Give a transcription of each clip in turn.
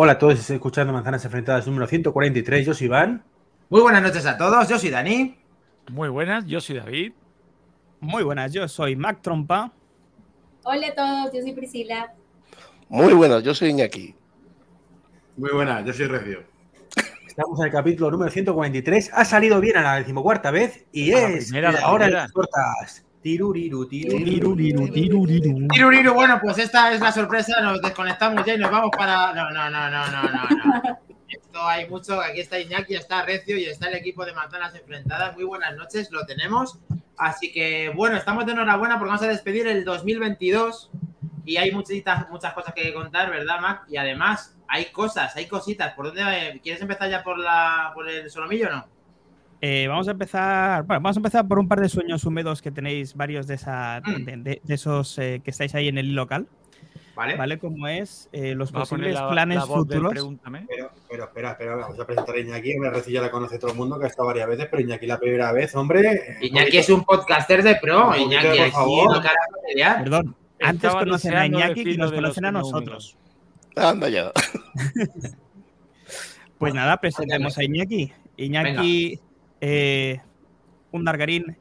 Hola a todos, estoy escuchando Manzanas Enfrentadas número 143. Yo soy Iván. Muy buenas noches a todos, yo soy Dani. Muy buenas, yo soy David. Muy buenas, yo soy Mac Trompa. Hola a todos, yo soy Priscila. Muy buenas, yo soy Iñaki. Muy buenas, yo soy Recio. Estamos en el capítulo número 143. Ha salido bien a la decimocuarta vez y A la es primera, la ahora en primera. las cortas. Tiruriru, tiruriru. Tiruriru, tiruriru. Bueno, pues esta es la sorpresa, nos desconectamos ya y nos vamos para. No, no, no, no, no, no. no. Esto hay mucho, aquí está Iñaki, está Recio y está el equipo de Manzanas Enfrentadas. Muy buenas noches, lo tenemos. Así que bueno, estamos de enhorabuena porque vamos a despedir el 2022 y hay muchitas, muchas cosas que contar, ¿verdad, Mac? Y además hay cosas, hay cositas. ¿Por dónde eh, quieres empezar ya por la por el solomillo o no? Eh, vamos a empezar. Bueno, vamos a empezar por un par de sueños húmedos que tenéis varios de, esa, Mm. de, de- de esos eh, que estáis ahí en el local, ¿Vale? ¿vale? Como es eh, los Va posibles la, planes la futuros. Pregúntame. Pero, pero, espera, espera, vamos a presentar a Iñaki. Me Recio ya la conoce todo el mundo, que ha estado varias veces, pero Iñaki la primera vez, hombre. Iñaki es un podcaster de pro, Iñaki, por favor. Perdón, antes Estaba conocen a Iñaki y nos conocen a nosotros. Anda ya. Pues nada, presentemos a Iñaki. Iñaki, eh, un Dargarín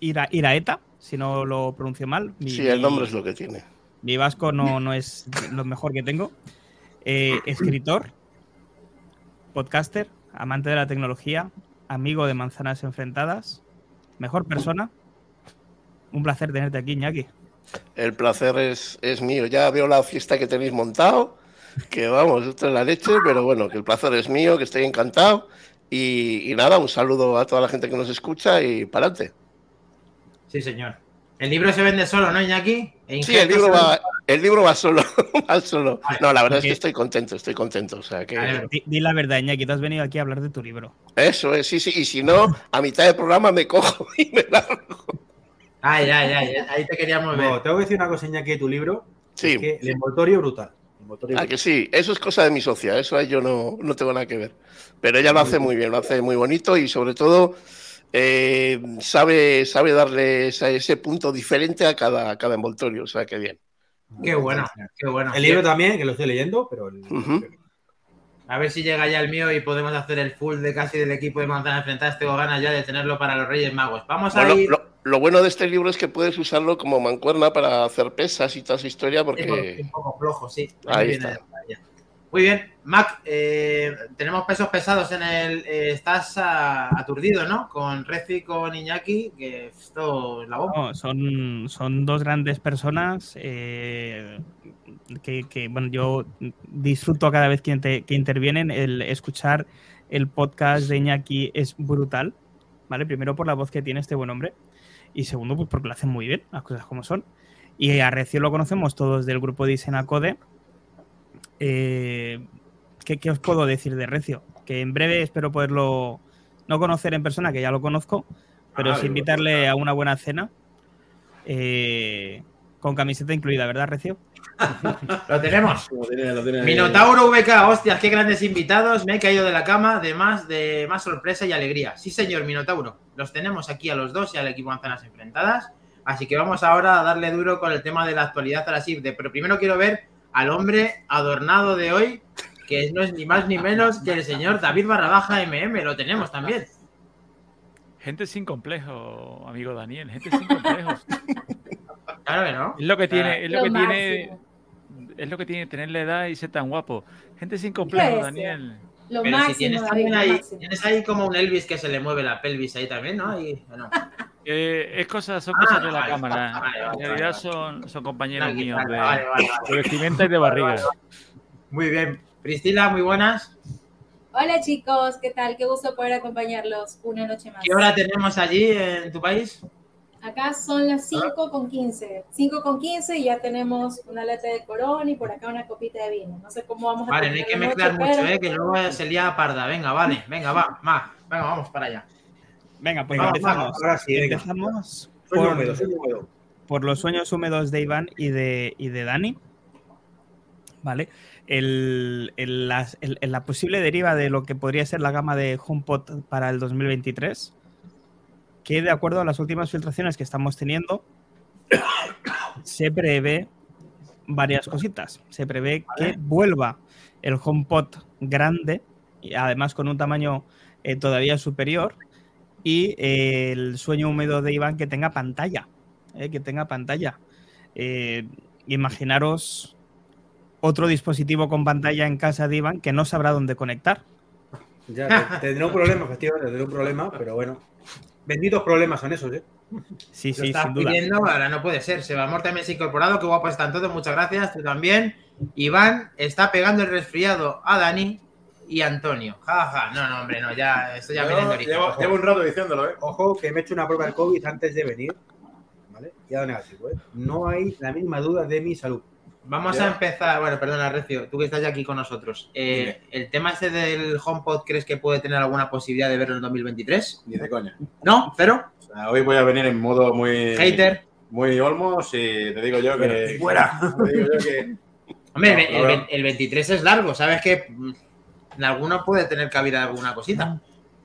Ira, Iraeta, si no lo pronuncio mal. Mi- Sí, el nombre es lo que tiene. Mi vasco no, no es lo mejor que tengo. Eh, escritor, podcaster, amante de la tecnología, amigo de Manzanas Enfrentadas, mejor persona. Un placer tenerte aquí, Iñaki. El placer es, es mío. Ya veo la fiesta que tenéis montado, que vamos, esto es la leche, pero bueno, que el placer es mío, que estoy encantado. Y, y nada, un saludo a toda la gente que nos escucha y para adelante. Sí, señor. El libro se vende solo, ¿no, Iñaki? E Sí, el libro va, el libro va solo, va solo. No, la verdad es que estoy contento, estoy contento. O sea que Vale. Di, di la verdad, Iñaki, te has venido aquí a hablar de tu libro. eso es, sí, sí. Y si no, a mitad del programa me cojo y me largo. Ay, ay, ay, ahí te queríamos No, ver. tengo que decir una cosa, Iñaki, de tu libro. Sí. Es que el envoltorio brutal. Ah, que sí, eso es cosa de mi socia, eso ahí yo no, no tengo nada que ver. Pero ella lo hace muy bien, lo hace muy bonito y sobre todo eh, sabe, sabe darle ese, ese punto diferente a cada, a cada envoltorio, o sea que bien. Qué bueno, qué bueno. El libro también, que lo estoy leyendo, pero el-. A ver si llega ya el mío y podemos hacer el full de casi del equipo de Manzanas Enfrentadas. Tengo ganas ya de tenerlo para los Reyes Magos. Vamos a ir. lo, lo bueno de este libro es que puedes usarlo como mancuerna para hacer pesas y toda esa historia Es porque... un poco flojo, sí. Ahí está. Muy bien, Mac, eh, tenemos pesos pesados en el. eh, estás aturdido, ¿no? Con Reci y con Iñaki, que esto es la bomba. No, son, son dos grandes personas eh, que, que, bueno, yo disfruto cada vez que, inte- que intervienen. El escuchar el podcast de Iñaki es brutal, ¿vale? Primero por la voz que tiene este buen hombre y segundo pues porque lo hacen muy bien, las cosas como son. Y a Recio lo conocemos todos del grupo de Isenacode. Eh, ¿qué, qué os puedo decir de Recio? Que en breve espero poderlo no conocer en persona, que ya lo conozco, pero Ah, sí invitarle a una buena cena. eh, con camiseta incluida, ¿verdad, Recio? Lo tenemos. Lo tiene- lo tiene. Minotauro VK, hostias, qué grandes invitados. Me he caído de la cama de más, de más sorpresa y alegría. Sí, señor Minotauro. Los tenemos aquí a los dos y al equipo Manzanas Enfrentadas. Así que vamos ahora a darle duro con el tema de la actualidad a la SIF. Pero primero quiero ver al hombre adornado de hoy, que no es ni más ni menos que el señor David Barrabaja MM. Lo tenemos también. Gente sin complejo, amigo Daniel. Gente sin complejos. Claro que no. Es lo que tiene, es lo Lo que tiene, es lo que tiene tener la edad y ser tan guapo. Gente sin complejo. Daniel. Lo Pero si tienes David, ahí, máximo. tienes ahí como un Elvis que se le mueve la pelvis ahí también, ¿no? Ahí, ¿o no? Eh, es cosas, son Ah, cosas de la vale, cámara. vale, vale, en realidad vale. son, son compañeros Vale, míos vale, de, vale, vale, vale. de vestimenta y de barriga. Muy bien. Priscila, muy buenas. Hola chicos, ¿qué tal? Qué gusto poder acompañarlos una noche más. ¿Qué hora tenemos allí en tu país? Acá son las 5 con 15. 5 con 15 y ya tenemos una lata de corona y por acá una copita de vino. No sé cómo vamos a Vale, no hay que la mezclar noche, mucho, pero- ¿eh? Que luego se lía parda. Venga, vale. Venga, va. Va. Venga, vamos para allá. Venga, pues empezamos. ahora sí. Empezamos por, húmedo, sueño húmedo. por los sueños húmedos de Iván y de, y de Dani. ¿Vale? El- el- las- el- el- la posible deriva de lo que podría ser la gama de HomePod para el 2023, que de acuerdo a las últimas filtraciones que estamos teniendo, se prevé varias cositas. Se prevé que vuelva el HomePod grande, y además con un tamaño eh, todavía superior, y eh, el sueño húmedo de Iván que tenga pantalla, eh, que tenga pantalla. Eh, imaginaros otro dispositivo con pantalla en casa de Iván que no sabrá dónde conectar. Ya, te- tendré un problema, efectivamente, tendré un problema, pero bueno. Benditos problemas son esos, ¿eh? Sí, Lo sí, estás sin duda. pidiendo, ahora no puede ser. Sebamor también se ha incorporado. Qué guapo están todos. Muchas gracias. Tú también. Iván está pegando el resfriado a Dani y Antonio. Ja, ja. No, no, hombre, no. Ya, esto ya viene de llevo, llevo un rato diciéndolo, ¿eh? Ojo, que me he hecho una prueba del COVID antes de venir, ¿vale? Y ha dado negativo, ¿eh? No hay la mínima duda de mi salud. Vamos Ya. a empezar. Bueno, perdona, Recio, tú que estás ya aquí con nosotros. Eh, ¿El tema este del HomePod crees que puede tener alguna posibilidad de verlo en 2023? Ni de coña. ¿No? ¿Cero? O sea, hoy voy a venir en modo muy. ¿Hater? Muy olmos y te digo yo que. Fuera. Te digo yo que. Hombre, No, el, el- el 23 es largo. ¿Sabes que mm, en algunos puede tener cabida alguna cosita?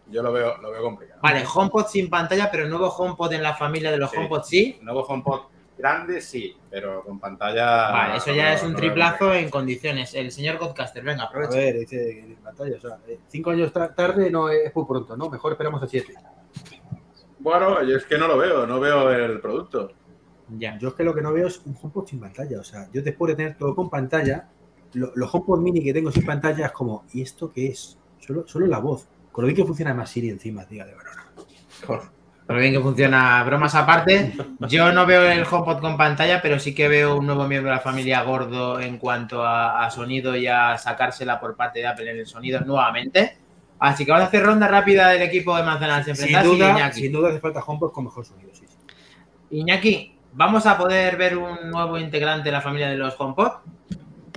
Yo lo veo, lo veo complicado. Vale, HomePod sin pantalla, pero el nuevo HomePod en la familia de los Sí. HomePod sí. Nuevo HomePod grande, sí, pero con pantalla. Vale, eso ya veo- es un triplazo en condiciones. El señor Godcaster, venga, A aprovecha. ver, dice en pantalla, o sea, eh, cinco años tarde no es muy pronto, ¿no? Mejor esperamos a siete. Bueno, yo es que no lo veo, no veo el producto. Ya. Yo es que lo que no veo es un HomePod sin pantalla, o sea, yo después de tener todo con pantalla, lo- los HomePod mini que tengo sin pantalla es como, ¿y esto qué es? Solo, solo la voz. Con lo bien que funciona más Siri encima, tía, de verdad. Pero bien que funciona, bromas aparte. Yo no veo el HomePod con pantalla, pero sí que veo un nuevo miembro de la familia gordo en cuanto a, a sonido y a sacársela por parte de Apple en el sonido nuevamente. Así que vamos a hacer ronda rápida del equipo de Manzanas Sin duda, Iñaki. sin duda hace falta HomePod con mejor sonido, sí, sí. Iñaki, ¿vamos a poder ver un nuevo integrante de la familia de los HomePod?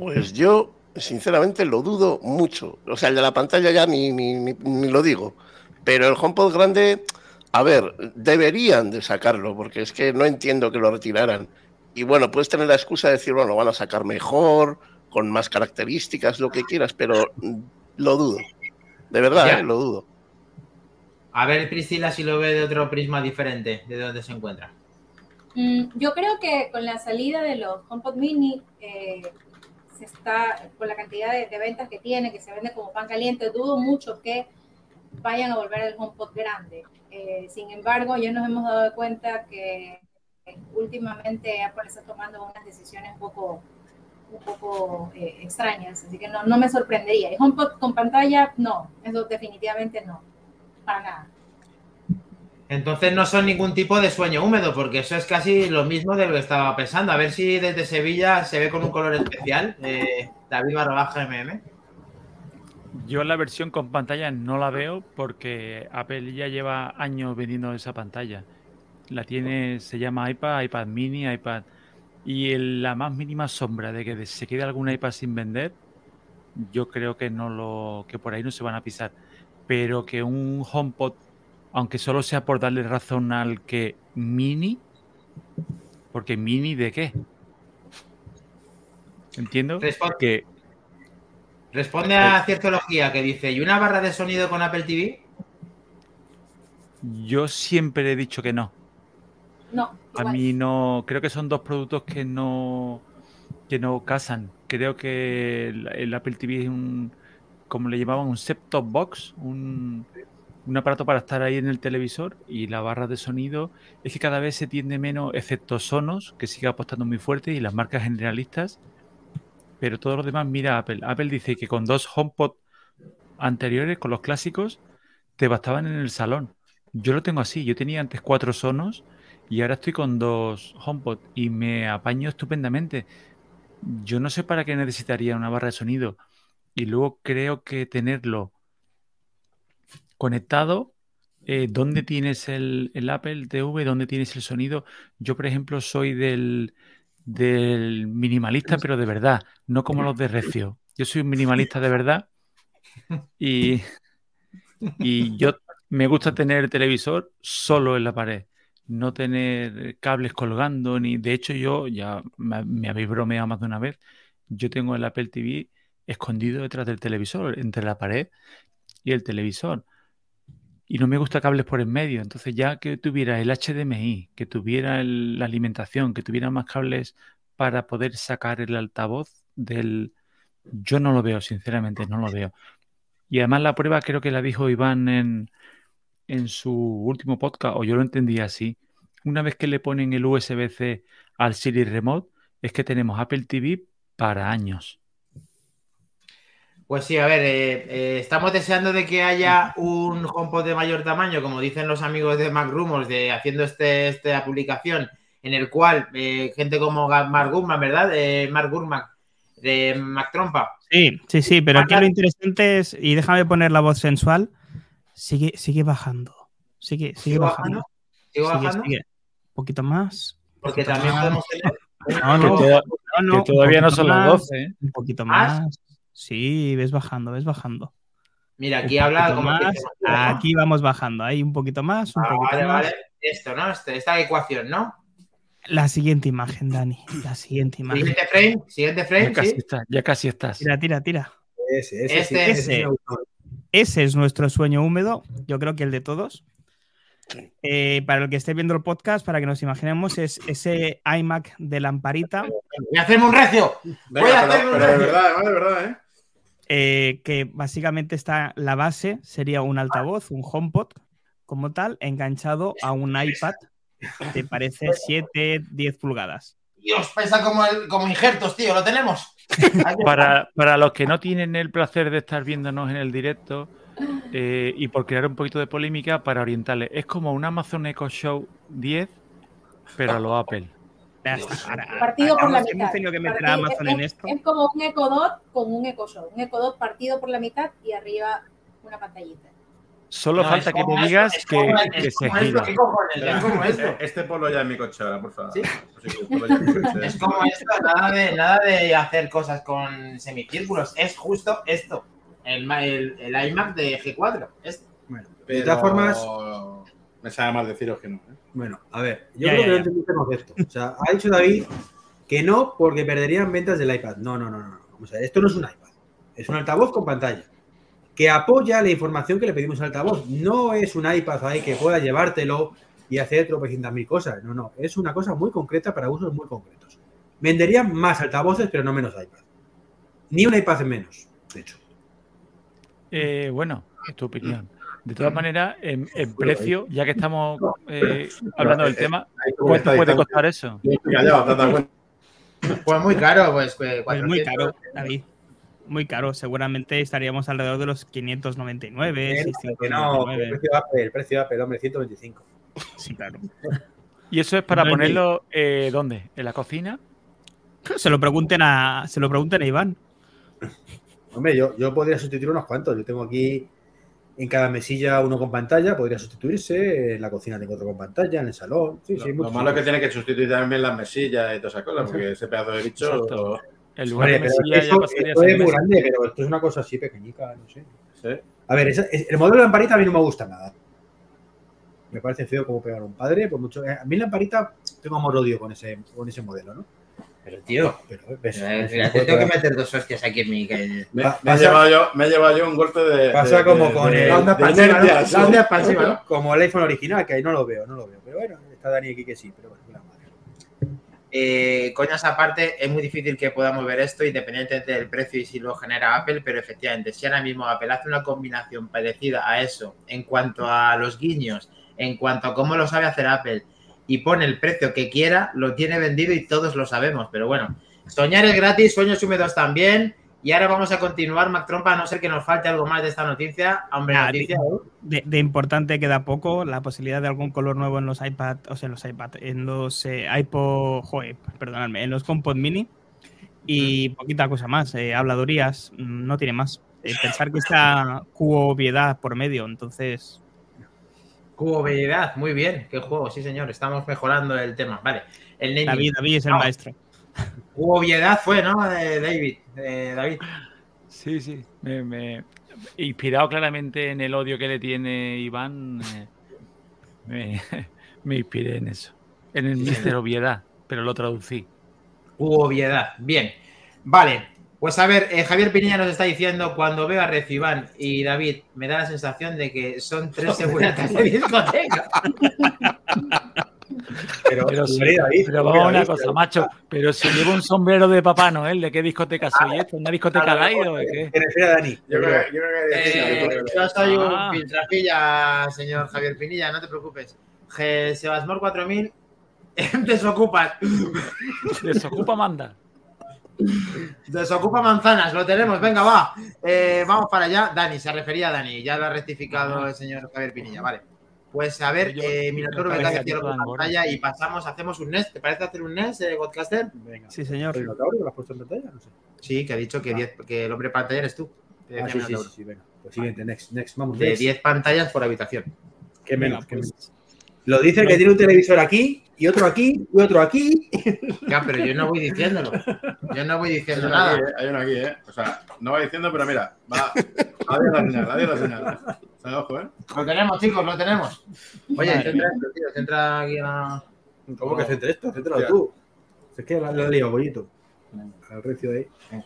Pues yo, sinceramente, lo dudo mucho. O sea, el de la pantalla ya ni, ni, ni- ni lo digo. Pero el HomePod grande, a ver, deberían de sacarlo, porque es que no entiendo que lo retiraran. Y bueno, puedes tener la excusa de decir, bueno, lo van a sacar mejor, con más características, lo que quieras, pero mm, lo dudo. De verdad, eh, lo dudo. A ver, Priscila, si lo ve de otro prisma diferente de donde se encuentra. Mm, yo creo que con la salida de los HomePod Mini, eh, está, con la cantidad de, ventas que tiene, que se vende como pan caliente, dudo mucho que vayan a volver al HomePod grande. Eh, sin embargo, ya nos hemos dado cuenta que últimamente Apple está tomando unas decisiones un poco, un poco eh, extrañas, así que no, no me sorprendería. Y HomePod con pantalla, no, eso definitivamente no, para nada. Entonces no son ningún tipo de sueño húmedo, porque eso es casi lo mismo de lo que estaba pensando. A ver si desde Sevilla se ve con un color especial. Eh, David barra baja MM. Yo la versión con pantalla no la veo porque Apple ya lleva años vendiendo esa pantalla. La tiene, se llama iPad, iPad mini, iPad. Y la más mínima sombra de que se quede algún iPad sin vender, yo creo que no lo, que por ahí no se van a pisar. Pero que un HomePod, aunque solo sea por darle razón al que mini, porque mini de qué? Entiendo Responde, que responde a ciertología que dice, ¿y una barra de sonido con Apple TV? yo siempre he dicho que no. No, A mí no, creo que son dos productos que no, que no casan. Creo que el, el Apple TV es un, como le llamaban, un set-top box, un, un aparato para estar ahí en el televisor y la barra de sonido es que cada vez se tiende menos, excepto Sonos, que sigue apostando muy fuerte y las marcas generalistas, pero todos los demás mira Apple. Apple dice que con dos HomePod anteriores, con los clásicos, te bastaban en el salón. Yo lo tengo así, yo tenía antes cuatro Sonos y ahora estoy con dos HomePod y me apaño estupendamente. Yo no sé para qué necesitaría una barra de sonido. Y luego creo que tenerlo conectado, eh, ¿dónde tienes el, el Apple TV? ¿Dónde tienes el sonido? Yo, por ejemplo, soy del, minimalista, pero de verdad, no como los de Recio. Yo soy un minimalista de verdad y, y yo me gusta tener el televisor solo en la pared no tener cables colgando, ni de hecho yo, ya me habéis bromeado más de una vez, yo tengo el Apple TV escondido detrás del televisor, entre la pared y el televisor. Y no me gusta cables por en medio. Entonces ya que tuviera el HDMI, que tuviera el- la alimentación, que tuviera más cables para poder sacar el altavoz del, Yo no lo veo, sinceramente, no lo veo. Y además la prueba creo que la dijo Iván en, en su último podcast, o yo lo entendí así. Una vez que le ponen el USB-C al Siri Remote, es que tenemos Apple TV para años. Pues sí, a ver, eh, eh, estamos deseando de que haya un HomePod de mayor tamaño, como dicen los amigos de Mac Rumors, de haciendo este, esta publicación, en el cual eh, gente como Mark Gurman, ¿verdad? Mark Gurman, de Mac Trompa. Sí, sí, sí, pero aquí lo interesante es, y déjame poner la voz sensual, sigue, sigue bajando, sigue, sigue bajando. ¿Sigo bajando? Un poquito más. Porque también podemos tener... No, no, que, no, que todavía no son las 12. ¿eh? Un poquito más. Sí, ves bajando, ves bajando. Mira, aquí habla como más. aquí vamos bajando, ahí un poquito más, un ah, poquito vale, más. Vale, esto, ¿no? Este, esta ecuación, ¿no? La siguiente imagen, Dani. La siguiente imagen. Siguiente frame, siguiente frame. Ya casi, ¿sí? está, ya casi estás. Tira, tira, tira. Ese, ese, Este, sí, ese ese. me gustó. Ese es nuestro sueño húmedo, yo creo que el de todos. Eh, para el que esté viendo el podcast, para que nos imaginemos, es ese iMac de lamparita Voy a hacerme un recio. Voy a pero, hacerme un pero de recio. verdad, de verdad, ¿eh? eh, que básicamente está la base, sería un altavoz, un HomePod como tal, enganchado a un iPad que parece 7, 10 pulgadas. Dios, pesa como, el- como injertos, tío, lo tenemos. Para, para los que no tienen el placer de estar viéndonos en el directo eh, y por crear un poquito de polémica, para orientarles, es como un Amazon Echo Show 10, pero a lo Apple. Ahora- Partido por la mitad. Hemos tenido que meter a Partido- Amazon es, en esto. es como un Echo Dot con un Echo Show. Un Echo Dot partido por la mitad y arriba una pantallita. Solo No, falta que me digas es que, como- que es se gira. ¿Qué cojones? Es como esto. Este polo ya es mi coche ahora, por favor. Es como esto, nada de, nada de hacer cosas con semicírculos. Es justo esto. El, el, el iMac de G4. Este. Bueno, de todas formas, Me sabe mal deciros que no. ¿eh? bueno, a ver, yo Ya, creo ya, que no ya. entendiste el concepto. O sea, ha dicho David que no porque perderían ventas del iPad. No, no, no, no. Vamos a ver, esto no es un iPad. Es un altavoz con pantalla. Que apoya la información que le pedimos al altavoz. No es un iPad ahí que pueda llevártelo y hacer tropecientas mil cosas. No, no. Es una cosa muy concreta para usos muy concretos. Venderían más altavoces, pero no menos iPad. Ni un iPad menos, de hecho. Eh, bueno, es tu opinión. De todas maneras, en, en precio, ya que estamos eh, hablando del tema, Ahí como ¿cuánto puede costar eso? Pues muy caro, pues. eh, Pues muy 400. caro, David. Muy caro. Seguramente estaríamos alrededor de los 599, Que no, que 699. el precio de Apple, el precio de Apple, hombre, 125. Sí, claro. ¿Y eso es para No ponerlo eh, dónde? ¿En la cocina? Se lo pregunten a, se lo pregunten a Iván. Hombre, yo, yo podría sustituir unos cuantos. Yo tengo aquí en cada mesilla uno con pantalla, podría sustituirse. En la cocina tengo otro con pantalla, en el salón. Sí, Lo, sí, lo malo es que tiene que sustituir también las mesillas y todas esas cosas, porque ese pedazo de bicho. Exacto. El lugar de mesilla ya esto, pasaría es muy grande, pero esto es una cosa así pequeñica, no sé. sí. A ver, esa- es- el modelo de lamparita a mí no me gusta nada. Me parece feo como pegar a un padre, por mucho. A mí lamparita tengo amor odio con ese, con ese modelo, ¿no? Pero, tío. Pero ves, ves, mira, te tengo que meter dos hostias aquí en mi. que- Me, me he llevado yo, me he llevado yo un golpe de. Pasa de- como de- con de- el- La La. Como el iPhone original, que ahí no lo veo, no lo veo. Pero bueno, está Dani aquí que sí, pero bueno, mira, madre. Eh, coñas aparte, es muy difícil que podamos ver esto independientemente del precio y si lo genera Apple, pero efectivamente, si ahora mismo Apple hace una combinación parecida a eso en cuanto a los guiños, en cuanto a cómo lo sabe hacer Apple y pone el precio que quiera, lo tiene vendido y todos lo sabemos. Pero bueno, soñar es gratis, sueños húmedos también. Y ahora vamos a continuar, Mac Trompa, a no ser que nos falte algo más de esta noticia. Hombre, Ah, noticia. De, de importante queda poco la posibilidad de algún color nuevo en los iPad, o sea, en los iPad, en los eh, iPod, joder, perdonadme, en los HomePod Mini y poquita cosa más. eh, habladurías, mm, no tiene más. Eh, pensar que está Cubo obviedad por medio, entonces Cubobilidad, muy bien. Qué juego, sí, señor. Estamos mejorando el tema. Vale. El naming. David, David es el No. maestro. Obviedad fue, ¿no? De David. de David. Sí, sí. Me, me- inspirado claramente en el odio que le tiene Iván, eh, me, me inspiré en eso. En el Mister Obviedad, pero lo traducí. Obviedad. Bien. Vale. Pues a ver, eh, Javier Pinilla nos está diciendo, cuando veo a Rez, Iván y David, me da la sensación de que son tres seguratas de discoteca. Pero, Pero, sí, David, David, pero vamos a una David, cosa, macho. Pero si llevo un sombrero de Papá Noel, ¿de qué discoteca soy esto? ¿Una discoteca light o de qué? ¿Te refieres a Dani? Yo creo que- yo creo que- Eh, yo soy Ah. un filtrafilla, señor Javier Pinilla, no te preocupes. Sebasmor 4000, desocupa, Desocupa manda. Desocupa manzanas, lo tenemos, venga, va. Eh, vamos para allá. Dani, se refería a Dani, ya lo ha rectificado el señor Javier Pinilla, vale. Pues a ver, eh, Minotauro, cae que por dan pantalla y pasamos, hacemos un NES. ¿Te parece hacer un NES, eh, Godcaster? Venga. Sí, señor. ¿El Minotauro lo has puesto en pantalla? No sé. Sí, que ha dicho que, diez- que el hombre pantalla eres tú. Ah, sí, venga. Pues siguiente, next, next, vamos. De next. 10 pantallas por habitación. Qué Venga, menos, qué pues, menos. Lo dice que tiene un televisor aquí, y otro aquí, y otro aquí. Ya, pero yo no voy diciéndolo. Yo no voy diciendo nada. aquí, ¿eh? Hay uno aquí, ¿eh? O sea, no va diciendo, pero mira, va. Adiós la señal, adiós la señal. O sea, ojo, ¿eh? Lo tenemos, chicos, lo tenemos. Oye, centra esto, tío. Centra aquí a... ¿Cómo que centre esto? Céntralo Ya. tú. Es que la, la he liado, bollito. Al recio de ahí.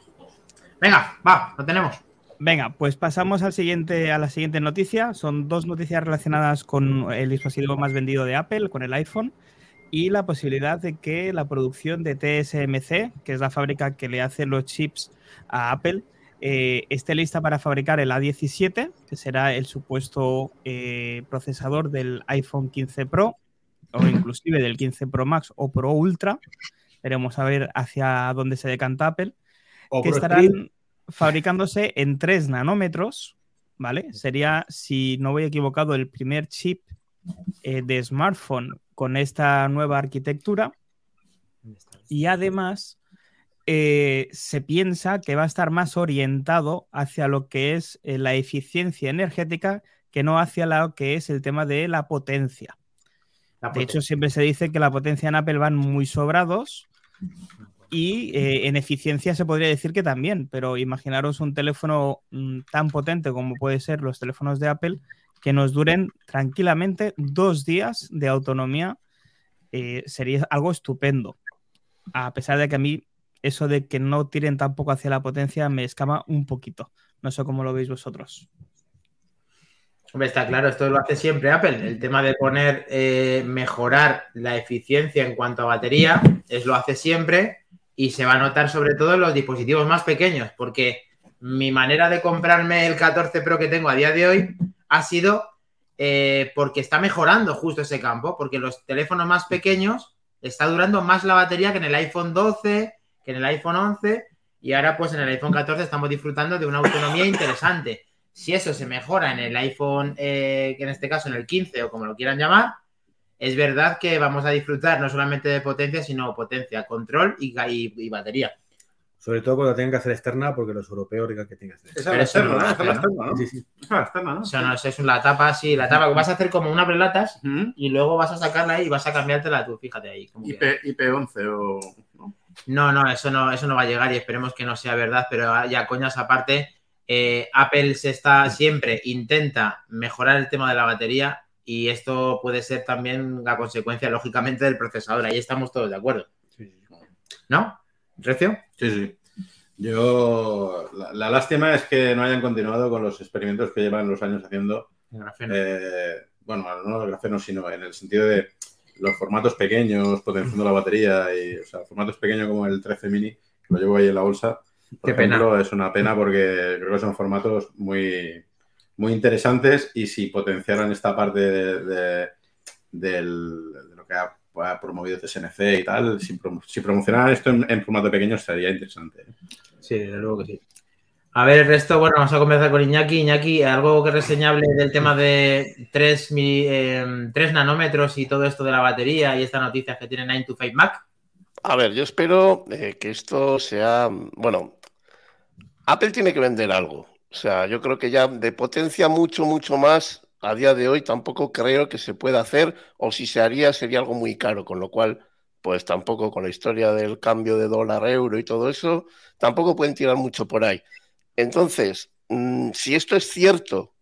Venga, va, lo tenemos. Venga, pues pasamos al siguiente, a la siguiente noticia. Son dos noticias relacionadas con el dispositivo más vendido de Apple, con el iPhone, y la posibilidad de que la producción de TSMC, que es la fábrica que le hace los chips a Apple, eh, esté lista para fabricar el A17, que será el supuesto eh, procesador del iPhone 15 Pro o inclusive del 15 Pro Max o Pro Ultra. Veremos a ver hacia dónde se decanta Apple O que Pro estarán fabricándose en 3 nanómetros, ¿vale? Sería, si no voy equivocado, el primer chip eh, de smartphone con esta nueva arquitectura. Y además, eh, se piensa que va a estar más orientado hacia lo que es eh, la eficiencia energética que no hacia lo que es el tema de la potencia. La De hecho, siempre se dice que la potencia en Apple van muy sobrados y eh, en eficiencia se podría decir que también, pero imaginaros un teléfono mm, tan potente como puede ser los teléfonos de Apple que nos duren tranquilamente dos días de autonomía eh, sería algo estupendo. A pesar de que a mí eso de que no tiren tampoco hacia la potencia me escama un poquito. No sé cómo lo veis vosotros. Hombre, está claro, esto lo hace siempre Apple. El tema de poner, eh, mejorar la eficiencia en cuanto a batería, es lo hace siempre y se va a notar sobre todo en los dispositivos más pequeños, porque mi manera de comprarme el 14 Pro que tengo a día de hoy ha sido eh, porque está mejorando justo ese campo, porque los teléfonos más pequeños está durando más la batería que en el iPhone 12, que en el iPhone 11 y ahora pues en el iPhone 14 estamos disfrutando de una autonomía interesante. Si eso se mejora en el iPhone, eh, que en este caso en el 15 o como lo quieran llamar, es verdad que vamos a disfrutar no solamente de potencia, sino potencia, control y batería. Sobre todo cuando tengan que hacer externa, porque los europeos digan que tienen que hacer Esa es la externa, ¿no? Esa la externa, ¿no? Sí, sí. Esa es la externa, ¿no? O sea, no sé, es la tapa, sí, la tapa. Vas a hacer como una prelatas y luego vas a sacarla y vas a cambiártela tú, fíjate ahí. como IP, que- IP11 o. ¿no? No, no, eso no, eso no va a llegar y esperemos que no sea verdad, pero ya coñas aparte, eh, Apple se está siempre intenta mejorar el tema de la batería y esto puede ser también la consecuencia, lógicamente, del procesador. Ahí estamos todos de acuerdo, sí. ¿no? ¿Recio? Sí, sí. Yo. La, la lástima es que no hayan continuado con los experimentos que llevan los años haciendo. El grafeno. eh, bueno, no el grafeno, sino en el sentido de los formatos pequeños, potenciando la batería y, o sea, formatos pequeños como el 13 mini, que lo llevo ahí en la bolsa. Por Qué pena. ejemplo, es una pena porque creo que son formatos muy, muy interesantes y si potenciaran esta parte de, de- del- de lo que ha, ha promovido TSNC y tal, si, prom- si promocionaran esto en, en formato pequeño sería interesante. Sí, desde luego que sí. A ver, el resto, bueno, vamos a comenzar con Iñaki. Iñaki, algo que reseñable del tema de 3, nanómetros y todo esto de la batería y esta noticia que tiene 9 to 5 Mac. A ver, yo espero eh, que esto sea, bueno, Apple tiene que vender algo. O sea, yo creo que ya de potencia mucho, mucho más a día de hoy tampoco creo que se pueda hacer o si se haría sería algo muy caro, con lo cual, pues tampoco con la historia del cambio de dólar euro y todo eso, tampoco pueden tirar mucho por ahí. Entonces, mm, si esto es cierto,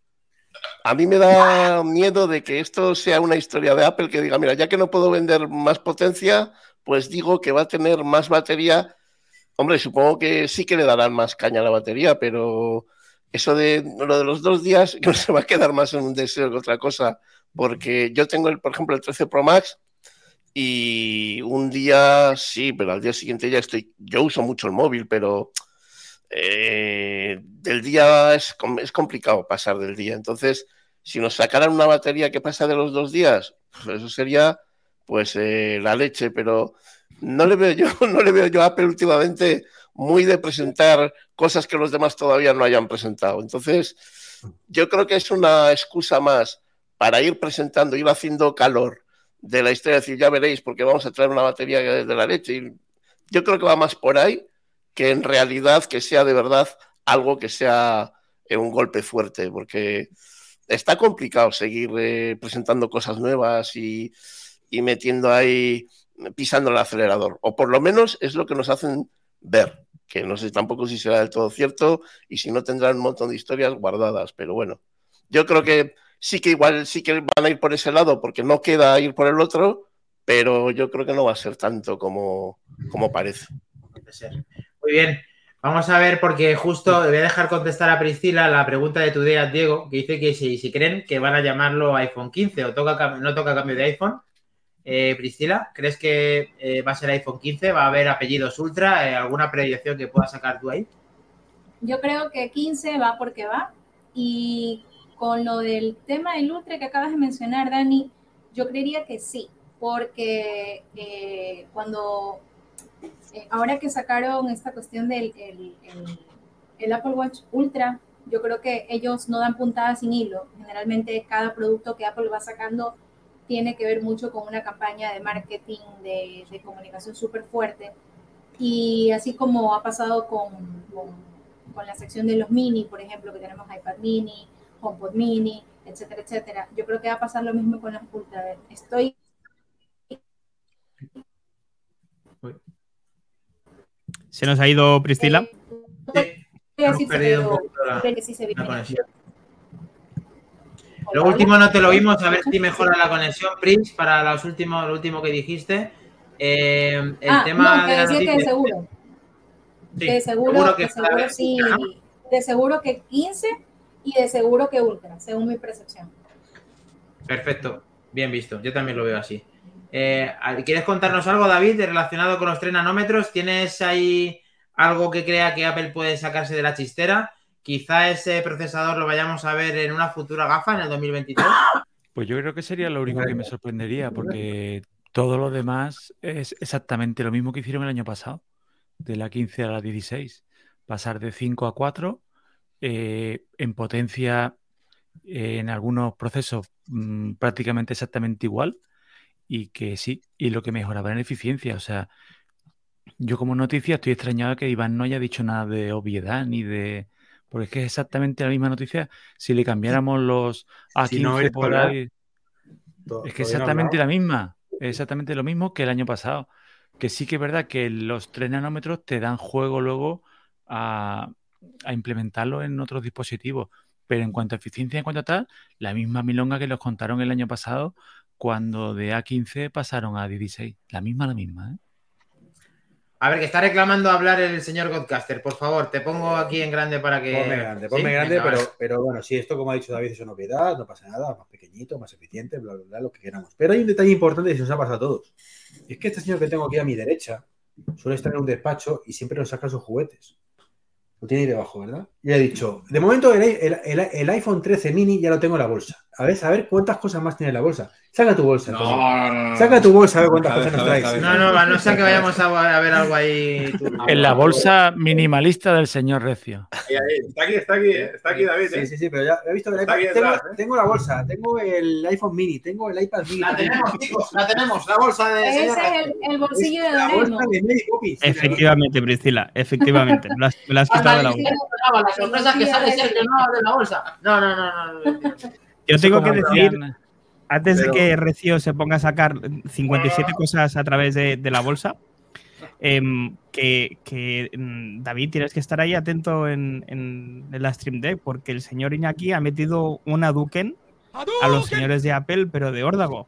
a mí me da miedo de que esto sea una historia de Apple que diga, mira, ya que no puedo vender más potencia, pues digo que va a tener más batería. Hombre, supongo que sí que le darán más caña a la batería, pero eso de lo de los dos días no se va a quedar más en un deseo que otra cosa, porque yo tengo, el, por ejemplo, el 13 Pro Max Y un día sí, pero al día siguiente ya estoy. Yo uso mucho el móvil, pero eh, del día es, es complicado pasar del día. Entonces, si nos sacaran una batería que pasa de los dos días, pues eso sería pues eh, la leche, pero no le veo yo, no le veo yo a Apple últimamente muy de presentar cosas que los demás todavía no hayan presentado. Entonces, yo creo que es una excusa más para ir presentando, ir haciendo calor de la historia, decir, ya veréis, porque vamos a traer una batería de la leche. Y yo creo que va más por ahí que en realidad que sea de verdad algo que sea eh, un golpe fuerte, porque está complicado seguir eh, presentando cosas nuevas y, y metiendo ahí, pisando el acelerador, o por lo menos es lo que nos hacen ver, que no sé tampoco si será del todo cierto y si no tendrán un montón de historias guardadas, pero bueno, yo creo que sí que igual sí que van a ir por ese lado porque no queda ir por el otro, pero yo creo que no va a ser tanto como, como parece. Muy bien. Vamos a ver, porque justo voy a dejar contestar a Priscila la pregunta de tu día, Diego, que dice que si, si creen que van a llamarlo iPhone 15 o toca, no toca cambio de iPhone. Eh, Priscila, ¿crees que eh, va a ser iPhone 15? ¿Va a haber apellidos Ultra? Eh, ¿Alguna predicción que puedas sacar tú ahí? Yo creo que 15 va porque va. Y con lo del tema del Ultra que acabas de mencionar, Dani, yo creería que sí, porque cuando, ahora que sacaron esta cuestión del el, Apple Watch Ultra, yo creo que ellos no dan puntada sin hilo. Generalmente cada producto que Apple va sacando tiene que ver mucho con una campaña de marketing, de, de comunicación súper fuerte. Y así como ha pasado con, con, con la sección de los mini, por ejemplo, que tenemos iPad mini, HomePod mini, etcétera, etcétera. Yo creo que va a pasar lo mismo con las Ultra. Estoy Se nos ha ido Priscila. eh, perdido un la, que sí se la viene. conexión. Lo último no te lo vimos, a ver si mejora la conexión, Prince, para los últimos, lo último que dijiste. Eh, el Ah, tema no, que de la que seguro. Sí, de seguro, que de seguro sí. Ajá. De seguro que 15 y de seguro que Ultra, según mi percepción. Perfecto, bien visto. Yo también lo veo así. Eh, ¿Quieres contarnos algo, David, relacionado con los 3 nanómetros? ¿Tienes ahí algo que crea que Apple puede sacarse de la chistera? Quizá ese procesador lo vayamos a ver en una futura gafa en el 2023. Pues yo creo que sería lo único que me sorprendería, porque todo lo demás es exactamente lo mismo que hicieron el año pasado, de la 15 a la 16. Pasar de 5 a 4, eh, en potencia eh, en algunos procesos mm, prácticamente exactamente igual, y que sí, y lo que mejoraba en eficiencia. O sea, yo como noticia estoy extrañado que Iván no haya dicho nada de obviedad ni de... Porque es que es exactamente la misma noticia. Si le cambiáramos los A15 Si no eres por ahí... Es que no exactamente la misma, es exactamente lo mismo que el año pasado. Que sí que es verdad que los 3 nanómetros te dan juego luego a, a implementarlo en otros dispositivos. Pero en cuanto a eficiencia, en cuanto a tal, la misma milonga que los contaron el año pasado cuando de A15 pasaron a 16. La misma, la misma, ¿eh? A ver, que está reclamando hablar el señor Godcaster. Por favor, te pongo aquí en grande para que. Ponme grande, ¿Sí? ponme grande, Venga, pero, bueno, sí, esto como ha dicho David es una obviedad, no pasa nada, más pequeñito, más eficiente, bla, bla, bla, lo que queramos. Pero hay un detalle importante que se nos ha pasado a todos. Es que este señor que tengo aquí a mi derecha suele estar en un despacho y siempre nos saca sus juguetes. Lo tiene ahí debajo, ¿verdad? Y le he dicho, de momento el, el- el- el iPhone 13 mini ya lo tengo en la bolsa. A ver, a ver cuántas cosas más tiene en la bolsa. Saca tu bolsa. Antonio. no, no. Saca tu bolsa a ver cuántas cosas nos traes. No, no, no sea que vayamos a, a ver algo ahí. tú. En la bolsa minimalista del señor Recio. Ahí, ahí. Está aquí, está aquí, eh. está aquí David. Sí, eh. sí, sí, pero ya he visto que el Está iPad- aquí tengo, ¿eh? tengo la bolsa, tengo el iPhone mini, tengo el iPad mini. La tenemos, chicos, la tenemos, la bolsa de. Ese es el, el bolsillo de la bolsa de Mary Poppins. Efectivamente, Priscila, efectivamente. Me lo has, me lo has quitado de la no, la sorpresa que sale Sergio no de la bolsa. No, no, no, no. Yo tengo que decir, antes de que Recio se ponga a sacar 57 cosas a través de, de la bolsa, em, que, que, mm, David tienes que estar ahí atento en, en- en la Stream Deck, porque el señor Iñaki ha metido una Duken a los señores de Apple, pero de órdago.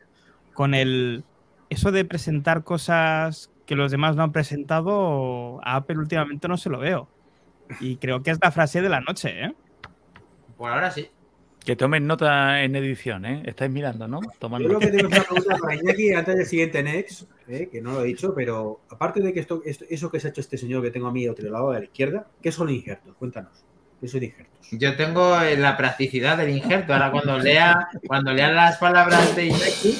Con el eso de presentar cosas que los demás no han presentado, a Apple últimamente no se lo veo. Y creo que es la frase de la noche, ¿eh? Por ahora sí. Que tomen nota en edición, ¿eh? Estáis mirando, ¿no? Yo nota. que tengo una pregunta para Iñaki antes del siguiente Next, eh, que no lo he dicho, pero aparte de que esto, esto- eso que se ha hecho este señor que tengo a mí a otro lado de la izquierda, ¿qué son injertos? Cuéntanos. ¿Qué son injertos? Yo tengo eh, la practicidad del injerto. Ahora cuando lea, cuando lea las palabras de Iñaki,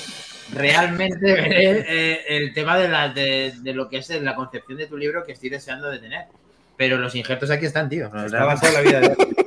realmente veré eh, el tema de, la, de, de lo que es la concepción de tu libro que estoy deseando de tener. Pero los injertos aquí están, tío. Está basado en la vida de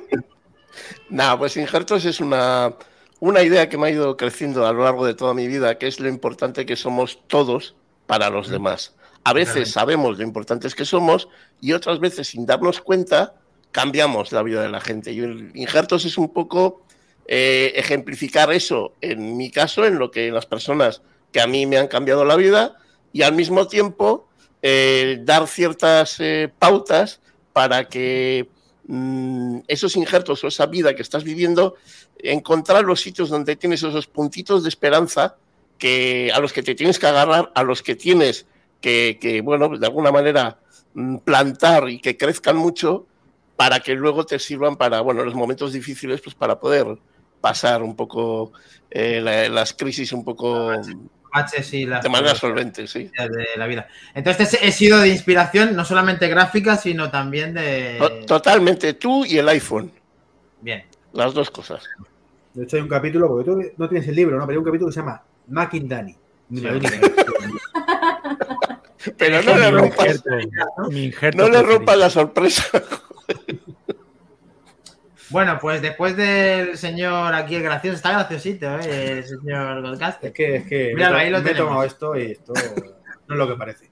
Nada, pues injertos es una, una idea que me ha ido creciendo a lo largo de toda mi vida, que es lo importante que somos todos para los demás. A veces sabemos lo importantes que somos y otras veces sin darnos cuenta cambiamos la vida de la gente. Y el injertos es un poco eh, ejemplificar eso, en mi caso, en lo que las personas que a mí me han cambiado la vida y al mismo tiempo eh, dar ciertas eh, pautas para que mm, esos injertos o esa vida que estás viviendo, encontrar los sitios donde tienes esos puntitos de esperanza que, a los que te tienes que agarrar, a los que tienes que, que, bueno, de alguna manera mm, plantar y que crezcan mucho para que luego te sirvan para, bueno, los momentos difíciles, pues para poder pasar un poco eh, la- las crisis un poco Baches y las de manera solvente, sí. de la vida. Entonces he sido de inspiración no solamente gráfica, sino también de. To- Totalmente, tú y el iPhone, Bien. las dos cosas. De hecho, hay un capítulo, porque tú no tienes el libro, ¿no? Pero hay un capítulo que se llama Macking Danny. Pero no le rompas, injerto, injerto no le rompas la sorpresa. Bueno, pues después del señor aquí el gracioso, está graciosito, ¿eh? El señor Godcaster. Es que, es que Míralo, ahí lo me he tomado esto y esto no es lo que parece.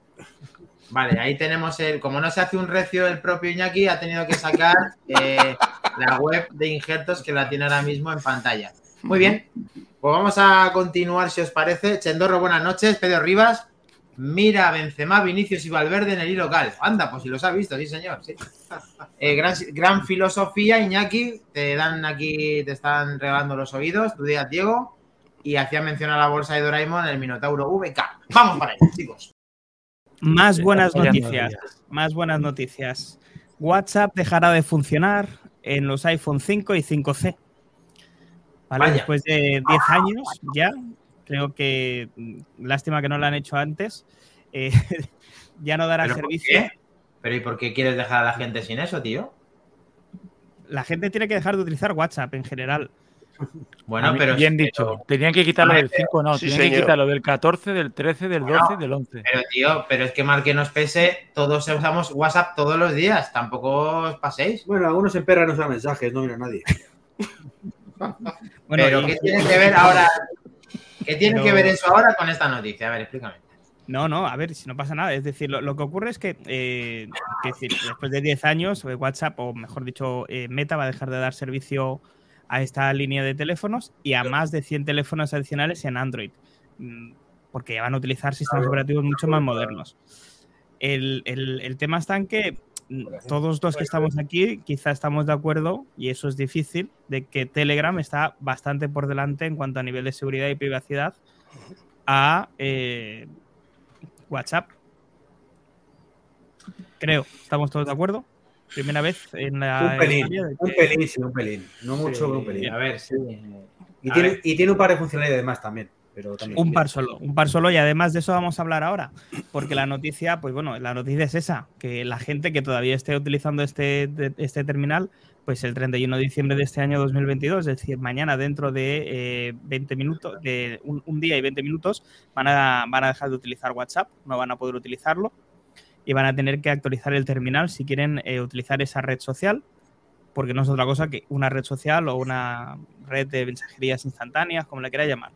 Vale, ahí tenemos el. Como no se hace un recio el propio Iñaki, ha tenido que sacar eh, la web de injertos que la tiene ahora mismo en pantalla. Muy bien, pues vamos a continuar si os parece. Chendorro, buenas noches. Pedro Rivas, mira Benzema, Vinicius y Valverde en el hilo local. Anda, pues si los ha visto, sí, señor. Sí. Eh, gran, gran filosofía, Iñaki. Te dan aquí, te están regalando los oídos. Tu día, Diego. Y hacía mención a la bolsa de Doraemon, el Minotauro VK. Vamos para ello, chicos. Más buenas noticias. Más buenas noticias. WhatsApp dejará de funcionar en los iPhone 5 y 5C. ¿Vale? Después de 10 años ya, creo que mm, lástima que no lo han hecho antes. eh, ya no dará ¿Pero por servicio. qué? ¿Pero y por qué quieres dejar a la gente sin eso, tío? La gente tiene que dejar de utilizar WhatsApp en general. Bueno, mí- pero. Bien pero- dicho. Tenían que quitarlo A ver, del 5, no. sí, tenían que señor. quitarlo del 14, del 13, del 12 Bueno. del 11. Pero, tío, pero es que mal que nos pese, todos usamos WhatsApp todos los días. Tampoco os paséis. Bueno, algunos emperran en usar mensajes, no mira a nadie. Bueno, pero ¿qué tiene que ver ahora? ¿Qué tiene Pero- que ver eso ahora con esta noticia? A ver, explícame. No, no, a ver, si no pasa nada. Es decir, lo, lo que ocurre es que, eh, que decir, después de 10 años, eh, WhatsApp, o mejor dicho, eh, Meta va a dejar de dar servicio a esta línea de teléfonos y a más de 100 teléfonos adicionales en Android, mm, porque van a utilizar sistemas operativos mucho más modernos. El, el- el tema está en que todos los que estamos aquí quizá estamos de acuerdo, y eso es difícil, de que Telegram está bastante por delante en cuanto a nivel de seguridad y privacidad a eh, WhatsApp. Creo, ¿estamos todos de acuerdo? Primera vez en la un pelín, de un pelín, sí, un pelín. No mucho, pero un pelín. A ver, sí. Y a tiene, ver. y tiene un par de funcionalidades más también. Pero también Un par solo, un par solo y además de eso vamos a hablar ahora, porque la noticia, pues bueno, la noticia es esa, que la gente que todavía esté utilizando este, este terminal, pues el 31 de diciembre de este año 2022, es decir, mañana dentro de eh, 20 minutos, de un, un día y 20 minutos, van a, van a dejar de utilizar WhatsApp, no van a poder utilizarlo y van a tener que actualizar el terminal si quieren eh, utilizar esa red social, porque no es otra cosa que una red social o una red de mensajerías instantáneas, como le quiera llamar.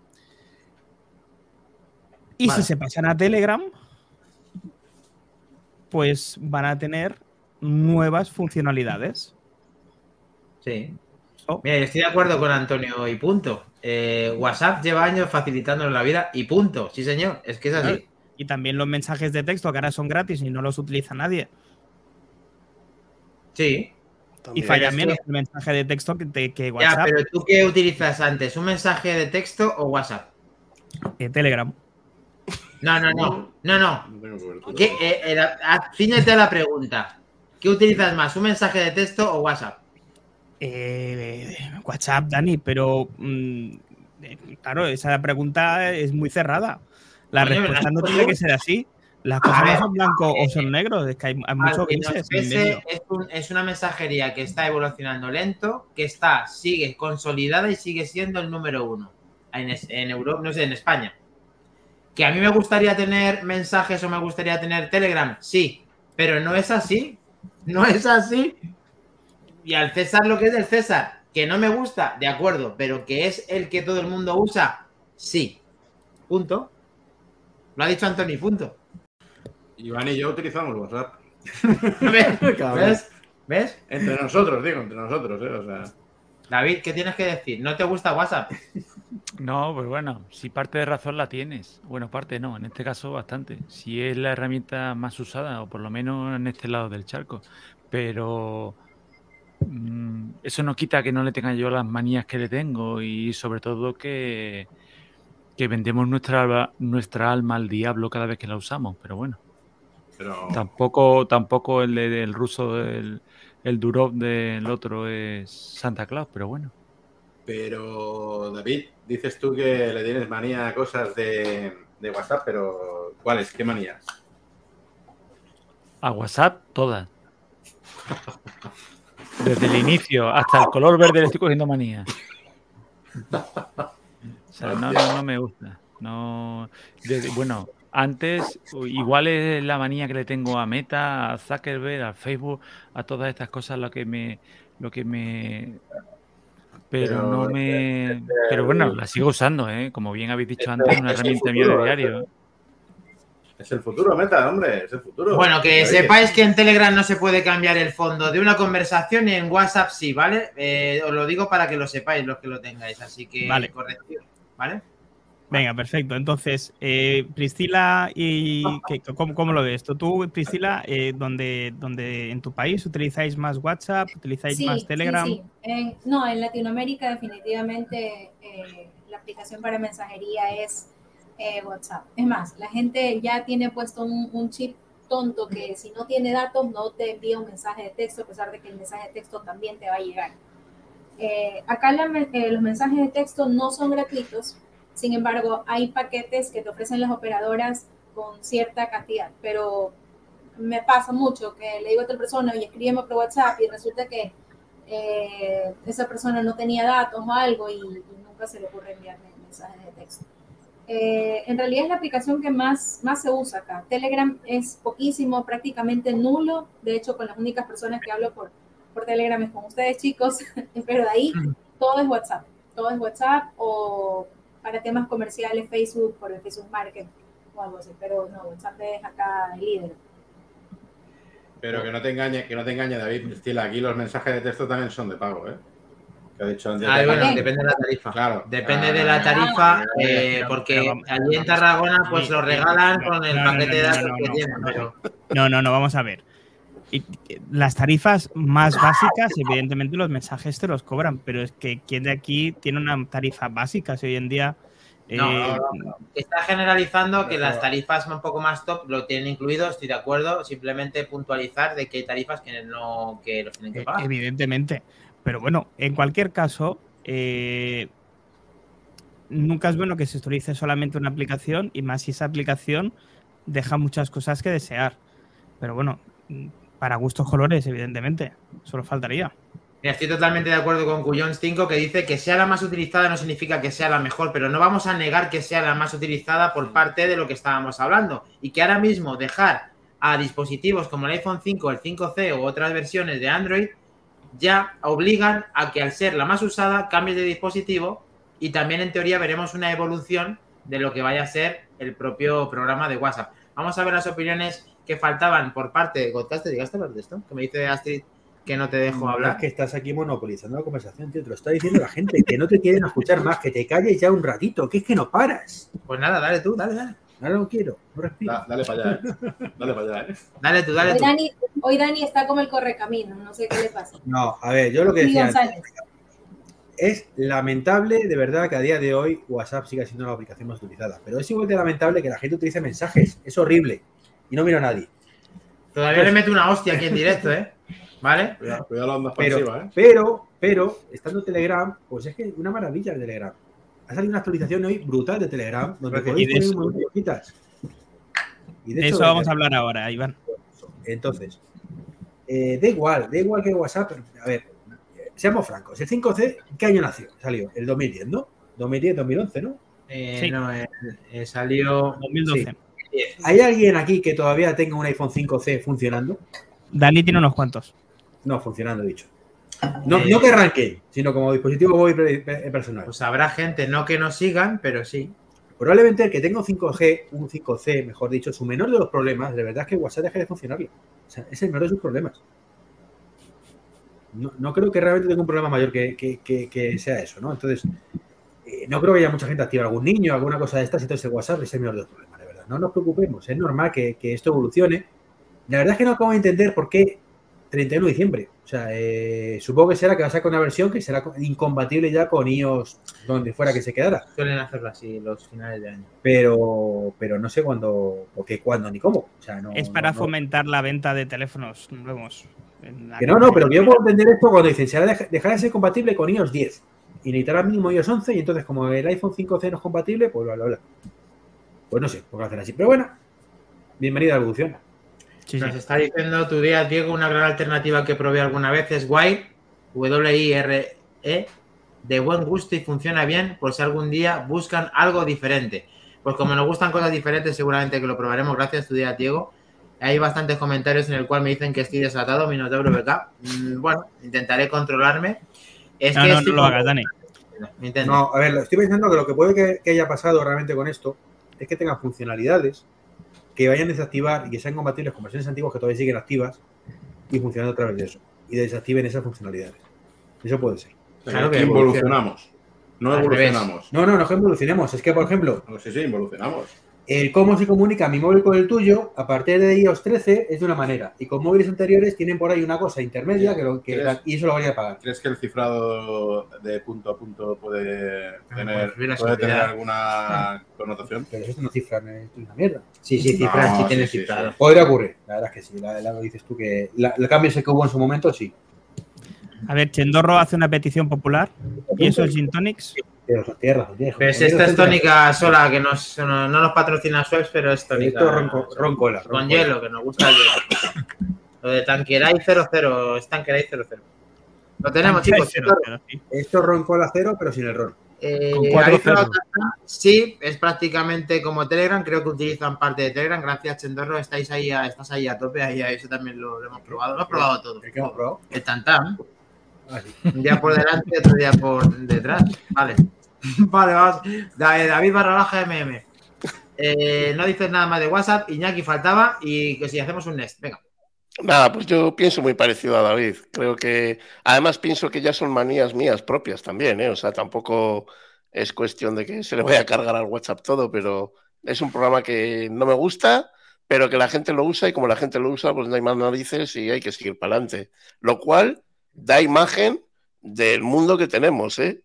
Y Vale. si se pasan a Telegram, pues van a tener nuevas funcionalidades. Sí. So, Mira, yo estoy de acuerdo con Antonio y punto. Eh, WhatsApp lleva años facilitándonos la vida y punto. Sí, señor. Es que es así. y también los mensajes de texto que ahora son gratis y no los utiliza nadie. Sí. Y falla menos que- el mensaje de texto que, te- que Ya, WhatsApp, pero ¿tú qué utilizas antes? ¿Un mensaje de texto o WhatsApp? eh, Telegram. No, no, no. No, no. No tengo cobertura. ¿Qué, eh, era- a- la pregunta. ¿Qué utilizas más? ¿Un mensaje de texto o WhatsApp? Eh, WhatsApp, Dani, pero mm, eh, claro, esa pregunta es muy cerrada. La Oye, respuesta ¿verdad? no tiene que ser así. Las cosas no son blanco o eh, son negros, es que hay, hay muchos grises es, un- es una mensajería que está evolucionando lento, que está, sigue consolidada y sigue siendo el número uno en Europa, no sé, en España. Que a mí me gustaría tener mensajes o me gustaría tener Telegram, sí, pero no es así, no es así. Y al César lo que es del César, que no me gusta, de acuerdo, pero que es el que todo el mundo usa, sí. Punto. Lo ha dicho Anthony, punto. Iván y yo utilizamos WhatsApp. ¿Ves? ¿Ves? ¿Ves? Entre nosotros, digo, entre nosotros, ¿eh? O sea, David, ¿qué tienes que decir? ¿No te gusta WhatsApp? No, pues bueno, si parte de razón la tienes. Bueno, parte no, en este caso bastante. Si es la herramienta más usada, o por lo menos en este lado del charco. Pero mm, eso no quita que no le tenga yo las manías que le tengo y sobre todo que, que vendemos nuestra, alma- nuestra alma al diablo cada vez que la usamos. Pero bueno, pero. tampoco, tampoco el de- del ruso, el, el Durov del otro es Santa Claus, pero bueno. Pero, David, dices tú que le tienes manía a cosas de, de WhatsApp, pero ¿cuáles? ¿Qué manías? A WhatsApp, todas. Desde el inicio hasta el color verde le estoy cogiendo manía. O sea, no, no, no me gusta. No, desde- bueno, antes igual es la manía que le tengo a Meta, a Zuckerberg, a Facebook, a todas estas cosas lo que me, lo que me, pero, Pero no me, este- pero bueno, la sigo usando, ¿eh? Como bien habéis dicho Este- antes, es una este herramienta mía de diario. Es el futuro, Meta, hombre, es el futuro. Bueno, que sepáis que en Telegram no se puede cambiar el fondo de una conversación y en WhatsApp sí, ¿vale? Eh, os lo digo para que lo sepáis los que lo tengáis, así que Vale. corrección, ¿vale? Venga, perfecto. Entonces, eh, Priscila, y ¿qué- cómo, cómo lo ves? Tú, Priscila, eh, donde, donde en tu país utilizáis más WhatsApp, utilizáis Sí, más Telegram. sí. En- no, en Latinoamérica definitivamente eh, la aplicación para mensajería es eh, WhatsApp. Es más, la gente ya tiene puesto un, un chip tonto que si no tiene datos no te envía un mensaje de texto, a pesar de que el mensaje de texto también te va a llegar. Eh, acá la eh, los mensajes de texto no son gratuitos, sin embargo hay paquetes que te ofrecen las operadoras con cierta cantidad, pero me pasa mucho que le digo a otra persona, oye, escríbeme por WhatsApp y resulta que eh, esa persona no tenía datos o algo y, y nunca se le ocurre enviarme mensajes de texto. Eh, en realidad es la aplicación que más, más se usa acá. Telegram es poquísimo, prácticamente nulo. De hecho, con las únicas personas que hablo por, por Telegram es con ustedes, chicos. Pero de ahí todo es WhatsApp. Todo es WhatsApp o para temas comerciales Facebook por el Facebook Market o algo así. Pero no, WhatsApp es acá el líder. Pero que no te engañe, que no te engañe, David, Priscila, aquí los mensajes de texto también son de pago, ¿eh? Que ha dicho antes. Ah, bueno, depende de la tarifa. Claro. Depende Ah, de la tarifa, ah, eh, porque vamos- allí en Tarragona pues Sí, lo regalan no, con el no, no, paquete de no, datos no, que no, tienen. no. pero- No, no, no, vamos a ver. Y- y Las tarifas más básicas, evidentemente los mensajes te los cobran, pero es que quien de aquí tiene una tarifa básica si hoy en día... No, eh, no, Está generalizando que las tarifas un poco más top lo tienen incluido, estoy de acuerdo, simplemente puntualizar de que hay tarifas que no que los tienen que Eh, pagar. Evidentemente. Pero bueno, en cualquier caso, eh, nunca es bueno que se utilice solamente una aplicación y más si esa aplicación deja muchas cosas que desear. Pero bueno, para gustos colores, evidentemente. Solo faltaría. Estoy totalmente de acuerdo con Cuyons 5 que dice que sea la más utilizada no significa que sea la mejor, pero no vamos a negar que sea la más utilizada por parte de lo que estábamos hablando. Y que ahora mismo dejar a dispositivos como el iPhone 5, el 5C o otras versiones de Android ya obligan a que al ser la más usada cambies de dispositivo y también en teoría veremos una evolución de lo que vaya a ser el propio programa de WhatsApp. Vamos a ver las opiniones que faltaban por parte de Godcaster. ¿Llegaste a hablar de esto? Que me dice Astrid que no te dejo Es hablar. que estás aquí monopolizando la conversación, tío. Te lo está diciendo la gente, que no te quieren escuchar más, que te calles ya un ratito, que es que no paras. Pues nada, dale tú, dale, dale. Ahora no quiero, no respiro. Da- dale para allá, ¿eh? Dale para allá, ¿eh? Dale tú, dale Hoy tú. Dani, hoy Dani está como el correcamino, no sé qué le pasa. No, a ver, yo lo que decía antes, es lamentable de verdad que a día de hoy WhatsApp siga siendo la aplicación más utilizada, pero es igual de lamentable que la gente utilice mensajes, es horrible y no miro a nadie. Todavía le meto una hostia aquí en directo, ¿eh? ¿Vale? Cuidado, cuidado la onda Pero, expansiva, ¿eh? pero Pero estando Telegram, pues es que una maravilla el Telegram. Ha salido una actualización hoy brutal de Telegram, donde podéis poner eso- un montón de cositas. Y De hecho, eso vamos a hablar ahora, Iván. Entonces, eh, da igual, da igual que WhatsApp. A ver, seamos francos. El 5C, ¿qué año nació? Salió el 2010, ¿no? 2010, 2011, ¿no? Eh, Sí. No, eh, eh, salió. 2012. ¿Hay alguien aquí que todavía tenga un iPhone 5C funcionando? Dani tiene unos cuantos. No, funcionando, dicho. No, Eh, no que arranque, sino como dispositivo móvil pe- pe- personal. Pues habrá gente, no que nos sigan, pero sí. Probablemente el que tenga un 5G, un 5C, mejor dicho, su menor de los problemas, de verdad es que WhatsApp deje de funcionarlo. O sea, es el menor de sus problemas. No, no creo que realmente tenga un problema mayor que, que- que- que sea eso, ¿no? Entonces, eh, no creo que haya mucha gente activa, algún niño, alguna cosa de estas, entonces el WhatsApp es el menor de los problemas, de verdad. No nos preocupemos, es normal que, que esto evolucione. La verdad es que no acabo de entender por qué 31 de diciembre. O sea, eh, supongo que será que va a sacar una versión que será incompatible ya con iOS donde fuera que se quedara. Suelen hacerlo así los finales de año. pero, pero no sé cuándo, o qué, cuándo ni cómo. O sea, no, es para no, no. fomentar la venta de teléfonos nuevos. Que no, no, pero yo puedo entender esto cuando dicen, será deja- dejará de ser compatible con iOS 10 y necesitará mínimo iOS 11 y entonces como el iPhone 5C no es compatible, pues bla, bla, bla. Pues no sé, por qué hacer así. Pero bueno, bienvenida a la evolución. Sí, sí. Nos está diciendo tu día, Diego, una gran alternativa que probé alguna vez es Wire, W-I-R-E, de buen gusto y funciona bien por si algún día buscan algo diferente. Pues como nos gustan cosas diferentes, seguramente que lo probaremos. Gracias, tu día, Diego. Hay bastantes comentarios en el cual me dicen que estoy desatado, Minotauro BK. Mm, Bueno, intentaré controlarme. Es No, que no, no lo hagas, Dani. No, a ver, lo estoy pensando que lo que puede que, que haya pasado realmente con esto es que tenga funcionalidades que vayan a desactivar y que sean compatibles con versiones antiguas que todavía siguen activas y funcionando a través de eso. Y desactiven esas funcionalidades. Eso puede ser. Claro que Aquí evoluciona. involucionamos. No evolucionamos. No, no, no que evolucionemos. Es que, por ejemplo, No, sí, sí, involucionamos. El cómo se comunica mi móvil con el tuyo a partir de iOS 13 es de una manera. Y con móviles anteriores tienen por ahí una cosa intermedia que lo, que, y eso lo varía a pagar. ¿Crees que el cifrado de punto a punto puede tener, pues, puede tener alguna connotación? Pero eso no cifra, no es una mierda. Sí, sí, cifras, No, sí sí, tienes sí, cifrado. sí. Podría ocurrir. La verdad es que sí. La, la- lo dices tú que la- el cambio ese que hubo en su momento, sí. A ver, Chendorro hace una petición popular. ¿Y esos gin tonics? Pero son tierras, son tierras. Pero si esta es tónica sola, que nos- no, no nos patrocina Schweppes, pero es tónica. Esto ronco, roncola. Con roncola. hielo, que nos gusta el hielo. Lo de Tanqueray 00, es Tanqueray 00. Lo tenemos, chicos. Cero, cero, sí. Esto es roncola cero, pero sin el ron. Eh, Con cuatro ¿habéis probado ceros. Tantan? Sí, es prácticamente como Telegram. Creo que utilizan parte de Telegram. Gracias, Chendorro. Estáis ahí a, estás ahí a tope. Ahí, a eso también lo, lo hemos probado. Lo hemos probado todo. ¿El que hemos probado? El Tantan. Ah, sí. Un día por delante y otro día por detrás. Vale. Vale, vamos. Da- David barra baja MM. Eh, no dices nada más de WhatsApp. Iñaki faltaba y que si hacemos un next. Venga. Nada, pues yo pienso muy parecido a David. Creo que, además, pienso que ya son manías mías propias también, ¿eh? O sea, tampoco es cuestión de que se le vaya a cargar al WhatsApp todo, pero es un programa que no me gusta, pero que la gente lo usa y como la gente lo usa, pues no hay más narices y hay que seguir para adelante. Lo cual da imagen del mundo que tenemos, ¿eh?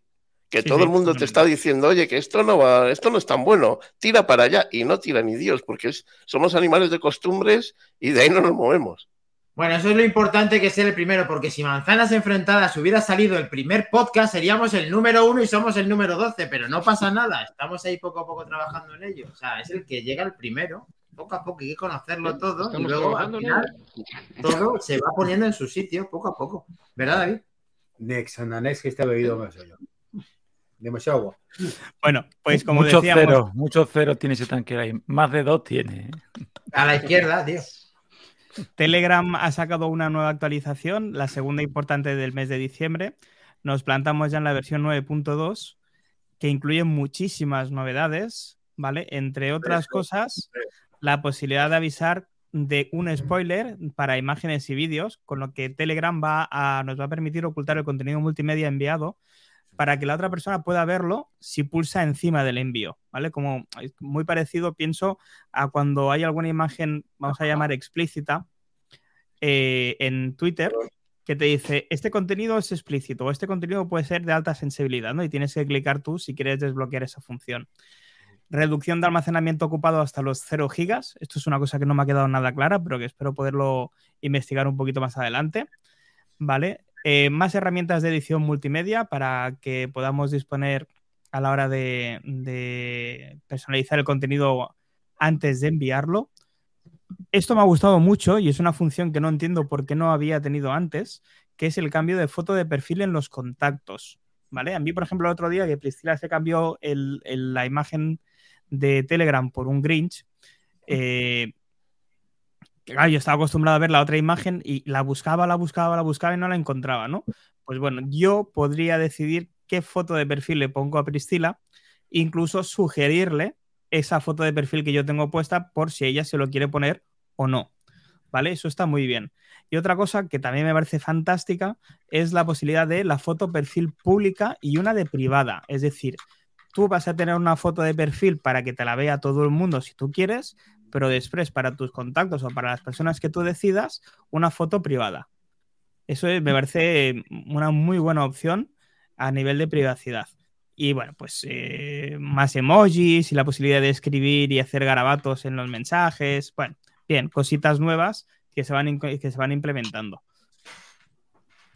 Que Sí, todo sí, el mundo te está diciendo, oye, que esto no va, esto no es tan bueno, tira para allá y no tira ni Dios, porque es- somos animales de costumbres y de ahí no nos movemos. Bueno, eso es lo importante que ser el primero, porque si Manzanas Enfrentadas hubiera salido el primer podcast, seríamos el número uno y somos el número 12, pero no pasa nada, estamos ahí poco a poco trabajando en ello. O sea, es el que llega el primero, poco a poco, hay que conocerlo todo y luego al final todo se va poniendo en su sitio poco a poco. ¿Verdad, David? Next, anda, next, que este ha bebido más yo. Demasiado agua. Bueno, pues como muchos decíamos, ceros, muchos ceros tiene ese tanque ahí. Más de dos tiene. ¿eh? A la izquierda, tío. Telegram ha sacado una nueva actualización, la segunda importante del mes de diciembre. Nos plantamos ya en la versión 9.2, que incluye muchísimas novedades, ¿vale? Entre otras cosas, la posibilidad de avisar de un spoiler para imágenes y vídeos, con lo que Telegram va a, nos va a permitir ocultar el contenido multimedia enviado para que la otra persona pueda verlo si pulsa encima del envío, ¿vale? Como muy parecido, pienso, a cuando hay alguna imagen, vamos a llamar explícita, eh, en Twitter, que te dice, este contenido es explícito o este contenido puede ser de alta sensibilidad, ¿no? Y tienes que clicar tú si quieres desbloquear esa función. Reducción de almacenamiento ocupado hasta los 0 gigas. Esto es una cosa que no me ha quedado nada clara, pero que espero poderlo investigar un poquito más adelante. ¿Vale? Eh, más herramientas de edición multimedia para que podamos disponer a la hora de, personalizar el contenido antes de enviarlo. Esto me ha gustado mucho y es una función que no entiendo por qué no había tenido antes, que es el cambio de foto de perfil en los contactos. ¿Vale? A mí, por ejemplo, el otro día que Priscila se cambió la imagen de Telegram por un Grinch, eh, yo estaba acostumbrado a ver la otra imagen y la buscaba, la buscaba, la buscaba y no la encontraba, ¿no? Pues bueno, yo podría decidir qué foto de perfil le pongo a Priscila, incluso sugerirle esa foto de perfil que yo tengo puesta por si ella se lo quiere poner o no. ¿Vale? Eso está muy bien. Y otra cosa que también me parece fantástica es la posibilidad de la foto perfil pública y una de privada. Es decir, tú vas a tener una foto de perfil para que te la vea todo el mundo si tú quieres, pero después para tus contactos o para las personas que tú decidas, una foto privada. Eso es- me parece una muy buena opción a nivel de privacidad. Y bueno, pues eh, más emojis y la posibilidad de escribir y hacer garabatos en los mensajes. Bueno, bien, cositas nuevas que se van, que se van implementando.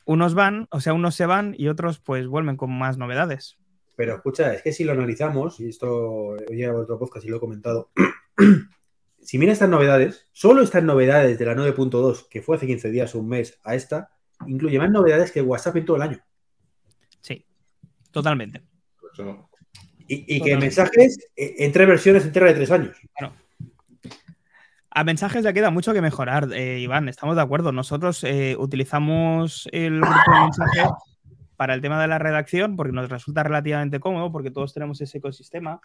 Unos van, o sea, unos se van y otros pues vuelven con más novedades. Pero escucha, es que si lo analizamos, y esto hoy a otro podcast y lo he comentado, si mira estas novedades, solo estas novedades de la 9.2, que fue hace 15 días o un mes, a esta, incluye más novedades que WhatsApp en todo el año. Sí, totalmente. Por eso- Y, y que mensajes en tres versiones enteras de tres años. A mensajes le queda mucho que mejorar, eh, Iván, estamos de acuerdo. Nosotros eh, utilizamos el grupo de mensajes para el tema de la redacción porque nos resulta relativamente cómodo porque todos tenemos ese ecosistema.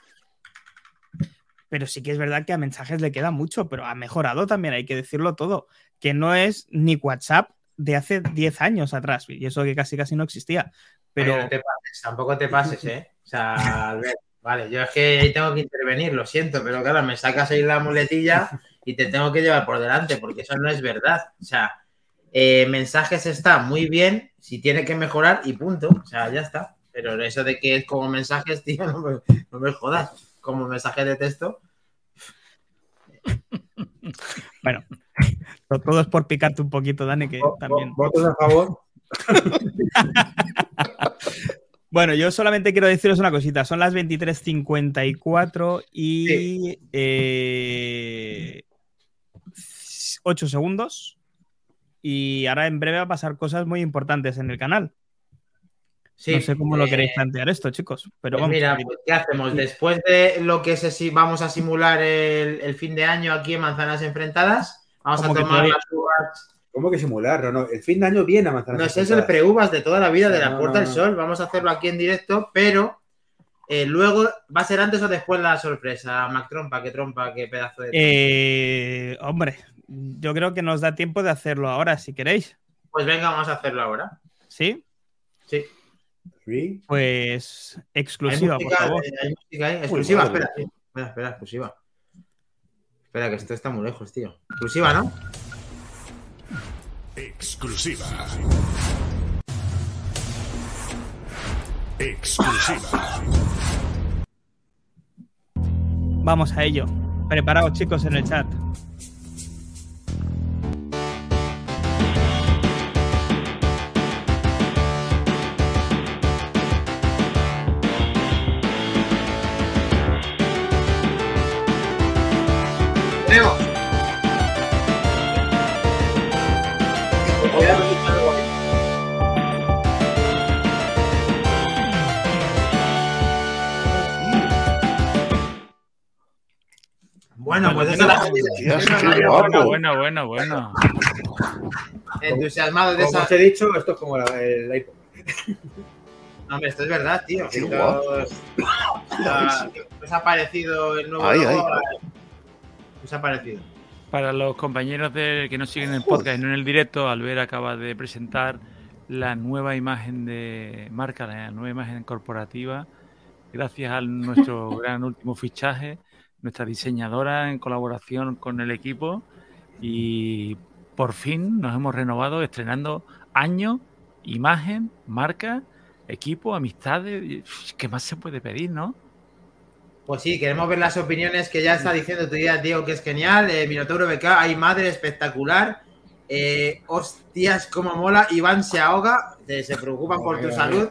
Pero sí que es verdad que a mensajes le queda mucho, pero ha mejorado también, hay que decirlo todo, que no es ni WhatsApp de hace 10 años atrás, y eso que casi casi no existía. Pero Oye, no te pases, tampoco te pases, ¿eh? O sea, Albert, vale, yo es que ahí tengo que intervenir, lo siento, pero claro, me sacas ahí la muletilla y te tengo que llevar por delante, porque eso no es verdad. O sea, eh, mensajes está muy bien, si tiene que mejorar y punto. O sea, ya está. Pero eso de que es como mensajes, tío, no me, no me jodas. Como mensaje de texto. bueno, to- todo es por picarte un poquito, Dani, que también... vo- ¿Votos a favor? Bueno, yo solamente quiero deciros una cosita. Son las 23.54 y 8 segundos. Y ahora en breve va a pasar cosas muy importantes en el canal. Sí, no sé cómo lo eh, queréis plantear esto, chicos. Pero Pues vamos. mira, pues, ¿qué hacemos? Después de lo que sé si vamos a simular el, el fin de año aquí en Manzanas Enfrentadas, vamos a ¿Cómo que tomar todavía? las uvas. ¿Cómo que simular? No, no. El fin de año viene a manzana. No, ese es el pre-uvas de toda la vida de la No, Puerta no, del. Sol. Vamos a hacerlo aquí en directo, pero eh, luego va a ser antes o después la sorpresa. Mac Trompa, qué trompa, qué pedazo de. Eh, hombre, yo creo que nos da tiempo de hacerlo ahora, si queréis. Pues venga, vamos a hacerlo ahora. ¿Sí? Sí. Sí. Pues exclusiva, por favor. eh, hay música ahí. Exclusiva, espera, sí. espera, espera, exclusiva. Espera, que esto está muy lejos, tío. Exclusiva, ¿no? Exclusiva. Exclusiva. Vamos a ello. Preparaos, chicos, en el chat. Guapo. Bueno, bueno, bueno. entusiasmado de Como esa. os he dicho, esto es como la- el iPod. No, hombre, esto es verdad, tío. Qué Esto- guapo. ¿Os ha parecido el nuevo Ay, logo? ¿Os ha parecido? Para los compañeros de, que nos siguen en el podcast y no en el directo, Albert acaba de presentar la nueva imagen de marca, la nueva imagen corporativa, gracias a nuestro gran último fichaje, nuestra diseñadora en colaboración con el equipo y por fin nos hemos renovado estrenando año, imagen, marca, equipo, amistades. ¿Qué más se puede pedir, no? Pues sí, queremos ver las opiniones que ya está diciendo tu día, Diego, que es genial. Eh, Minotauro BK, hay madre espectacular. Eh, hostias, cómo mola. Iván se ahoga. se preocupan por tu salud.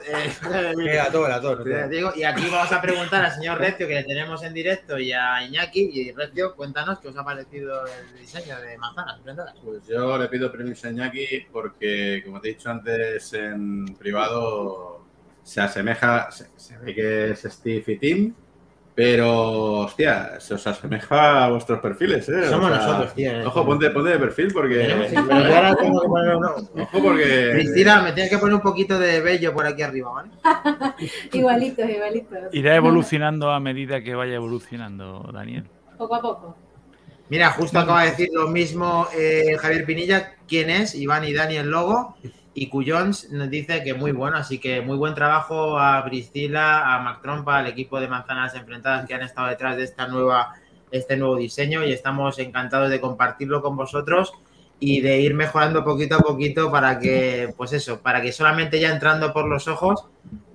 Era todo, todo. digo, y aquí vamos a preguntar al señor Recio, que le tenemos en directo, y a Iñaki. Y Recio, cuéntanos qué os ha parecido el diseño de manzanas prendadas. Pues yo le pido permiso a Iñaki porque, como te he dicho antes en privado, se asemeja, se, se ve que es Steve y Tim, pero, hostia, se os asemeja a vuestros perfiles, ¿eh? Somos O sea, nosotros, tío. eh. Ojo, ponte, ponte de perfil porque... Sí, pero ahora tengo que poner uno. Ojo porque... Cristina, me tienes que poner un poquito de vello por aquí arriba, ¿vale? Igualitos, igualitos. Irá evolucionando a medida que vaya evolucionando, Daniel. Poco a poco. Mira, justo acaba de decir lo mismo eh, Javier Pinilla, quién es, Iván y Dani el logo, y Cuyons nos dice que muy bueno, así que muy buen trabajo a Priscila, a Mac Trompa, al equipo de Manzanas Enfrentadas que han estado detrás de esta nueva, este nuevo diseño y estamos encantados de compartirlo con vosotros y de ir mejorando poquito a poquito para que, pues eso, para que solamente ya entrando por los ojos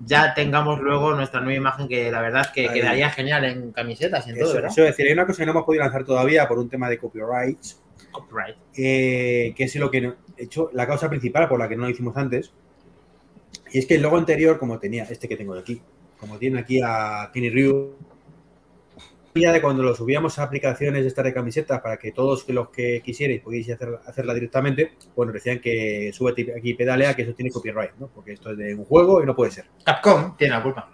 ya tengamos luego nuestra nueva imagen que la verdad es que Ahí. quedaría genial en camisetas y en todo, Eso, ¿verdad? eso es decir, hay una cosa que no hemos podido lanzar todavía por un tema de copyrights, Copyright. eh, que es lo que no- hecho la causa principal por la que no lo hicimos antes. Y es que el logo anterior, como tenía este que tengo de aquí, como tiene aquí a Kenny Ryu, ya de cuando lo subíamos a aplicaciones de estas de camisetas para que todos los que quisierais podíais hacer- hacerla directamente, bueno, decían que súbete aquí pedalea, que eso tiene copyright, ¿no? Porque esto es de un juego y no puede ser. Capcom tiene la culpa.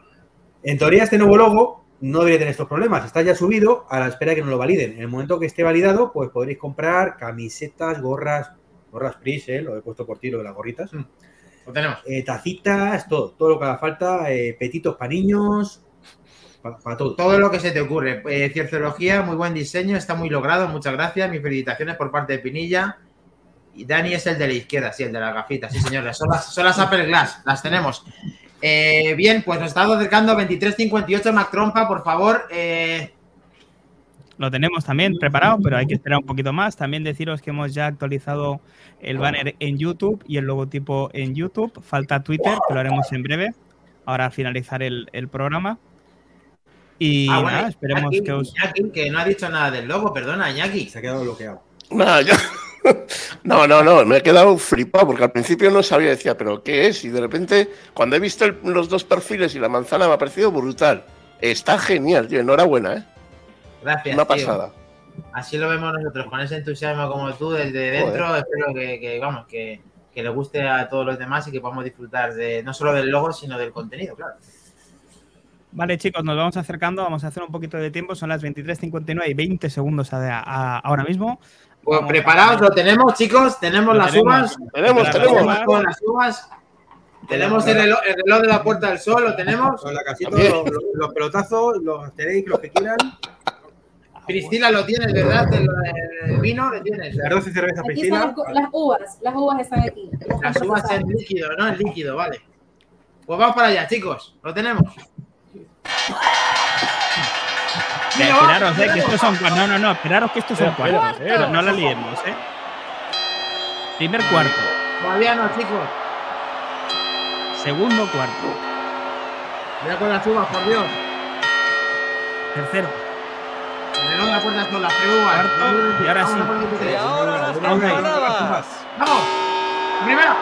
En teoría, este nuevo logo no debería tener estos problemas. Está ya subido a la espera de que nos lo validen. En el momento que esté validado, pues podréis comprar camisetas, gorras, gorras Pris, ¿eh? lo he puesto por ti, lo de las gorritas, Lo tenemos. eh, tacitas, todo, todo lo que haga falta, eh, petitos para niños, para todo. Todo lo que se te ocurre. Eh, Cierciología, muy buen diseño, está muy logrado. Muchas gracias. Mis felicitaciones por parte de Pinilla. Y Dani es el de la izquierda, sí, el de las gafitas, sí, señores. Son las, son las Apple Glass, las tenemos. Bien, pues nos estamos acercando a 23.58, Mac Trompa, por favor. eh, Lo tenemos también preparado, pero hay que esperar un poquito más. También deciros que hemos ya actualizado el banner en YouTube y el logotipo en YouTube. Falta Twitter, que lo haremos en breve, ahora al finalizar el, el programa. Y ah, bueno, nada, esperemos Iñaki, que os... Iñaki, que no ha dicho nada del logo, perdona, Iñaki. Se ha quedado bloqueado. Nada, yo- No, no, no, me he quedado flipado porque al principio no sabía, decía, pero ¿qué es? Y de repente, cuando he visto el- los dos perfiles y la manzana, me ha parecido brutal. Está genial, tío, enhorabuena, ¿eh? Gracias. Una tío. pasada. Así lo vemos nosotros, con ese entusiasmo como tú desde dentro. Espero que, que, vamos, que, que le guste a todos los demás y que podamos disfrutar de no solo del logo, sino del contenido, claro. Vale, chicos, nos vamos acercando. Vamos a hacer un poquito de tiempo. Son las 23.59 y 20 segundos a- a- ahora mismo. Pues Vamos preparados, a- lo tenemos, chicos. Tenemos Lo las tenemos. uvas. Tenemos, tenemos. Tenemos con las uvas. Tenemos el reloj, el reloj de la Puerta del Sol, lo tenemos. Con la casita, los, pelotazos, los tenéis, los que quieran. Priscila lo tienes, ¿verdad? El, el vino lo tienes. Las 12 cervezas Aquí Priscila. están las, las uvas, las uvas están aquí. Las uvas en líquido, ¿no? En líquido, vale. Pues vamos para allá, chicos. Lo tenemos. Eh, esperaros, eh, que estos son cuartos. No, no, no, esperaros que estos son cuartos. espera. No la liemos, ¿eh? Primer cuarto, Todavía no, chicos. segundo cuarto, Mira con las uvas, por Dios. tercero, la Puerta del Sol, las pre-uvas. Cuarto, y ahora sí. Y ahora las Vamos. ¡Primera!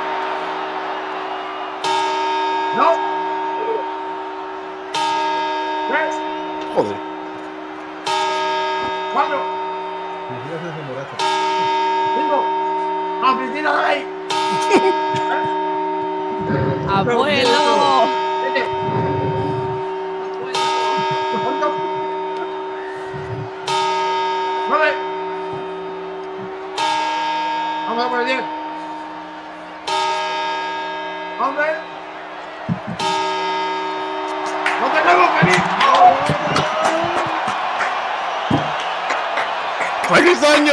¡No! ¡Tres! Joder. ¡Cuatro! ¡Cinco! ¡Vamos, Cristina, dale ahí! ¡Abuelo! Vamos a por el diez. ¡Once! ¡No tenemos feliz! ¡Feliz año!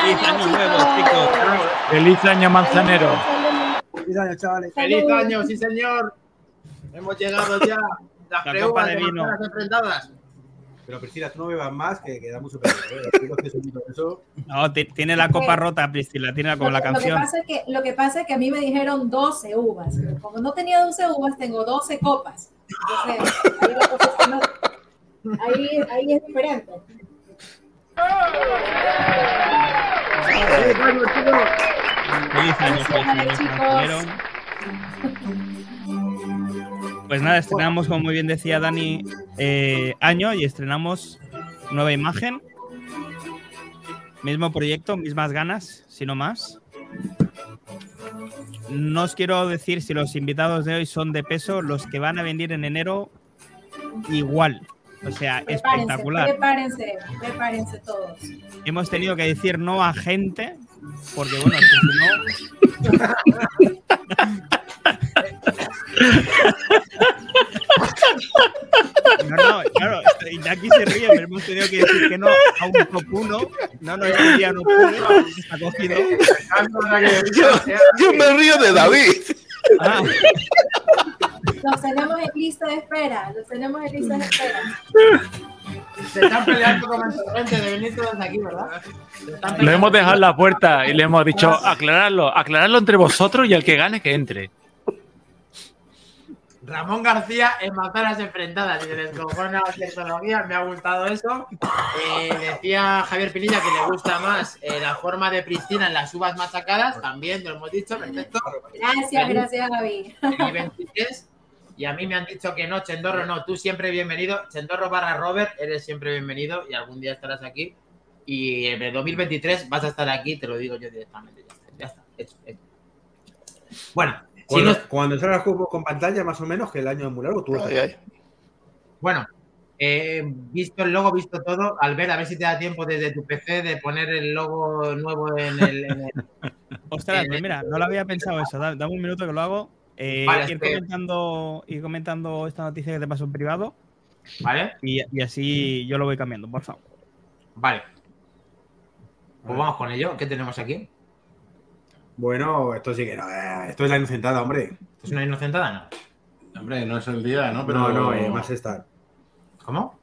Feliz año nuevo, chicos. Feliz año manzanero. Feliz año, chavales. ¡Feliz año, sí señor! Hemos llegado ya. Las La preuvas copa de de vino. manzanas enfrentadas. Pero Priscila, tú no bebas más, que queda mucho peor. ¿eh? No, ti- tiene la copa rota, Priscila, tiene como la que- lo que canción. pasa es que, lo que pasa es que a mí me dijeron 12 uvas. Como no tenía 12 uvas, tengo 12 copas. Entonces, ahí, no- ahí, ahí es diferente. Feliz año, feliz año. Pues nada, estrenamos, como muy bien decía Dani, eh, año y estrenamos nueva imagen. Mismo proyecto, mismas ganas, si no más. No os quiero decir si los invitados de hoy son de peso, los que van a venir en enero, igual. O sea, Prepárense, espectacular. prepárense, prepárense todos. Hemos tenido que decir no a gente, porque bueno, si no. No, no, claro, y aquí se ríe, pero hemos tenido que decir que no a un top 1. No, no, este día no está cogido. Yo, yo me río de David. Ah, Los tenemos en lista de espera, los tenemos en lista de espera. Se están peleando como gente de venir todos aquí, ¿verdad? Lo hemos dejado en la puerta y le hemos dicho aclararlo, aclararlo entre vosotros y el que gane que entre. Ramón García en manzanas enfrentadas y se les cojona la tecnología, me ha gustado eso. Eh, decía Javier Pinilla que le gusta más eh, la forma de Pristina en las uvas machacadas, también lo hemos dicho, perfecto. Gracias, gracias, Javi. Y 23. Y a mí me han dicho que no, Chendorro, no, tú siempre bienvenido. Chendorro barra Robert, eres siempre bienvenido y algún día estarás aquí. Y en el 2023 vas a estar aquí, te lo digo yo directamente. Ya está, ya está, hecho, hecho. Bueno, si Cuando, cuando salga el juego con pantalla, más o menos, que el año de Muraro, tú lo Ay, ay. Bueno, eh, visto el logo, visto todo, al ver, a ver si te da tiempo desde tu PC de poner el logo nuevo en el. en el- ostras, pues mira, no lo había pensado eso. Da- Dame un minuto que lo hago. Eh, Vale, ir, comentando, ir comentando esta noticia que te paso en privado ¿Vale? y, y así yo lo voy cambiando, por favor. Vale. Pues vamos con ello. ¿Qué tenemos aquí? Bueno, esto sí que no. eh, Esto es la inocentada, hombre. ¿Es una inocentada? No. Hombre, no es el día, ¿no? Pero No, no, eh, más estar. ¿Cómo?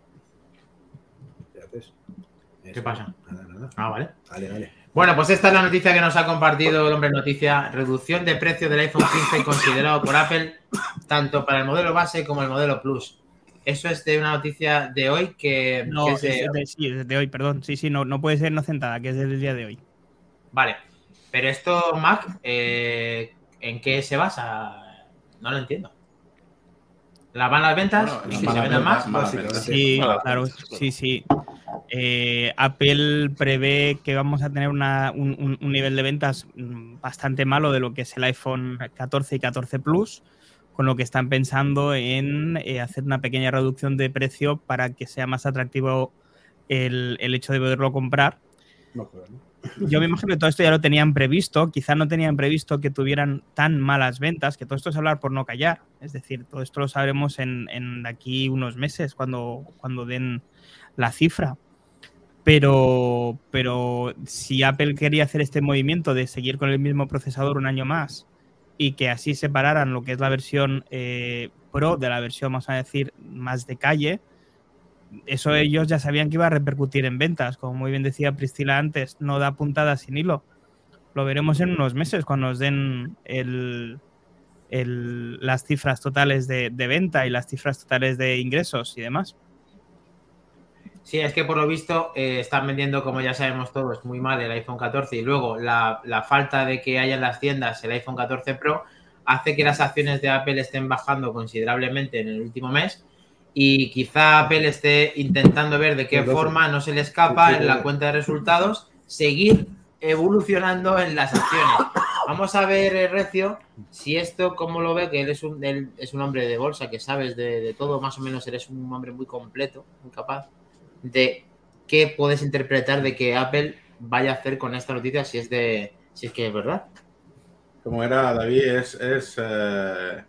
¿Qué Eso. pasa? Nada, nada. Ah, vale. Dale, dale. Bueno, pues esta es la noticia que nos ha compartido el hombre noticia. Reducción de precio del iPhone 15 considerado por Apple tanto para el modelo base como el modelo Plus. Eso es de una noticia de hoy que, No, que es de, sí, es de hoy, perdón. Sí, sí, no, no puede ser inocentada, que es del día de hoy. Vale. Pero esto, Mac, eh, ¿en qué se basa? No lo entiendo. ¿La van las ventas? Bueno, ¿Y las si se venden más? malas Básicamente. ventas. Sí, claro, sí, sí. Eh, Apple prevé que vamos a tener una- un, nivel de ventas mm, bastante malo de lo que es el iPhone 14 y 14 Plus, con lo que están pensando en eh, hacer una pequeña reducción de precio para que sea más atractivo el, el hecho de poderlo comprar. No ¿no? Yo me imagino que todo esto ya lo tenían previsto, quizá no tenían previsto que tuvieran tan malas ventas, que todo esto es hablar por no callar. Es decir, todo esto lo sabremos en, en aquí unos meses, cuando, cuando den la cifra. Pero, pero si Apple quería hacer este movimiento de seguir con el mismo procesador un año más y que así separaran lo que es la versión eh, Pro de la versión, vamos a decir, más de calle, eso ellos ya sabían que iba a repercutir en ventas. Como muy bien decía Priscila antes, no da puntada sin hilo. Lo veremos en unos meses cuando nos den el- el- las cifras totales de, de venta y las cifras totales de ingresos y demás. Sí, es que por lo visto eh, están vendiendo, como ya sabemos todos, muy mal el iPhone 14 y luego la, la falta de que haya en las tiendas el iPhone 14 Pro hace que las acciones de Apple estén bajando considerablemente en el último mes y quizá Apple esté intentando ver de qué El 12. forma no se le escapa en la cuenta de resultados seguir evolucionando en las acciones. Vamos a ver, eh, Recio, si esto, cómo lo ve, que él es un, él es un hombre de bolsa, que sabes de, de todo, más o menos eres un hombre muy completo, muy capaz de qué puedes interpretar de que Apple vaya a hacer con esta noticia si es de si es que es verdad. Como era David, es, es eh,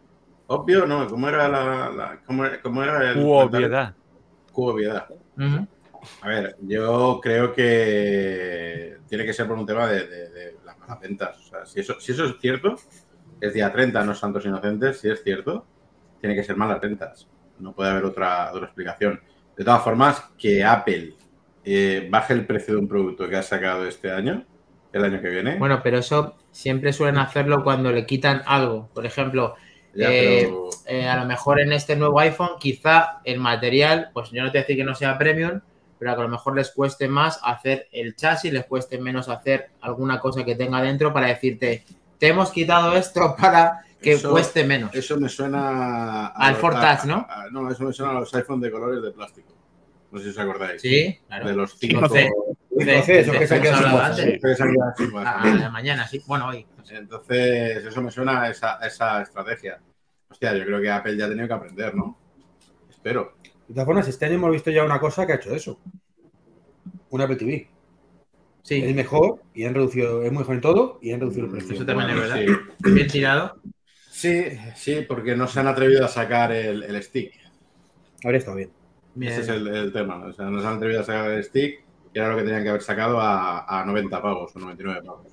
obvio, ¿no? ¿Cómo era la, la- cómo, era- cómo era el U obviedad. Cu obviedad. A ver, yo creo que tiene que ser por un tema de, de- de las malas ventas. O sea, si eso, si eso es cierto, es día 30, no santos inocentes, si es cierto, tiene que ser malas ventas. No puede haber otra, otra explicación. De todas formas, que Apple eh, baje el precio de un producto que ha sacado este año, el año que viene. Bueno, pero eso siempre suelen hacerlo cuando le quitan algo. Por ejemplo, ya, eh, pero- eh, a lo mejor en este nuevo iPhone, quizá el material, pues yo no te voy a decir que no sea premium, pero a que a lo mejor les cueste más hacer el chasis, les cueste menos hacer alguna cosa que tenga dentro para decirte, te hemos quitado esto para que Eso- cueste menos. Eso me suena. a- Al Fortage, ¿no? a- a- no, eso me suena a los iPhone de colores de plástico. No sé si os acordáis. Sí, claro. De los cinco. Entonces- eso que se A la mañana, sí. Bueno, hoy. Entonces, eso me suena a esa, a esa estrategia. Hostia, yo creo que Apple ya ha tenido que aprender, ¿no? Espero. De todas formas, este año hemos visto ya una cosa que ha hecho eso. Un Apple TV. Sí, Es mejor y han reducido, es mejor en todo y han reducido el precio. Eso también es verdad. Sí. bien tirado. Sí, sí, porque no se han atrevido a sacar el, el stick. Habría estado bien. Bien. Ese es el, el tema. O sea, no se han atrevido a sacar el stick, que era lo que tenían que haber sacado a, a 90 pavos o 99 pavos.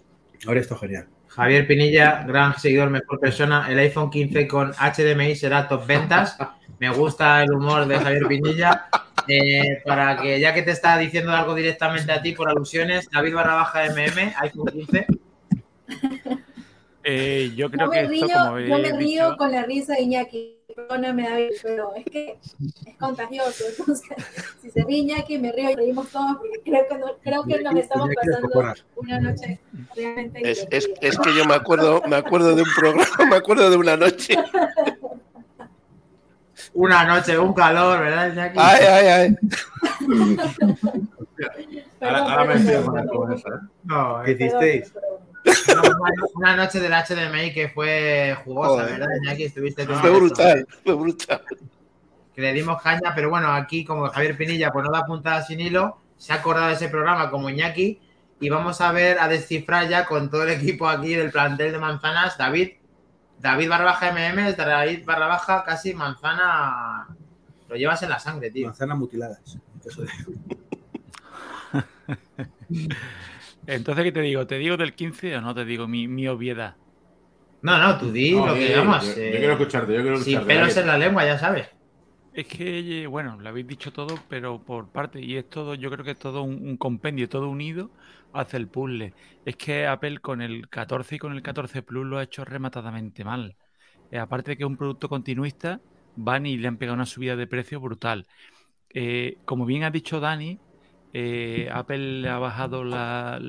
Habría estado genial. Javier Pinilla, gran seguidor, mejor persona. El iPhone 15 con HDMI será top ventas. Me gusta el humor de Javier Pinilla. Eh, para que, ya que te está diciendo algo directamente a ti por alusiones, David barra baja MM, iPhone 15. Eh, yo creo que me río, esto, como me río dicho, con la risa de Iñaki. Perdóname, David, pero es que es contagioso. Entonces, si se ríe Iñaki, me río y reímos todos porque creo que, no- creo que nos estamos pasando una noche realmente Es, es- es que yo me acuerdo, me acuerdo de un programa, me acuerdo de una noche. Una noche, un calor, ¿verdad, Iñaki? Ay, ay, ay. Ahora, ahora me estoy con esa, ¿eh? No, ¿Qué hicisteis? Una noche del HDMI que fue jugosa, Joder. ¿verdad, Iñaki? Estuviste en Fue brutal, fue brutal. que le dimos caña, pero bueno, aquí como Javier Pinilla pues no da puntada sin hilo, se ha acordado de ese programa como Iñaki y vamos a ver, a descifrar ya con todo el equipo aquí del plantel de manzanas, David, David barra baja MM, David barra baja casi manzana, lo llevas en la sangre, tío. Manzanas mutiladas. Eso de- Entonces, ¿qué te digo? ¿Te digo del 15 o no te digo mi, mi obviedad? No, no, tú di No, lo que yo, llamas. yo eh, quiero escucharte, yo quiero sin escucharte. pelos David. en la lengua, ya sabes. Es que, bueno, lo habéis dicho todo, pero por parte, y es todo, yo creo que es todo un, un compendio, todo unido hace el puzzle. Es que Apple con el 14 y con el 14 Plus lo ha hecho rematadamente mal. Eh, aparte de que es un producto continuista, van y le han pegado una subida de precio brutal. Eh, como bien ha dicho Dani, eh, Apple ha bajado la-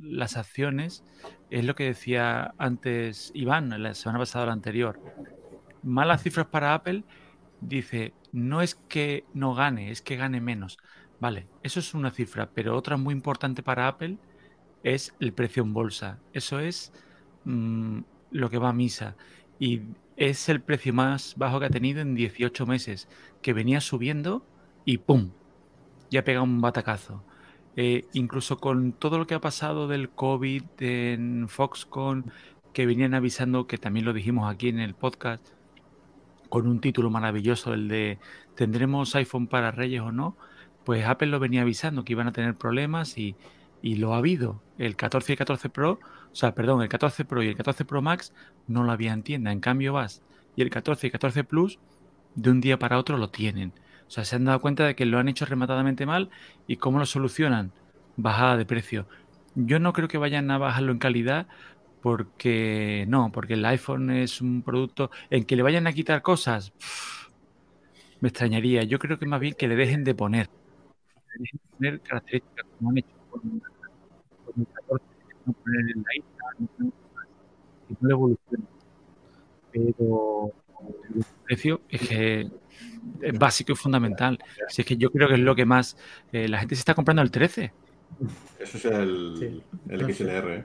las acciones, es lo que decía antes Iván, la semana pasada la anterior. Malas cifras para Apple, dice, no es que no gane, es que gane menos. Vale, eso es una cifra, pero otra muy importante para Apple es el precio en bolsa. Eso es mm, lo que va a misa. Y es el precio más bajo que ha tenido en 18 meses, que venía subiendo y ¡pum! Ya pega un batacazo. Eh, incluso con todo lo que ha pasado del COVID en Foxconn, que venían avisando, que también lo dijimos aquí en el podcast, con un título maravilloso, el de ¿tendremos iPhone para Reyes o no? Pues Apple lo venía avisando que iban a tener problemas y, y lo ha habido. El 14 y el 14 Pro, o sea, perdón, el 14 Pro y el 14 Pro Max no lo había en tienda. En cambio vas y el 14 y 14 Plus de un día para otro lo tienen. O sea, se han dado cuenta de que lo han hecho rematadamente mal y cómo lo solucionan. Bajada de precio. Yo no creo que vayan a bajarlo en calidad porque no, porque el iPhone es un producto en que le vayan a quitar cosas. me extrañaría. Yo creo que más bien que le dejen de poner. Le dejen de poner características como han hecho con, con el 14, no poner el iPad, no poner cosas, que no le evolucionen. Pero precio es que es básico y fundamental. Si es que yo creo que es lo que más. eh, la gente se está comprando el 13. Eso es el, Sí. el XLR. ¿eh?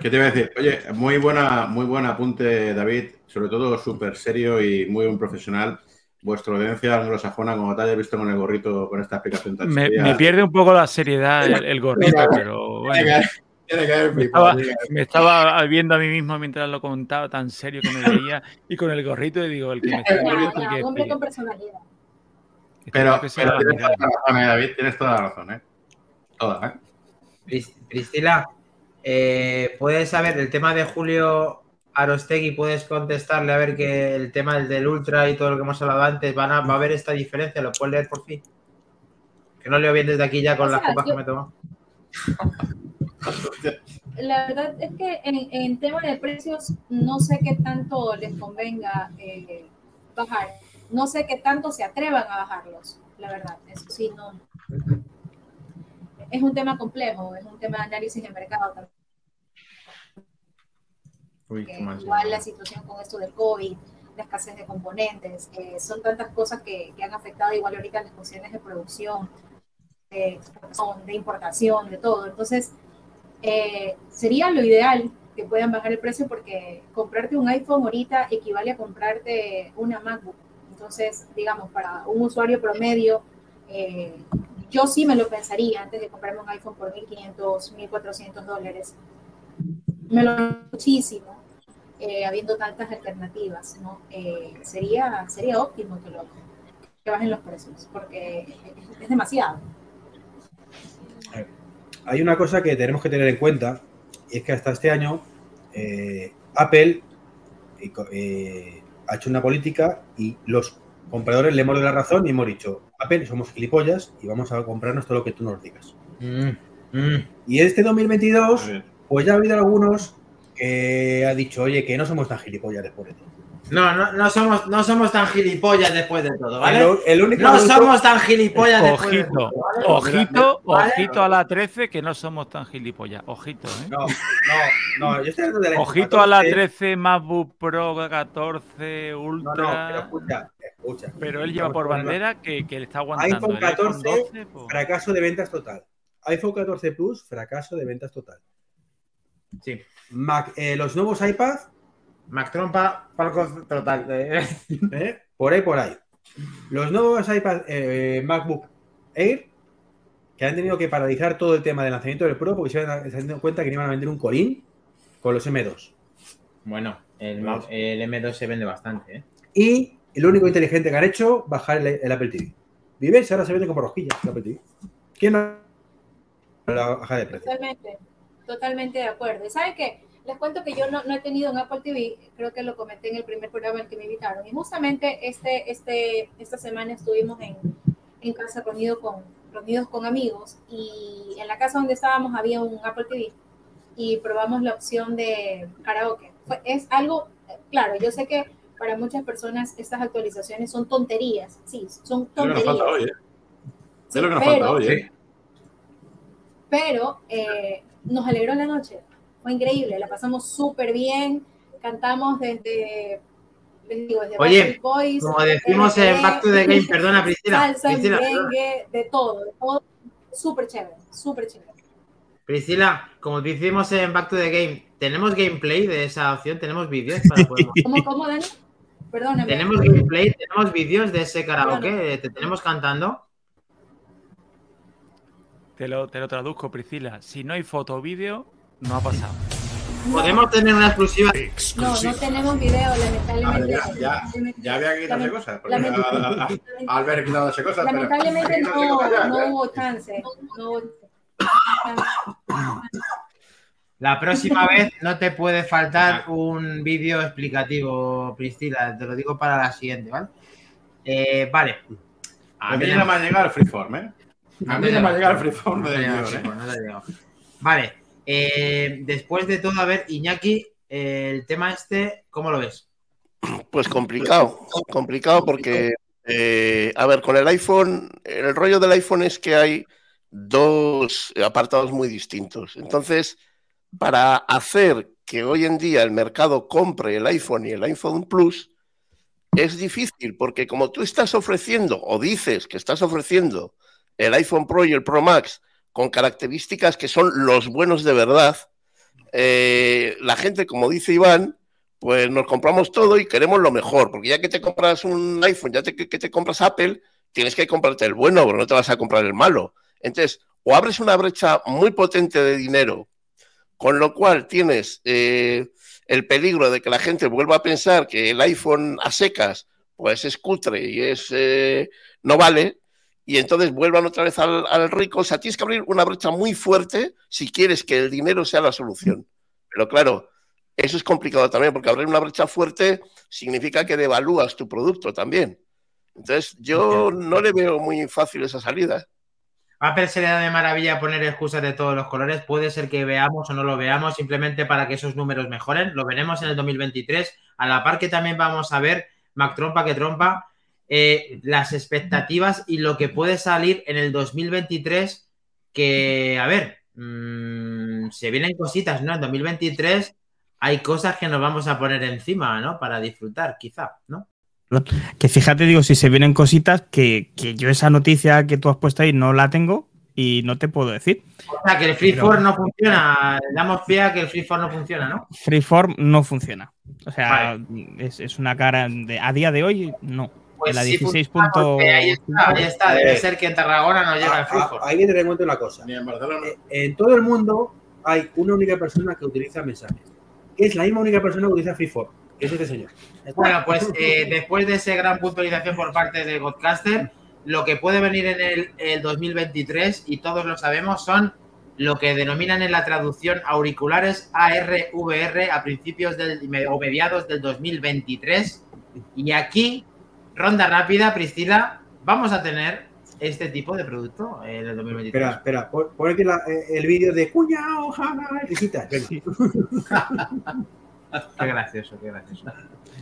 ¿Qué te iba a decir? Oye, muy buena, muy buen apunte, David. Sobre todo súper serio y muy buen profesional. Vuestra audiencia anglosajona, como te hayas visto con el gorrito, con esta explicación tan Me, me pierde un poco la seriedad el, el gorrito, pero bueno. Que, tiene que haber Me estaba, me viendo a mí mismo mientras lo contaba tan serio que me veía y con el gorrito y digo, el que me está viendo que hombre con personalidad. Pero, "Tengo que ser pero tienes mirada". toda la razón, eh, David. Tienes toda la razón, ¿eh? Toda, ¿eh? Pris- Priscila, eh, ¿puedes saber el tema de Julio Arostegui? ¿Puedes contestarle a ver que el tema del, del Ultra y todo lo que hemos hablado antes, van a, va a haber esta diferencia? ¿Lo puedes leer por fin? Que no leo bien desde aquí ya con O las copas que me tomo. La verdad es que en, en tema de precios no sé qué tanto les convenga eh, bajar. No sé qué tanto se atrevan a bajarlos, la verdad. Eso sí, no. es un tema complejo, es un tema de análisis de mercado también. Uy, mal. igual la situación con esto del COVID, la escasez de componentes, eh, son tantas cosas que, que han afectado igual ahorita las cuestiones de producción, de exportación, de importación, de todo. Entonces, eh, sería lo ideal que puedan bajar el precio porque comprarte un iPhone ahorita equivale a comprarte una MacBook. Entonces, digamos, para un usuario promedio, eh, yo sí me lo pensaría antes de comprarme un iPhone por 1.500, 1.400 dólares. Me lo muchísimo, eh, habiendo tantas alternativas, ¿no? Eh, sería, sería óptimo que, lo, que bajen los precios, porque es, es demasiado. Hay una cosa que tenemos que tener en cuenta, y es que hasta este año eh, Apple eh, eh, ha hecho una política y los compradores le hemos dado la razón y hemos dicho, Apple, somos gilipollas y vamos a comprarnos todo lo que tú nos digas. Mm, mm. Y este 2022, Muy bien. pues ya ha habido algunos que ha dicho, oye, que no somos tan gilipollas después de todo. No, no, no somos, no somos tan gilipollas después de todo, ¿vale? El, el único No producto- somos tan gilipollas después de Ojito, todo, ¿vale? ojito, ¿Vale? ojito a la 13 que no somos tan gilipollas. Ojito, ¿eh? No, no, no, yo estoy hablando de la Ojito a la 14. 13 MacBook Pro 14 No, Ultra. no, pero escucha, escucha. Pero él lleva por bandera que, que le está aguantando. iPhone El iPhone 14, 12, pues, Fracaso de ventas total. iPhone 14 Plus, fracaso de ventas total. Sí. Mac- eh, los nuevos iPad, Mac Trompa, Falco total. eh. ¿eh? por ahí, por ahí. Los nuevos iPad eh, MacBook Air, que han tenido que paralizar todo el tema del lanzamiento del Pro porque se han se han dado cuenta que no iban a vender un colín con los M2. Bueno, el, Mac- el M2 se vende bastante, ¿eh? Y lo único inteligente que han hecho, bajar el, el Apple TV. ¿Vives? Ahora se vende como rosquillas el Apple TV. ¿Quién no la baja de precio? Totalmente, totalmente de acuerdo. Y saben que les cuento que yo no, no he tenido un Apple TV, creo que lo comenté en el primer programa en el que me invitaron. Y justamente este, este, esta semana estuvimos en, en casa reunido con, reunidos con amigos y en la casa donde estábamos había un Apple TV y probamos la opción de karaoke. Fue- es algo, eh, claro, yo sé que para muchas personas estas actualizaciones son tonterías, sí, son Es lo que nos tonterías. falta hoy, ¿eh? Es lo que nos pero- falta hoy, ¿eh? pero eh, nos alegró la noche. Fue increíble, la pasamos súper bien, cantamos desde, les digo, desde Oye, Boys, Como decimos en RBD, Back to the Game, perdona Priscila. salsa, Priscila, merengue, de todo, de todo, súper chévere, súper chévere. Priscila, como decimos en Back to the Game, ¿tenemos gameplay de esa opción? ¿Tenemos vídeos para poder ¿Cómo, cómo, Dani? Perdóname. Tenemos gameplay, tenemos vídeos de ese karaoke, te tenemos cantando. te, lo, te lo traduzco, Priscila. Si no hay foto o vídeo, no ha pasado. No, Podemos tener una exclusiva. no, Exclusiva. no tenemos video, lamentablemente. ya, ya, ya había que quitarse Lament- cosas. Porque lament- a- a- a- al ver quitándose cosas. pero- Lamentablemente no, no hubo chance. No hubo chance. La próxima vez no te puede faltar un vídeo explicativo, Priscila. Te lo digo para la siguiente, ¿vale? Eh, vale. A mí no me ha llegado el freeform, ¿eh? A mí no me ha llegado el freeform ¿eh? llegado. Vale. Eh, después de todo, a ver, Iñaki, eh, el tema este, ¿cómo lo ves? Pues complicado, complicado porque, eh, a ver, con el iPhone, el rollo del iPhone es que hay dos apartados muy distintos. Entonces, para hacer que hoy en día el mercado compre el iPhone y el iPhone Plus, es difícil porque como tú estás ofreciendo o dices que estás ofreciendo el iPhone Pro y el Pro Max con características que son los buenos de verdad, eh, la gente, como dice Iván, pues nos compramos todo y queremos lo mejor, porque ya que te compras un iPhone, ya que te compras Apple, tienes que comprarte el bueno, pero no te vas a comprar el malo. Entonces, o abres una brecha muy potente de dinero, con lo cual tienes eh, el peligro de que la gente vuelva a pensar que el iPhone a secas, pues es cutre y es eh, no vale, y entonces vuelvan otra vez al, al rico. O sea, tienes que abrir una brecha muy fuerte si quieres que el dinero sea la solución. Pero claro, eso es complicado también, porque abrir una brecha fuerte significa que devalúas tu producto también. Entonces, yo no le veo muy fácil esa salida. Apple se le da de maravilla poner excusas de todos los colores. Puede ser que veamos o no lo veamos, simplemente para que esos números mejoren. Lo veremos en el 2023. A la par que también vamos a ver, Mac Trompa que trompa, eh, las expectativas y lo que puede salir en el 2023 que, a ver, mm, se vienen cositas, ¿no? En 2023 hay cosas que nos vamos a poner encima, ¿no? Para disfrutar, quizá, ¿no? Que fíjate, digo, si se vienen cositas que, que yo esa noticia que tú has puesto ahí no la tengo y no te puedo decir. O sea, que el Freeform no funciona. Damos pie a que el Freeform no funciona, ¿no? Freeform no funciona. O sea, es, es una cara de, a día de hoy, no. Pues la sí 16. funciona, punto- Ahí está, ahí está. Debe Eh, ser que en Tarragona no llega el Ah, Freeform. ah, Hay que tener en cuenta una cosa. Ni en Barcelona. Eh, En todo el mundo hay una única persona que utiliza mensajes. Que es la misma única persona que utiliza Freeform. Que es este señor. Bueno, pues eh, después de ese gran puntualización por parte de Godcaster, lo que puede venir en el, el 2023, y todos lo sabemos, son lo que denominan en la traducción auriculares ARVR a principios del, o mediados del 2023. Y aquí, ronda rápida, Priscila, vamos a tener este tipo de producto en el 2023. Espera, espera. Pon, pon aquí la- eh, el vídeo de cuñado, jaja, risitas. Venga. Qué gracioso, qué gracioso.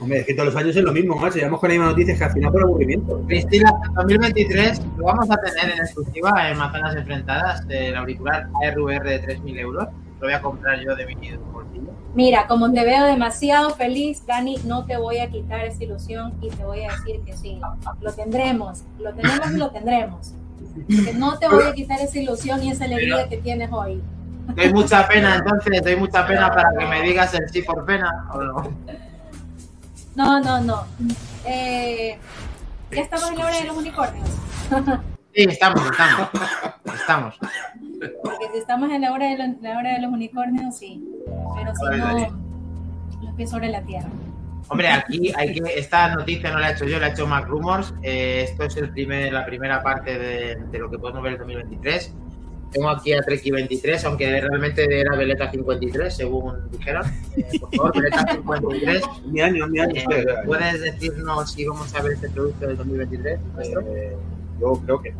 Hombre, es que todos los años es lo mismo, macho. Llevamos con la misma noticia que al final por aburrimiento. Priscila, en 2023 lo vamos a tener en exclusiva en Manzanas Enfrentadas, el auricular RVR de 3.000 euros. Lo voy a comprar yo de mi bolsillo. Mira, como te veo demasiado feliz, Dani, no te voy a quitar esa ilusión y te voy a decir que sí, lo tendremos, lo tenemos y lo tendremos. Que no te voy a quitar esa ilusión y esa alegría que tienes hoy. Doy mucha pena, entonces, doy mucha pena para que me digas el sí por pena o no. No, no, no. Eh, ya estamos en la hora de los unicornios. Sí, estamos, estamos. Estamos. Porque si estamos en la hora de, lo- la hora de los unicornios, sí. Pero si no, los pies sobre la tierra. Hombre, aquí hay que. Esta noticia no la he hecho yo, la ha hecho Mac Rumors. Eh, esto es el primer, la primera parte de, de lo que podemos ver en 2023. Tengo aquí a Treki 23, aunque realmente era Veleta 53, según dijeron. Eh, por favor, Veleta 53. Mi año, mi año. Eh, ¿Puedes decirnos si vamos a ver este producto del 2023? nuestro? eh, yo creo que no.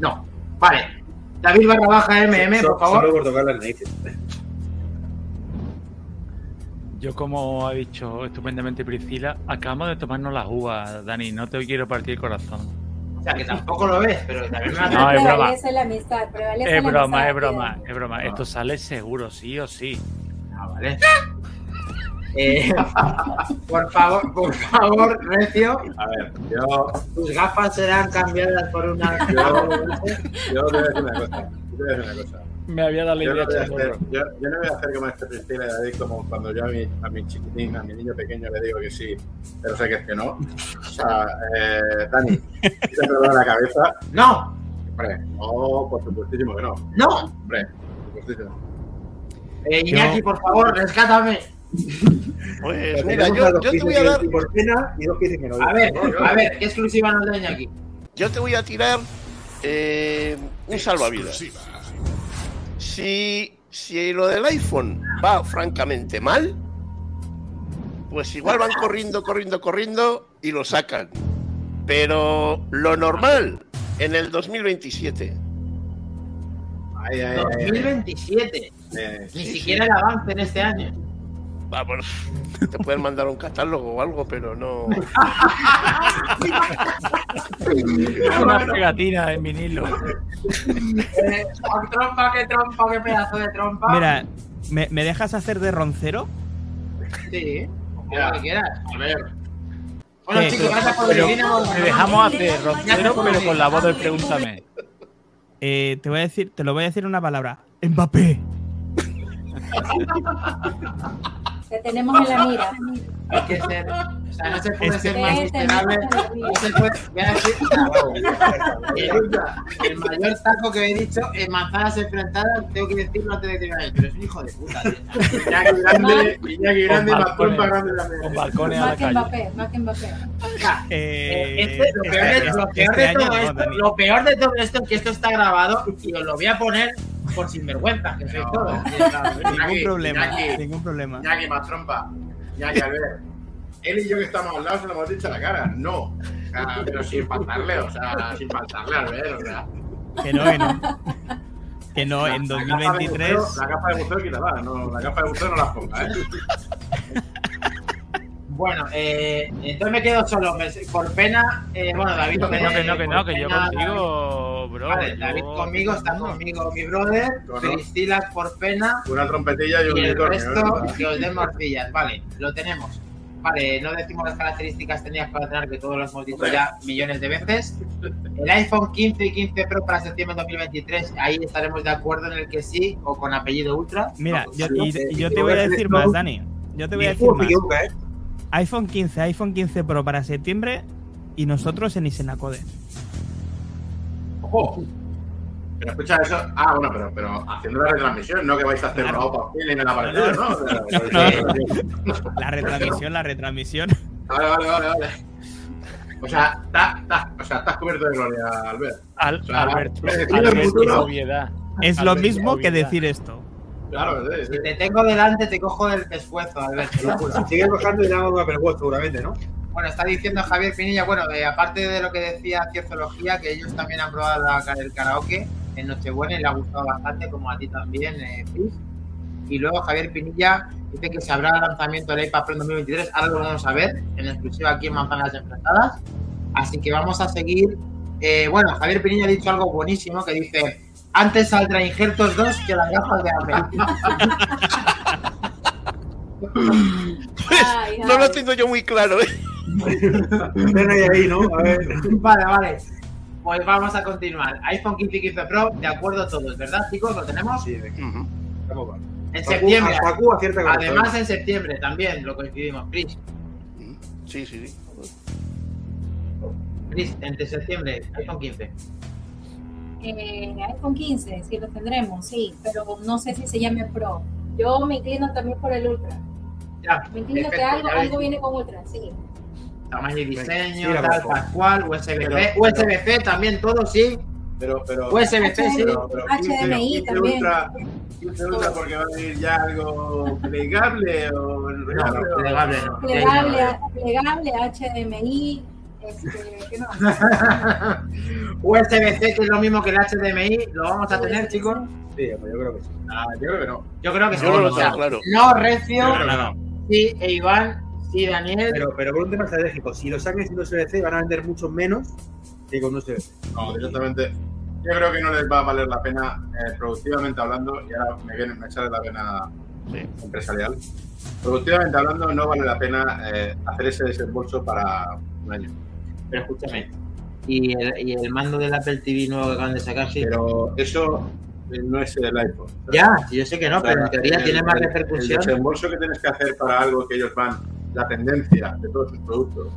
No. Vale. David barra baja MM, So- por favor. Solo por tocar las narices. Yo, como ha dicho estupendamente Priscila, acabamos de tomarnos las uvas, Dani. No te quiero partir el corazón. O sea, que tampoco lo ves, pero también me. No, es broma. prevalece la amistad, Es la broma, amistad, es broma, queda. es broma. Esto sale seguro, sí o sí. Ah, vale. Eh, por favor, por favor, Recio, A ver, yo, tus gafas serán cambiadas por una. yo, yo te voy a decir una cosa. Yo te voy a decir una cosa. Me había dado la Yo no, idea, voy a chamorro. hacer, yo, yo no voy a hacer como este Priscila y David, como cuando yo a mi, a mi chiquitín, a mi niño pequeño le digo que sí, pero sé que es que no. O sea, eh, Dani, de la cabeza. No, Hombre, no, por supuestísimo que no. no. Hombre, por supuestísimo. Eh, Iñaki, por favor, rescátame. Pues mira, yo, yo te voy a dar, por pena y dos que dicen que no. A ver, a ver, ¿qué exclusiva nos da Iñaki? yo te voy a tirar eh, un salvavidas. Si, si lo del iPhone va francamente mal, pues igual van corriendo, corriendo, corriendo y lo sacan. Pero lo normal en el 2027. Ahí, ahí, ahí, ahí. 2027. Eh, Ni Sí, siquiera el avance en este año. Vamos, te pueden mandar un catálogo o algo, pero no. Una pegatina en vinilo. Eh, con trompa, qué trompa, qué pedazo de trompa. Mira, ¿me, me dejas hacer de roncero? Sí, que quieras. A ver, Bueno, Sí, chicos, gracias por venir. te dejamos hacer roncero, pero con la voz del pregúntame. Eh, te voy a decir, te lo voy a decir una palabra. Mbappé. Te tenemos en la mira. Hay que ser. O sea, no se puede Es ser más miserable. No se puede. Voy a decir. El, mayor taco que he dicho en manzanas enfrentadas, tengo que decirlo antes de que me pero es un hijo de puta, tío. Iñaki grande, Iñaki grande, Con balcones. grande Con también. balcones a la Más que calle. Mbappé, más que Mbappé. Ja, Eh, eh, este- lo, peor de, este- lo peor este de todo no, esto, lo peor de todo esto es que esto está grabado y os lo voy a poner por sinvergüenza, que soy No. todo. Ningún problema, Iñaki. ningún problema. Iñaki, más trompa. Iñaki, a ver. Él y yo que estamos al lado se lo hemos dicho a la cara. No. O sea, pero sin faltarle, o sea, sin faltarle al ver, o sea. Que no, que no. Que no, La- en la capa de 2023. buceo- La capa de buceo quítala, no, la capa de buceo no la ponga, ¿eh? Bueno, eh, entonces me quedo solo. Por pena, eh, bueno, David. No, que no, que no, que no, que yo contigo, bro. Vale, yo- David conmigo, está conmigo mi brother. Priscila por pena Una trompetilla y un y el resto ¿eh? que os den morcillas. Vale, lo tenemos. Vale, no decimos las características técnicas para tener que todos lo hemos dicho ya millones de veces. El iPhone 15 y 15 Pro para septiembre de 2023, ahí estaremos de acuerdo en el que sí o con apellido Ultra. Mira, yo, no y, sé, y yo te te voy a voy a decir más, Dani. Yo te voy a decir más. iPhone 15, iPhone 15 Pro para septiembre y nosotros en Isenacode. Ojo. Pero escucha eso. Ah, bueno, pero, pero haciendo la retransmisión, no que vais a hacer Claro. una OPA feeling en la partida, ¿no? O sea, No. La retransmisión, la retransmisión. Vale, vale, vale, vale. O sea, ta- ta- o sea, estás cubierto de gloria, Albert. Al, O sea, el obviedad. Es lo Albert, mismo que decir esto. Claro, sí, sí. Si te tengo delante, te cojo del pescuezo, Alberto. Sigue bajando y le hago un Apple Watch seguramente, ¿no? Bueno, está diciendo Javier Pinilla, bueno, eh, aparte de lo que decía Cienciología, que ellos también han probado la- el karaoke en Nochebuena y le ha gustado bastante, como a ti también, eh. Y luego Javier Pinilla dice que se habrá el lanzamiento del iPad Pro en 2023, ahora lo vamos a ver en exclusiva aquí en Manzanas Enfrentadas. Así que vamos a seguir. Eh, bueno, Javier Pinilla ha dicho algo buenísimo que dice, antes saldrá Injertos 2 que las gafas de Apple. Ay, No lo tengo yo muy claro, ¿eh? Ven ahí, ahí, ¿no? A ver. Vale, vale. Pues vamos a continuar. iPhone 15 y 15 Pro, de acuerdo todos, ¿verdad, chicos? ¿Lo tenemos? Sí, estamos mal. En Facu- septiembre. a Facu Además, en septiembre también lo coincidimos. Chris, Sí, sí, sí. Chris, entre septiembre, iPhone 15. Eh, iPhone 15, sí lo tendremos, sí, pero no sé si se llame Pro. Yo me inclino también por el Ultra. Ya, Me inclino que perfecto, algo, ya veis. algo viene con Ultra, sí. Tamaño y diseño, Sí, tal, tal cual, USB-C. USB-C también, todo, sí. Pero, pero. USB-C, sí. pero- pero 15, HDMI 15 también. Ultra, 15 Ultra porque va a venir ya algo plegable o No, enrollable. no, plegable no. Plegable, plegable HDMI, este, ¿qué más? USB-C, que es lo mismo que el HDMI, lo vamos a tener, chicos. Sí, pues yo creo que sí. Ah, yo creo que no. Yo creo que sí. no lo o sea, tengo claro. No, Recio, no. sí, e Iván, sí, Daniel. Pero, pero por un tema estratégico, si lo sacan sin USB-C van a vender mucho menos que con USB-C. No, directamente. Yo creo que no les va a valer la pena, eh, productivamente hablando, y ahora me, viene, me sale la pena empresarial. Productivamente hablando, no vale la pena eh, hacer ese desembolso para un año. Pero escúchame. Y el, y el mando del Apple TV nuevo que acaban de sacar, sí. Pero eso eh, no es el iPhone. Ya, yo sé que no, O sea, pero en teoría el- tiene más repercusión. El desembolso que tienes que hacer para algo que ellos van, la tendencia de todos sus productos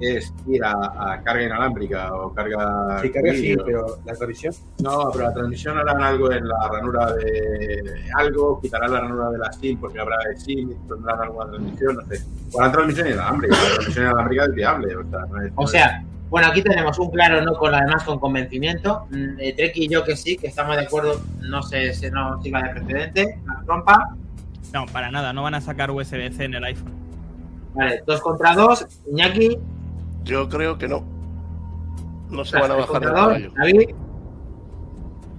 es ir a, a carga inalámbrica o carga. Sí, carga sí, pero la transmisión. No, pero la transmisión harán algo en la ranura de algo, quitarán la ranura de la SIM porque habrá de SIM, tendrán alguna transmisión, no sé. O la transmisión inalámbrica, la transmisión inalámbrica es viable. O sea, no es, O sea, bueno, aquí tenemos un claro no con además con convencimiento. Mm, eh, Treki y yo que sí, que estamos de acuerdo, no sé si no siga de precedente. La trompa. No, para nada, no van a sacar USB-C en el iPhone. Vale, dos contra dos. Iñaki, Yo creo que no. No se tres van a bajar dos. caballo. David,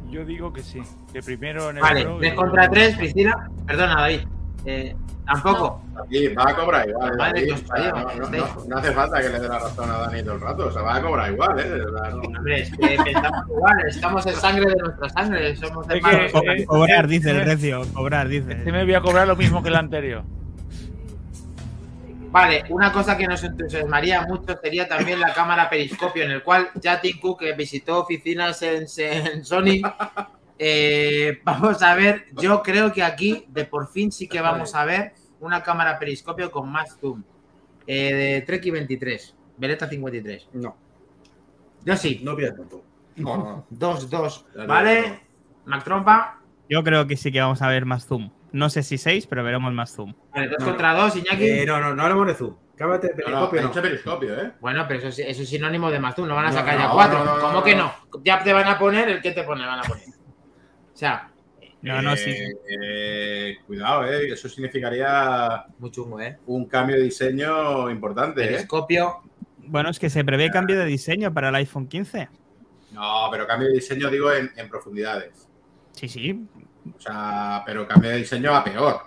Yo digo que sí. Que primero en el vale, Pro y tres luego- contra tres. Priscila, perdona, David. Eh, tampoco. Aquí va a cobrar igual. Madre David, parió, no, no- no- no hace falta que le dé la razón a Dani todo el rato, o sea, va a cobrar igual, ¿eh? Hombre, es que pensamos igual, estamos en sangre de nuestra sangre, somos hermanos. que- eh, cobrar, eh, dice el eh, recio, cobrar, dice. Este me voy a cobrar lo mismo que el anterior. Vale, una cosa que nos entusiasmaría mucho sería también la cámara periscopio, en el cual ya Tim Cook que visitó oficinas en, en Sony. eh, vamos a ver, yo creo que aquí de por fin sí que vamos a ver una cámara periscopio con más zoom. Eh, de Treki 23, Beretta 53. No, Yo sí, no pidas tanto. no, no. 2, 2. Claro. ¿Vale? Mac Trompa. Yo creo que sí que vamos a ver más zoom. No sé si 6, pero veremos más zoom. Vale, 2 No. contra 2, Iñaki. Eh, no, no, no hablamos de zoom. Cámate de No, no, periscopio, no. dicho periscopio, ¿eh? Bueno, pero eso, eso es sinónimo de más zoom, no van a No, sacar ya no, 4. no, no, ¿Cómo no, que no. no? Ya te van a poner el que te pone, van a poner. O sea, No, no, sí. Eh, eh, cuidado, ¿eh? Eso significaría muy chungo, ¿eh? un cambio de diseño importante, ¿eh? Periscopio. Bueno, es que se prevé cambio de diseño para el iPhone 15. No, pero cambio de diseño digo en, en profundidades. Sí, sí. O sea, pero cambio de diseño a peor.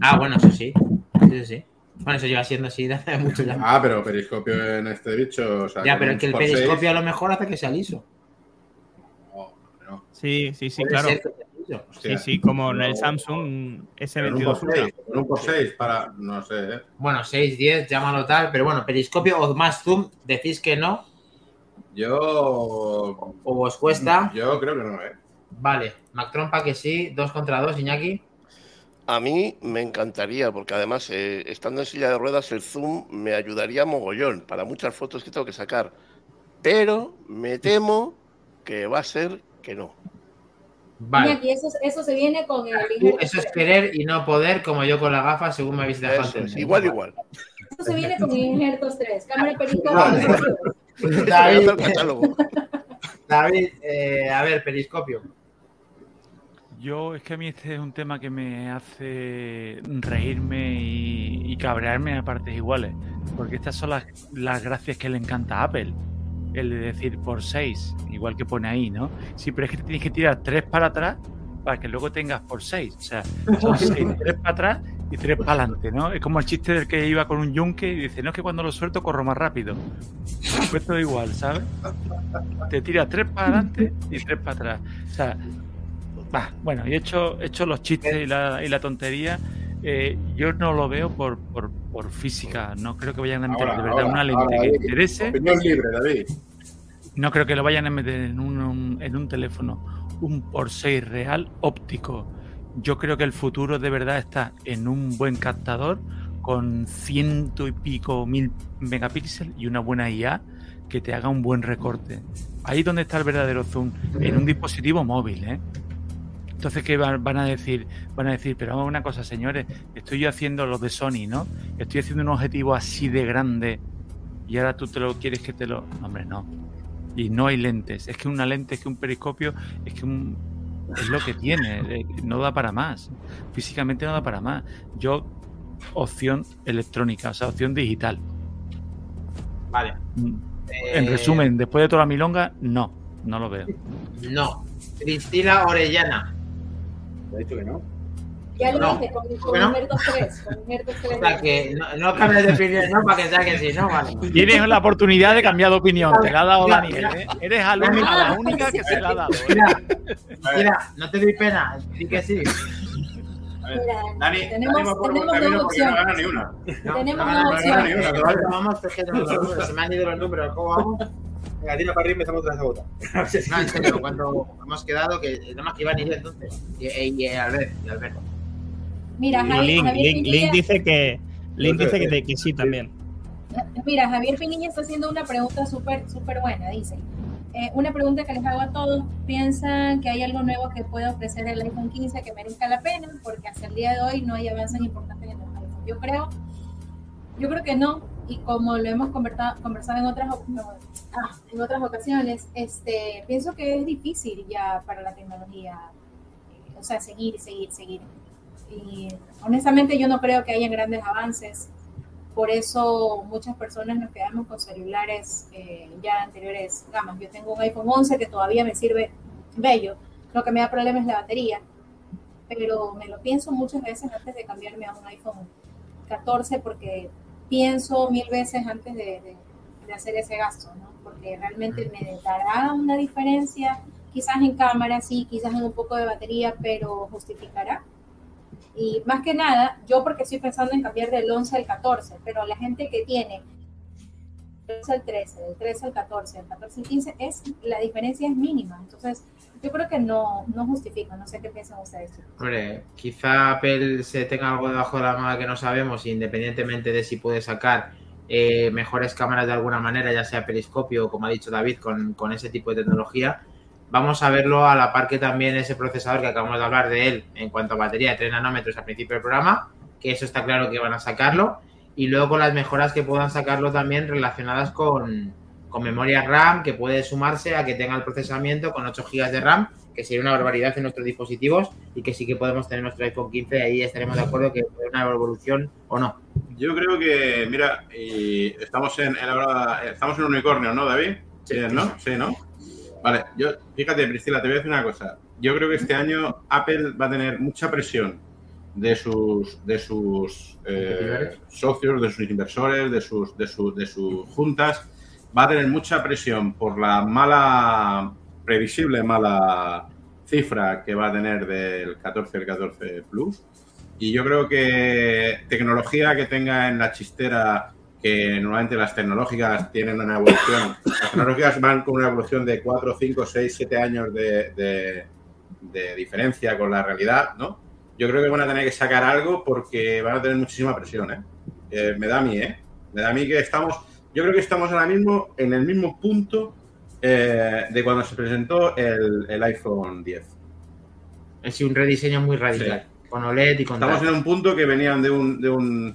Ah, bueno, eso sí. Sí, sí, sí. Bueno, eso lleva siendo así desde hace mucho ya. Ah, pero periscopio en este bicho. O sea, ya, pero es que el periscopio a lo mejor hace que sea liso. no, no. Sí, sí, sí, claro. Sí, sí, como en el Samsung Con un S22 por Ultra. 6, con un por 6 para. No sé, ¿eh? Bueno, 6, 10, llámalo tal, pero bueno, periscopio o más zoom, decís que no, Yo. o os cuesta. Yo creo que no, ¿eh? Vale, Mac Trompa que sí, 2 contra 2, Iñaki. A mí me encantaría, porque además, eh, estando en silla de ruedas, el zoom me ayudaría mogollón para muchas fotos que tengo que sacar. Pero me temo que va a ser que no. Vale. Iñaki, eso, eso se viene con el Eso es 3. querer y no poder, como yo con la gafa, según me habéis dejado igual, igual. Eso se viene con Inhertos 3. Cámara periscopio. Vale. Me David, el catálogo. David, eh, a ver, periscopio. Yo es que a mí este es un tema que me hace reírme y, y cabrearme a partes iguales. Porque estas son las, las gracias que le encanta a Apple. El de decir por 6, igual que pone ahí, ¿no? Sí, pero es que te tienes que tirar 3 para atrás para que luego tengas por 6. O sea, son 6, 3 para atrás y 3 para adelante, ¿no? Es como el chiste del que iba con un yunque y dice, no es que cuando lo suelto corro más rápido. Pues todo igual, ¿sabes? Te tiras 3 para adelante y 3 para atrás. O sea, Bah, bueno, y he hecho, he hecho los chistes y la, y la tontería. eh, yo no lo veo por, por, por física. No creo que vayan a meter Ahora, de verdad ahora, una lente ahora, que David. interese. Opinión libre, David. No creo que lo vayan a meter en un, un- en un teléfono. Un por 6 real óptico. Yo creo que el futuro de verdad está en un buen captador con ciento y pico mil megapíxeles y una buena IA que te haga un buen recorte. Ahí es donde está el verdadero zoom, en un dispositivo móvil, ¿eh? Entonces, ¿qué van, a decir? Van a decir, pero vamos a una cosa, señores, estoy yo haciendo lo de Sony, ¿no? Estoy haciendo un objetivo así de grande y ahora tú te lo quieres que te lo... Hombre, no. Y no hay lentes. Es que una lente, es que un periscopio, es que un... es lo que tiene. eh, No da para más. Físicamente no da para más. Yo, opción electrónica, o sea, opción digital. Vale. Mm. En Eh, resumen, después de toda la milonga, no. No lo veo. No. Cristina Orellana. Te he dicho que no. Ya lo No. dije, con, con Bueno. Inhertos 3. Con Inhertos 3. O sea que no, no cambies de opinión, ¿no? Para que sea que sí, ¿no? Vale. Tienes la oportunidad de cambiar de opinión. Te la ha dado Daniel. ¿eh? Eres alumna, la única que se la ha dado. ¿eh? Mira, mira, no te doy pena. Sí que sí. Mira, Dani, tenemos, Dani por tenemos dos porque no gana opciones. ni una. No, Tenemos no, dos no, no, opciones. no, no, no, no, vamos, es que no, los números, se me han ido los números. ¿Cómo vamos? Venga, tira para arriba y empezamos otra a votar. No, en serio, cuando hemos quedado, que nada más que Iván y yo entonces. Y, y, y Albert, y Albert. Mira, Link, Javier Link- Pinilla- Link dice que Link dice que, te- que sí también. Mira, Javier Pinilla está haciendo una pregunta súper súper buena. Dice, eh, una pregunta que les hago a todos. ¿Piensan que hay algo nuevo que pueda ofrecer el iPhone 15 que merezca la pena? Porque hasta el día de hoy no hay avances importantes en el iPhone. Yo creo, yo creo que no. Y como lo hemos conversado, conversado en, otras, ah, en otras ocasiones, este, pienso que es difícil ya para la tecnología. eh, O sea, seguir, seguir, seguir. Y honestamente yo no creo que haya grandes avances. Por eso muchas personas nos quedamos con celulares eh, ya anteriores gamas. Yo tengo un iPhone 11 que todavía me sirve bello. Lo que me da problema es la batería. Pero me lo pienso muchas veces antes de cambiarme a un iPhone 14 porque pienso mil veces antes de, de- de hacer ese gasto, ¿no? Porque realmente me dará una diferencia, quizás en cámara, sí, quizás en un poco de batería, pero justificará. Y más que nada, yo porque estoy pensando en cambiar del 11 al 14, pero la gente que tiene del 11 al 13, del 13 al 14, del 14 al 15, es, la diferencia es mínima. Entonces, yo creo que no, no justifica, no sé qué piensan ustedes. Hombre, quizá Apple se tenga algo debajo de la manga que no sabemos, independientemente de si puede sacar eh, mejores cámaras de alguna manera, ya sea periscopio como ha dicho David, con, con ese tipo de tecnología. Vamos a verlo a la par que también ese procesador que acabamos de hablar de él en cuanto a batería de 3 nanómetros al principio del programa, que eso está claro que van a sacarlo. Y luego con las mejoras que puedan sacarlo también relacionadas con, con memoria RAM, que puede sumarse a que tenga el procesamiento con 8 GB de RAM, que sería una barbaridad en nuestros dispositivos y que sí que podemos tener nuestro iPhone 15 y ahí estaremos de acuerdo que es una evolución o no. Yo creo que, mira, y estamos en, en la- estamos en un unicornio, ¿no, David? Sí, ¿no? Sí, ¿no? Vale, yo, fíjate, Priscila, te voy a decir una cosa. Yo creo que este año Apple va a tener mucha presión de sus, de sus eh, socios, de sus inversores, de sus, de, su- de sus juntas, va a tener mucha presión por la mala, previsible mala cifra que va a tener del 14 el 14 Plus. Y yo creo que tecnología que tenga en la chistera, que normalmente las tecnológicas tienen una evolución, las tecnológicas van con una evolución de 4, 5, 6, 7 años de, de- de diferencia con la realidad, ¿no? Yo creo que van a tener que sacar algo porque van a tener muchísima presión, ¿eh? Eh, me da a mí, ¿eh? Me da a mí que estamos, yo creo que estamos ahora mismo en el mismo punto eh, de cuando se presentó el, el iPhone 10. Es un rediseño muy radical. Con OLED y con Estamos tal. en un punto que venían de un, de un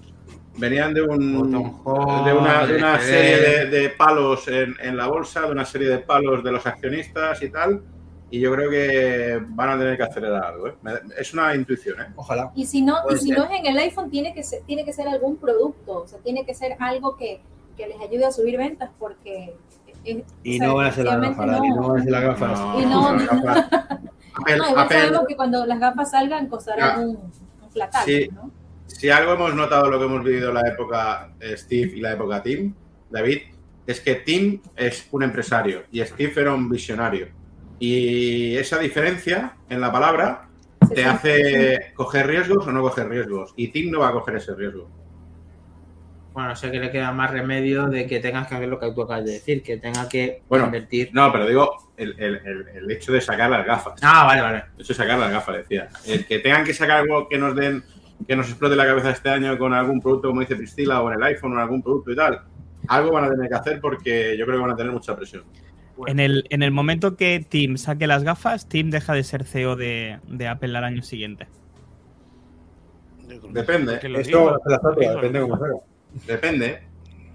venían de un de una, de una serie de, de palos en, en la bolsa, de una serie de palos de los accionistas y tal. Y yo creo que van a tener que acelerar algo. ¿eh? Es una intuición, ¿eh? Ojalá. Y si no, y si no es en el iPhone, tiene que ser, tiene que ser algún producto, o sea, tiene que ser algo que, que les ayude a subir ventas, porque es- Y no van a ser las gafas, Dani, no. no van a ser las gafas. Y no- gafas. Apple- No, igual Apple- sabemos que cuando las gafas salgan costarán un, un platal, Sí. ¿no? Si algo hemos notado lo que hemos vivido en la época eh, Steve y la época Tim, David, es que Tim es un empresario y Steve era un visionario. Y esa diferencia en la palabra Se te hace coger riesgos o no coger riesgos. Y Tim no va a coger ese riesgo. Bueno, sé que le queda más remedio de que tengas que hacer lo que tú acabas de decir, que tenga que Bueno, invertir. No, pero digo, el, el- el- el hecho de sacar las gafas. Ah, vale, vale. El hecho de sacar las gafas, decía. El que tengan que sacar algo que nos den, que nos explote la cabeza este año con algún producto, como dice Priscila, o en el iPhone o en algún producto y tal. Algo van a tener que hacer porque yo creo que van a tener mucha presión. En el, en el momento que Tim saque las gafas, Tim deja de ser CEO de, de Apple al año siguiente. Depende, Que Esto depende cómo salga. depende.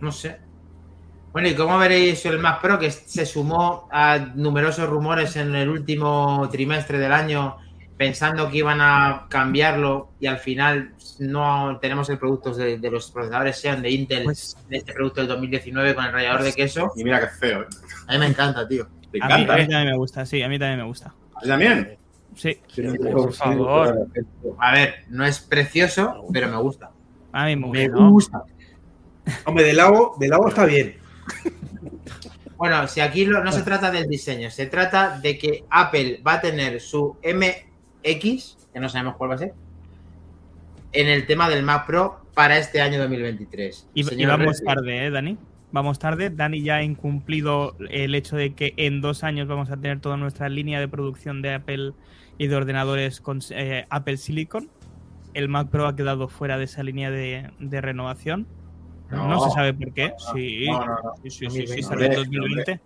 No sé. Bueno, ¿y cómo veréis el Mac Pro que se sumó a numerosos rumores en el último trimestre del año pensando que iban a cambiarlo y al final no tenemos el producto de, de los procesadores sean de Intel Pues de este producto del 2019 con el rallador de queso? Y mira que feo, ¿eh? A mí me encanta, tío. Te a mí, a encanta. mí ¿eh? también me gusta, sí, a mí también me gusta. ¿A ti también? Sí, Por favor. A ver, no es precioso, pero me gusta. a mí me gusta. Me ¿no? gusta. Hombre, del lago, del lago está bien. Bueno, si aquí lo- no se trata del diseño, se trata de que Apple va a tener su MX, que no sabemos cuál va a ser, en el tema del Mac Pro para este año 2023. Y, y vamos Redfield. tarde, ¿eh, Dani? Vamos tarde. Dani ya ha incumplido el hecho de que en dos años vamos a tener toda nuestra línea de producción de Apple y de ordenadores con eh, Apple Silicon. El Mac Pro ha quedado fuera de esa línea de, de renovación. No, No. se sabe por qué. Sí, No, no, no. sí, sí, sí, sí, 2020. salió en Hombre, 2020.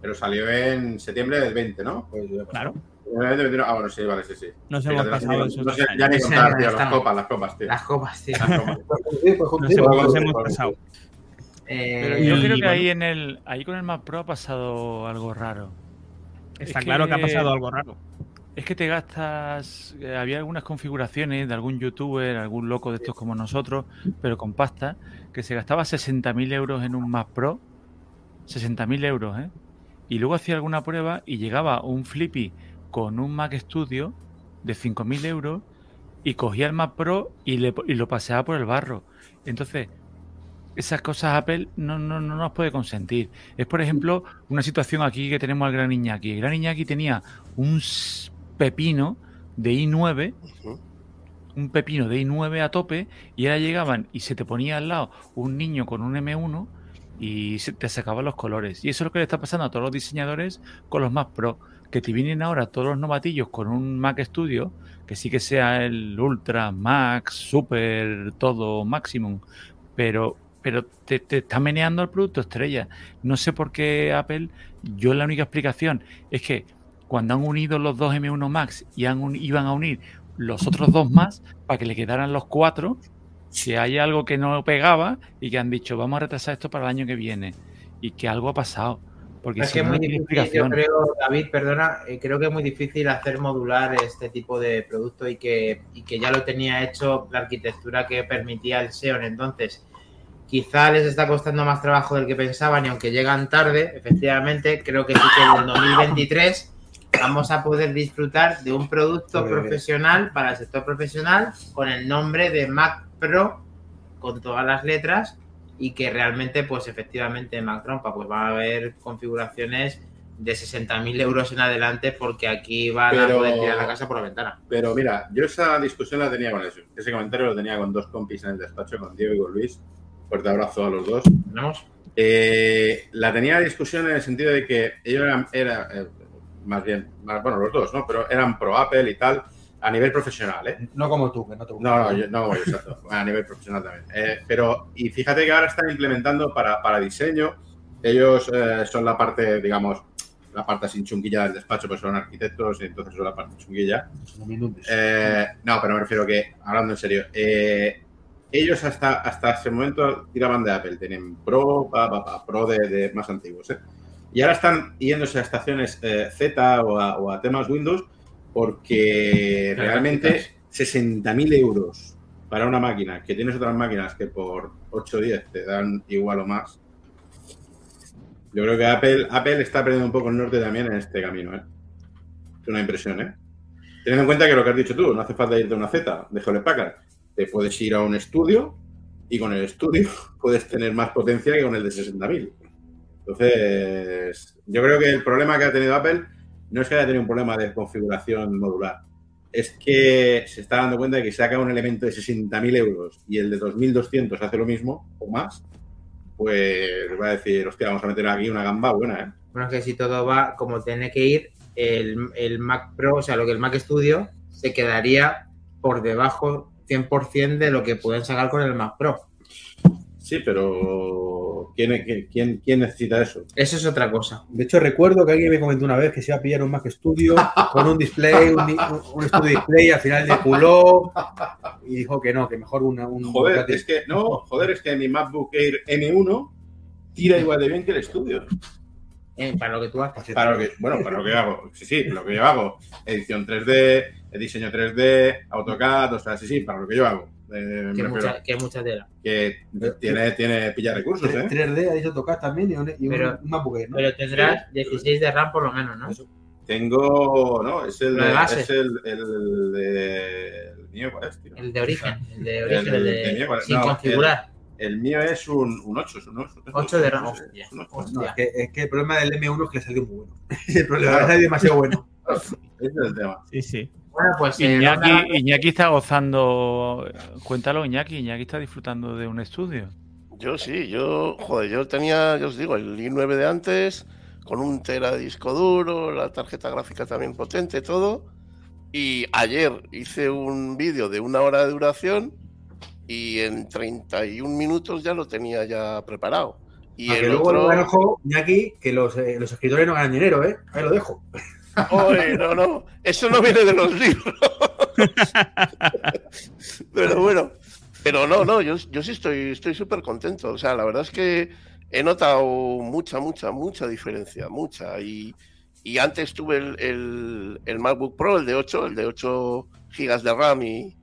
Pero salió en septiembre del 20, ¿no? Pues, Claro, Ah, bueno, sí, vale, sí, sí. nos hemos pasado esos no sé ya ni contar, tío, las copas, las copas, tío. Las copas, tío. Las copas. sí, pues, Nos sí, hemos, pues, pues, hemos pasado. Eh, Pero Y- yo creo que bueno. ahí en el ahí con el Mac Pro ha pasado algo raro. Está Es claro que ha pasado algo raro. Es que te gastas. eh, había algunas configuraciones de algún youtuber, algún loco de estos como nosotros, pero con pasta, que se gastaba 60.000 euros en un Mac Pro. 60.000 euros, ¿eh? Y luego hacía alguna prueba y llegaba un Flippy con un Mac Studio de 5.000 euros y cogía el Mac Pro y, le, y lo paseaba por el barro. Entonces, esas cosas Apple no, no, no nos puede consentir. Es, por ejemplo, una situación aquí que tenemos al Gran Iñaki. El Gran Iñaki tenía un pepino de i9, Ujú. un pepino de i9 a tope, y ahora llegaban y se te ponía al lado un niño con un M1 y se te sacaban los colores. Y eso es lo que le está pasando a todos los diseñadores con los Mac Pro, que te vienen ahora todos los novatillos con un Mac Studio, que sí que sea el Ultra, Max, Super, todo, Maximum, pero, pero te, te está meneando el producto estrella. No sé por qué Apple, yo la única explicación es que cuando han unido los dos M1 Max y han iban a unir los otros dos más para que le quedaran los cuatro, si hay algo que no pegaba y que han dicho vamos a retrasar esto para el año que viene y que algo ha pasado. Porque Es si que es muy difícil, yo creo, David, perdona, eh, creo que es muy difícil hacer modular este tipo de producto y que, y que ya lo tenía hecho la arquitectura que permitía el Xeon. Entonces, quizá les está costando más trabajo del que pensaban y aunque llegan tarde, efectivamente, creo que sí que en el 2023 vamos a poder disfrutar de un producto profesional para el sector profesional con el nombre de Mac Pro con todas las letras y que realmente, pues efectivamente, Trompa, pues va a haber configuraciones de 60.000 euros en adelante porque aquí van a poder tirar la casa por la ventana. Pero mira, yo esa discusión la tenía con eso. Ese comentario lo tenía con dos compis en el despacho, con Diego y con Luis. Fuerte abrazo a los dos. ¿Tenemos? Eh, la tenía la discusión en el sentido de que ellos eran, era, eh, más bien, más- bueno, los dos, ¿no? Pero eran pro Apple y tal, a nivel profesional, ¿eh? No como tú, que no te gusta. No, no, yo, no, yo, exacto, a nivel profesional también. Eh, pero, y fíjate que ahora están implementando para, para diseño, ellos eh, son la parte, digamos, la parte sin chunguilla del despacho, pues son arquitectos y entonces son la parte chunguilla. Inundes. Eh, no, pero me refiero que, hablando en serio, eh, ellos hasta, hasta ese momento tiraban de Apple, tienen Pro, pa, pa, pa, Pro de, de más antiguos. ¿eh? Y ahora están yéndose a estaciones eh, Z o a, o a temas Windows porque realmente gráficas. 60.000 euros para una máquina, que tienes otras máquinas que por 8 o 10 te dan igual o más. Yo creo que Apple, Apple está perdiendo un poco el norte también en este camino. ¿eh? Es una impresión, ¿eh? Teniendo en cuenta que lo que has dicho tú, no hace falta irte a una Z de Hewlett Packard. Te puedes ir a un estudio y con el estudio puedes tener más potencia que con el de 60.000. Entonces, yo creo que el problema que ha tenido Apple no es que haya tenido un problema de configuración modular. Es que se está dando cuenta de que saca un elemento de 60.000 euros y el de 2.200 hace lo mismo o más, pues va a decir, hostia, vamos a meter aquí una gamba buena, ¿eh? Bueno, es que si todo va como tiene que ir, el, el Mac Pro, o sea, lo que el Mac Studio, se quedaría por debajo 100% de lo que pueden sacar con el Mac Pro. Sí, pero ¿quién, quién, quién necesita eso? Eso es otra cosa. De hecho, recuerdo que alguien me comentó una vez que se iba a pillar un Mac Studio con un display, un, un Studio Display, al final de culó y dijo que no, que mejor una, un. Joder, es que no, joder, es que mi MacBook Air M1 tira igual de bien que el estudio. Eh, para lo que tú haces. Para lo que, bueno, para lo que hago. Sí, sí, lo que yo hago. Edición 3D, diseño 3D, AutoCAD, o sea, sí, sí, para lo que yo hago. Eh, Que mucha, que mucha tela. que tiene, tiene pilla recursos, ¿eh? 3D, ha dicho tocar también y un, y Pero- un MacBook Air, ¿no? Pero tendrás 16 de RAM por lo menos, ¿no? Eso. Tengo, no, es el, es el, el de el mío, ¿cuál es, tío? El de origen. El de El origen, el de- de, de mí, ¿cuál es? sin No, configurar. El mío es un, un 8, es un 8. 8 de RAM. Es Hostia. un 8. No, es que, es que el problema del M1 es que le salió muy bueno. el problema Claro. es que salió demasiado bueno. Ese es el tema. Sí, sí. Bueno, pues eh, Iñaki, Ronda- Iñaki está gozando. Cuéntalo, Iñaki. Iñaki está disfrutando de un estudio. Yo sí, yo, joder, yo tenía, yo os digo, el i9 de antes, con un tera de disco duro, la tarjeta gráfica también potente, todo. Y ayer hice un vídeo de una hora de duración y en 31 minutos ya lo tenía ya preparado. Y el luego otro... ganan juego, Iñaki, que los, eh, los escritores no ganan dinero, ¿eh? Ahí lo dejo. Oye, no, no, eso no viene de los libros. pero bueno, pero no, no, yo, yo sí estoy estoy súper contento. O sea, la verdad es que he notado mucha, mucha, mucha diferencia, mucha. Y, y antes tuve el, el, el MacBook Pro, el de 8, el de 8 gigas de RAM y,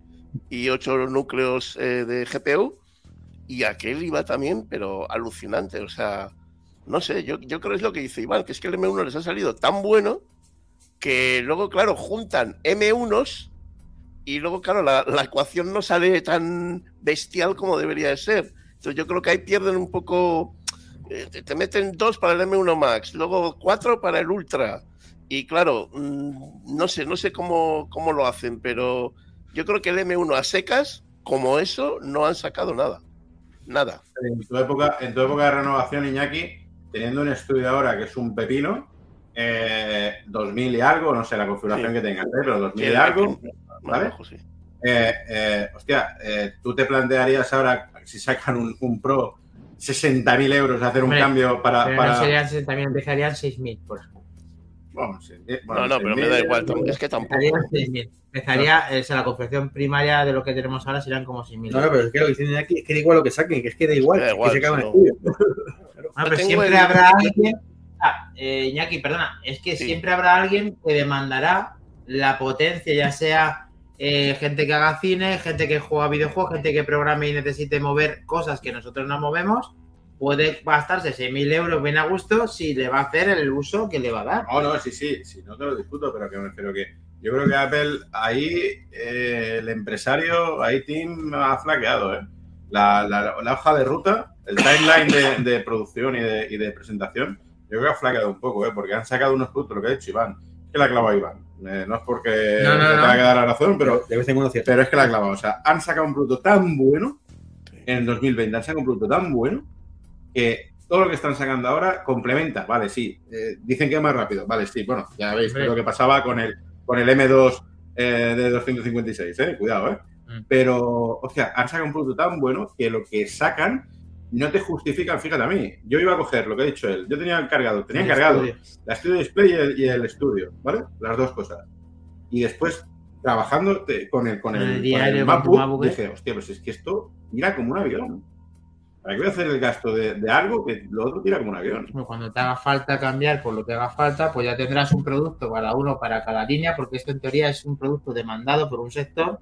y 8 núcleos eh, de GPU. Y aquel iba también, pero alucinante. O sea, no sé, yo, yo creo que es lo que dice Iván, que es que el M1 les ha salido tan bueno que luego, claro, juntan M1s y luego, claro, la, la ecuación no sale tan bestial como debería de ser. Entonces yo creo que ahí pierden un poco, eh, te, te meten dos para el M1 Max, luego cuatro para el Ultra. Y claro, mm, no sé, no sé cómo, cómo lo hacen, pero yo creo que el M1 a secas, como eso, no han sacado nada. Nada. En tu época, en tu época de renovación, Iñaki, teniendo un estudio ahora que es un pepino, eh, 2000 y algo, no sé la configuración Sí. que tengas, pero 2000 y Que- algo, ¿vale? abajo, sí. eh, eh, hostia, eh, tú te plantearías ahora, si sacan un, un Pro, 60.000 euros hacer un Hombre, cambio para... pero para- no serían 60.000, empezarían 6.000, por ejemplo. Bueno, sí, bueno, No, no, pero me 6.000, da igual, es que tampoco. Empezarían 6.000. Empezaría, eh, o sea, la confección primaria de lo que tenemos ahora serían como 6.000. No, no, pero es que lo que dicen aquí es que da igual lo que saquen, que es que da igual, Da que se caga en no. estudio. Pero siempre el- habrá alguien. Ah, eh, Iñaki, perdona, es que Sí. siempre habrá alguien que demandará la potencia, ya sea eh, gente que haga cine, gente que juega videojuegos, gente que programe y necesite mover cosas que nosotros no movemos. puede gastarse 6.000 euros bien a gusto si le va a hacer el uso que le va a dar. No, no, sí, sí, sí, no te lo discuto, pero que me refiero que yo creo que Apple ahí, eh, el empresario, ahí Tim ha flaqueado, ¿eh? La, la- la hoja de ruta, el timeline de, de producción y de, y de presentación, creo que ha flaqueado un poco, ¿eh? Porque han sacado unos productos, lo que ha dicho Iván, es que la ha clavado Iván. Eh, no es porque No, no, me no. tenga que dar la razón, pero, De vez en cuando cierto. pero es que la ha clavado. O sea, han sacado un producto tan bueno en el 2020, han sacado un producto tan bueno que todo lo que están sacando ahora complementa, vale, sí. Eh, dicen que es más rápido, vale, sí. Bueno, ya veis lo que pasaba con el, con el M2 eh, de 256, ¿eh? Cuidado, ¿eh? Mm. Pero, o sea, han sacado un producto tan bueno que lo que sacan no te justifican, fíjate a mí. Yo iba a coger lo que ha dicho él. Yo tenía cargado, tenía El cargado estudio. la Studio Display y el, y el estudio, ¿vale? Las dos cosas. Y después, trabajando te- con el, con Con el, el con diario, el con MacBook, ¿eh? dije, hostia, pues es que esto tira como un avión. ¿Para qué voy a hacer el gasto de, de algo que lo otro tira como un avión? Cuando te haga falta cambiar por lo que haga falta, pues ya tendrás un producto para uno para cada línea, porque esto en teoría es un producto demandado por un sector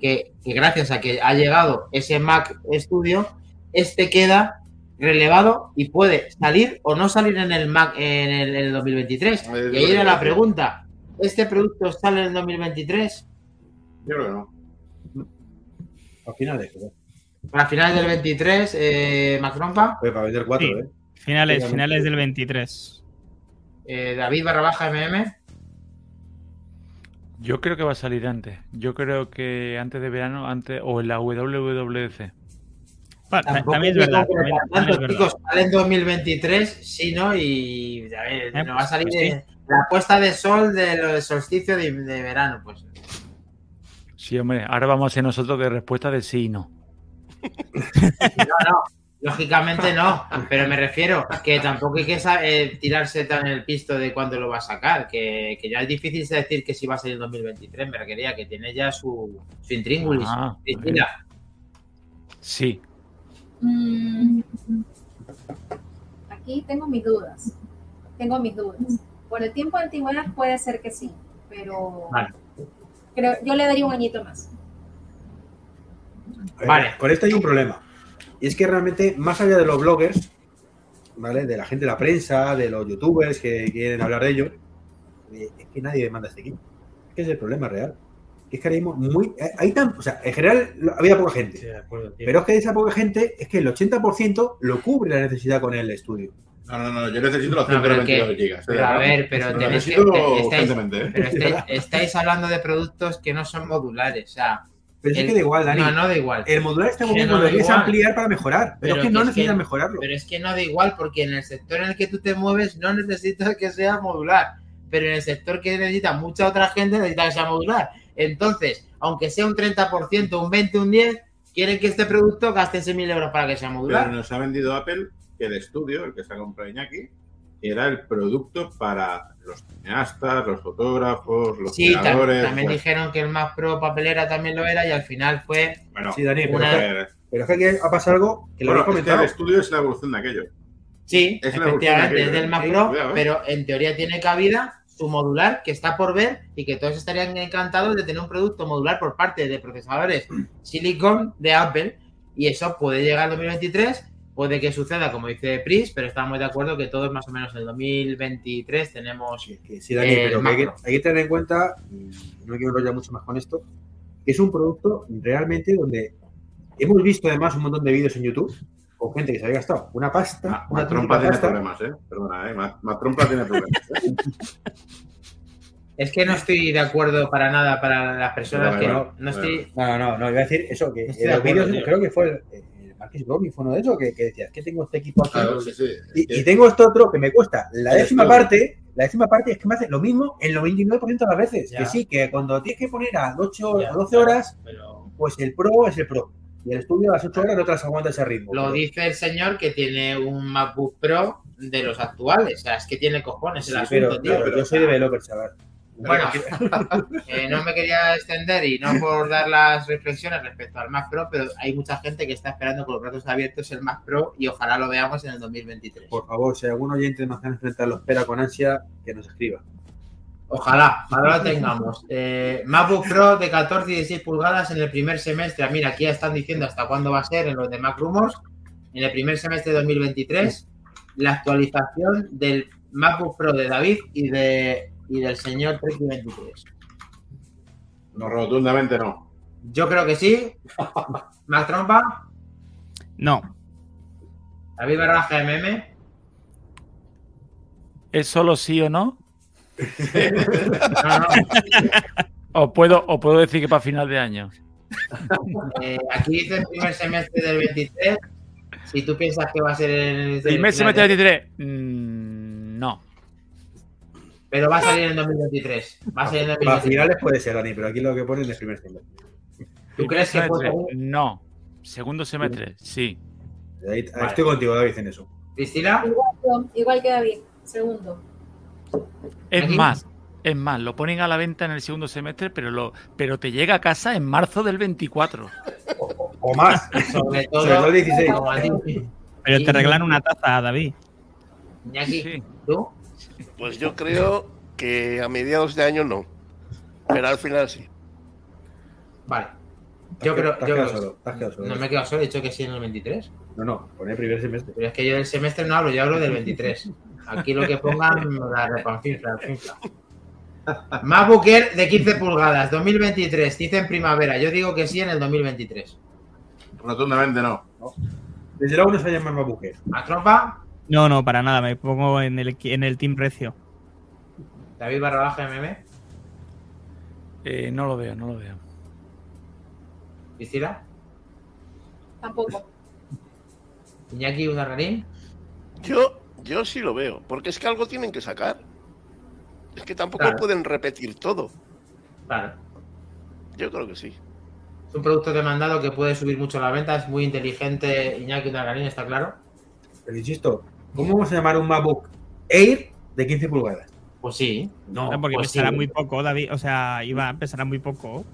que, que gracias a que ha llegado ese Mac Studio, este queda relevado y puede salir o no salir en el Mac en el, en el 2023. Eh, Y ahí era la pregunta, ¿este producto sale en el 2023? Yo creo que no. Al final de eso. Para finales del 23, eh, Mac Rompa, Oye, para vender cuatro, Sí. ¿eh? Finales, finales del 23. eh, David barra baja MM, Yo creo que va a salir antes. Yo creo que antes de verano, antes o en la WWDC. Bueno, también es verdad. También, también es tanto, verdad. chicos, sale en 2023, sí, ¿no? Y a ver, Eh, nos va a salir pues sí. de- la puesta de sol del solsticio de, de verano, pues. Sí, hombre, ahora vamos a hacer nosotros de respuesta de sí y no. No, no, lógicamente no, pero me refiero que tampoco hay que eh, tirarse tan el pisto de cuándo lo va a sacar, que, que ya es difícil decir que si va a salir en 2023, me requería que tiene ya su, su intríngulis. Ah, Sí. Mm, aquí tengo mis dudas. Tengo mis dudas. Por el tiempo de antigüedad puede ser que sí, pero Vale. creo, yo le daría un añito más. Vale. Con esto hay un problema. Y es que realmente, más allá de los bloggers, ¿vale? De la gente de la prensa, de los youtubers que quieren hablar de ello, eh, es que nadie demanda este equipo. Es que es el problema real. Es que ahora mismo muy. eh, Hay tan, o sea, en general había poca gente. Pero es que esa poca gente, es que el 80% lo cubre la necesidad con el estudio. No, no, no, yo necesito los No, pero 122 que- gigas. pero a ver, pero tenéis que- te- estáis- ¿eh? pero estáis, estáis hablando de productos que no son modulares, o sea, Pero es que da igual, Dani. no, no da igual. El modular está muy Que bien no igual. ampliar para mejorar. Pero, Pero es que que no es necesitas mejorarlo. Pero es que no da igual, porque en el sector en el que tú te mueves no necesitas que sea modular. Pero en el sector que necesita mucha otra gente necesita que sea modular. Entonces, aunque sea un 30%, un 20, un 10, quieren que este producto gaste 6.000 euros para que sea Pero modular. nos ha vendido Apple que el estudio, el que se ha comprado Iñaki, era el producto para los cineastas, los fotógrafos, los Sí, tam- creadores. también pues, dijeron que el Mac Pro papelera también lo era y al final fue... Bueno, Sí, Dani, pero, Una- pero es que aquí ha pasado algo que lo bueno, comentado. el estudio es la evolución de aquello. Sí, Es efectivamente, es del Mac. Pro, Cuidado, ¿eh? pero en teoría tiene cabida su modular, que está por ver, y que todos estarían encantados de tener un producto modular por parte de procesadores Silicon de Apple, y eso puede llegar al 2023, puede que suceda como dice Pris, pero estamos de acuerdo que todos más o menos en el 2023 tenemos... Sí, que sí, Dani, pero que hay, que, macro. hay que tener en cuenta, y no quiero enrollar mucho más con esto, que es un producto realmente donde hemos visto además un montón de vídeos en YouTube con gente que se había gastado una pasta, Ma- una auténtica tiene pasta, problemas, ¿eh? Perdona, ¿eh? Ma- Matrompa tiene problemas. ¿eh? Es que no estoy de acuerdo para nada para las personas Vale, que vale, no, no vale. estoy... No, no, no, iba a decir eso, que en de los acuerdo, vídeos, tío. creo que fue el, el Marquis fue uno de esos, que, que decía, es que tengo este equipo aquí Claro, sí, sí. y, tengo este otro que me cuesta la décima parte, la décima parte es que me hace lo mismo el 99% de las veces. Ya. Que sí, que cuando tienes que poner a 8 Ya, o 12 claro, horas, pero- pues el pro es el pro. Y el estudio a las 8 horas no te las aguanta ese ritmo. Lo Pero- dice el señor que tiene un MacBook Pro de los actuales. O sea, es que tiene cojones el Sí, asunto, pero, tío. pero yo soy developer, chaval. Bueno, eh, no me quería extender y no por dar las reflexiones respecto al Mac Pro, pero hay mucha gente que está esperando con los brazos abiertos el Mac Pro y ojalá lo veamos en el 2023. Por favor, si algún oyente de Manzana Enfrentar lo espera con ansia, que nos escriba. Ojalá, ojalá lo tengamos. Eh, MacBook Pro de 14 y 16 pulgadas en el primer semestre. Mira, aquí ya están diciendo hasta cuándo va a ser en los de Mac Rumors. en el primer semestre de 2023 la actualización del MacBook Pro de David y, de, y del señor Treki 23. No, rotundamente no. Yo creo que sí. Mac Trompa, No, David Barra GMM. ¿Es solo sí o no? ¿O puedo, o puedo decir que para final de año? Eh, aquí dice el primer semestre del 23. Si tú piensas que va a ser en el Primer semestre de- de 23. Mm, no. Pero va a salir en 2023. Va a salir en Para 2023. finales puede ser, Dani, pero aquí lo que pone es el primer semestre. ¿Tú crees que puede salir? No. Segundo semestre, sí. Ahí- Vale. Estoy contigo, David, en eso. Cristina, Igual, igual que David, segundo. Es más, es más, lo ponen a la venta en el segundo semestre, pero lo, pero te llega a casa en marzo del 24. O más. sobre todo. Sobre todo el 16. como a ti. pero te regalan una taza, David. Sí. ¿tú? Pues yo creo que a mediados de año no. Pero al final sí. Vale. Yo creo. Yo creo- solo. No me he quedado solo, he dicho que sí en el 23. No, no, pone primer semestre. Pero es que yo del semestre no hablo, yo hablo del 23. Aquí lo que pongan la repanfinfla, finfla. MacBook Air de 15 pulgadas, 2023, dice en primavera. Yo digo que sí en el 2023. Rotundamente no. Desde luego no se llama MacBook Air. ¿A trompa? No, no, para nada, me pongo en el, en el team recio. David barra baja MM. Eh, no lo veo, no lo veo. Cristina. Tampoco. Iñaki Udarrarín. Yo, yo sí lo veo. Porque es que algo tienen que sacar. Es que tampoco Claro. pueden repetir todo. Claro. Yo creo que sí. Es un producto demandado que puede subir mucho la venta. Es muy inteligente. Iñaki Udarrarín, está claro. Pero insisto, ¿cómo vamos a llamar un MacBook Air de 15 pulgadas? Pues sí. No, porque pues pesará sí. muy poco, David. O sea, iba, pesará muy poco.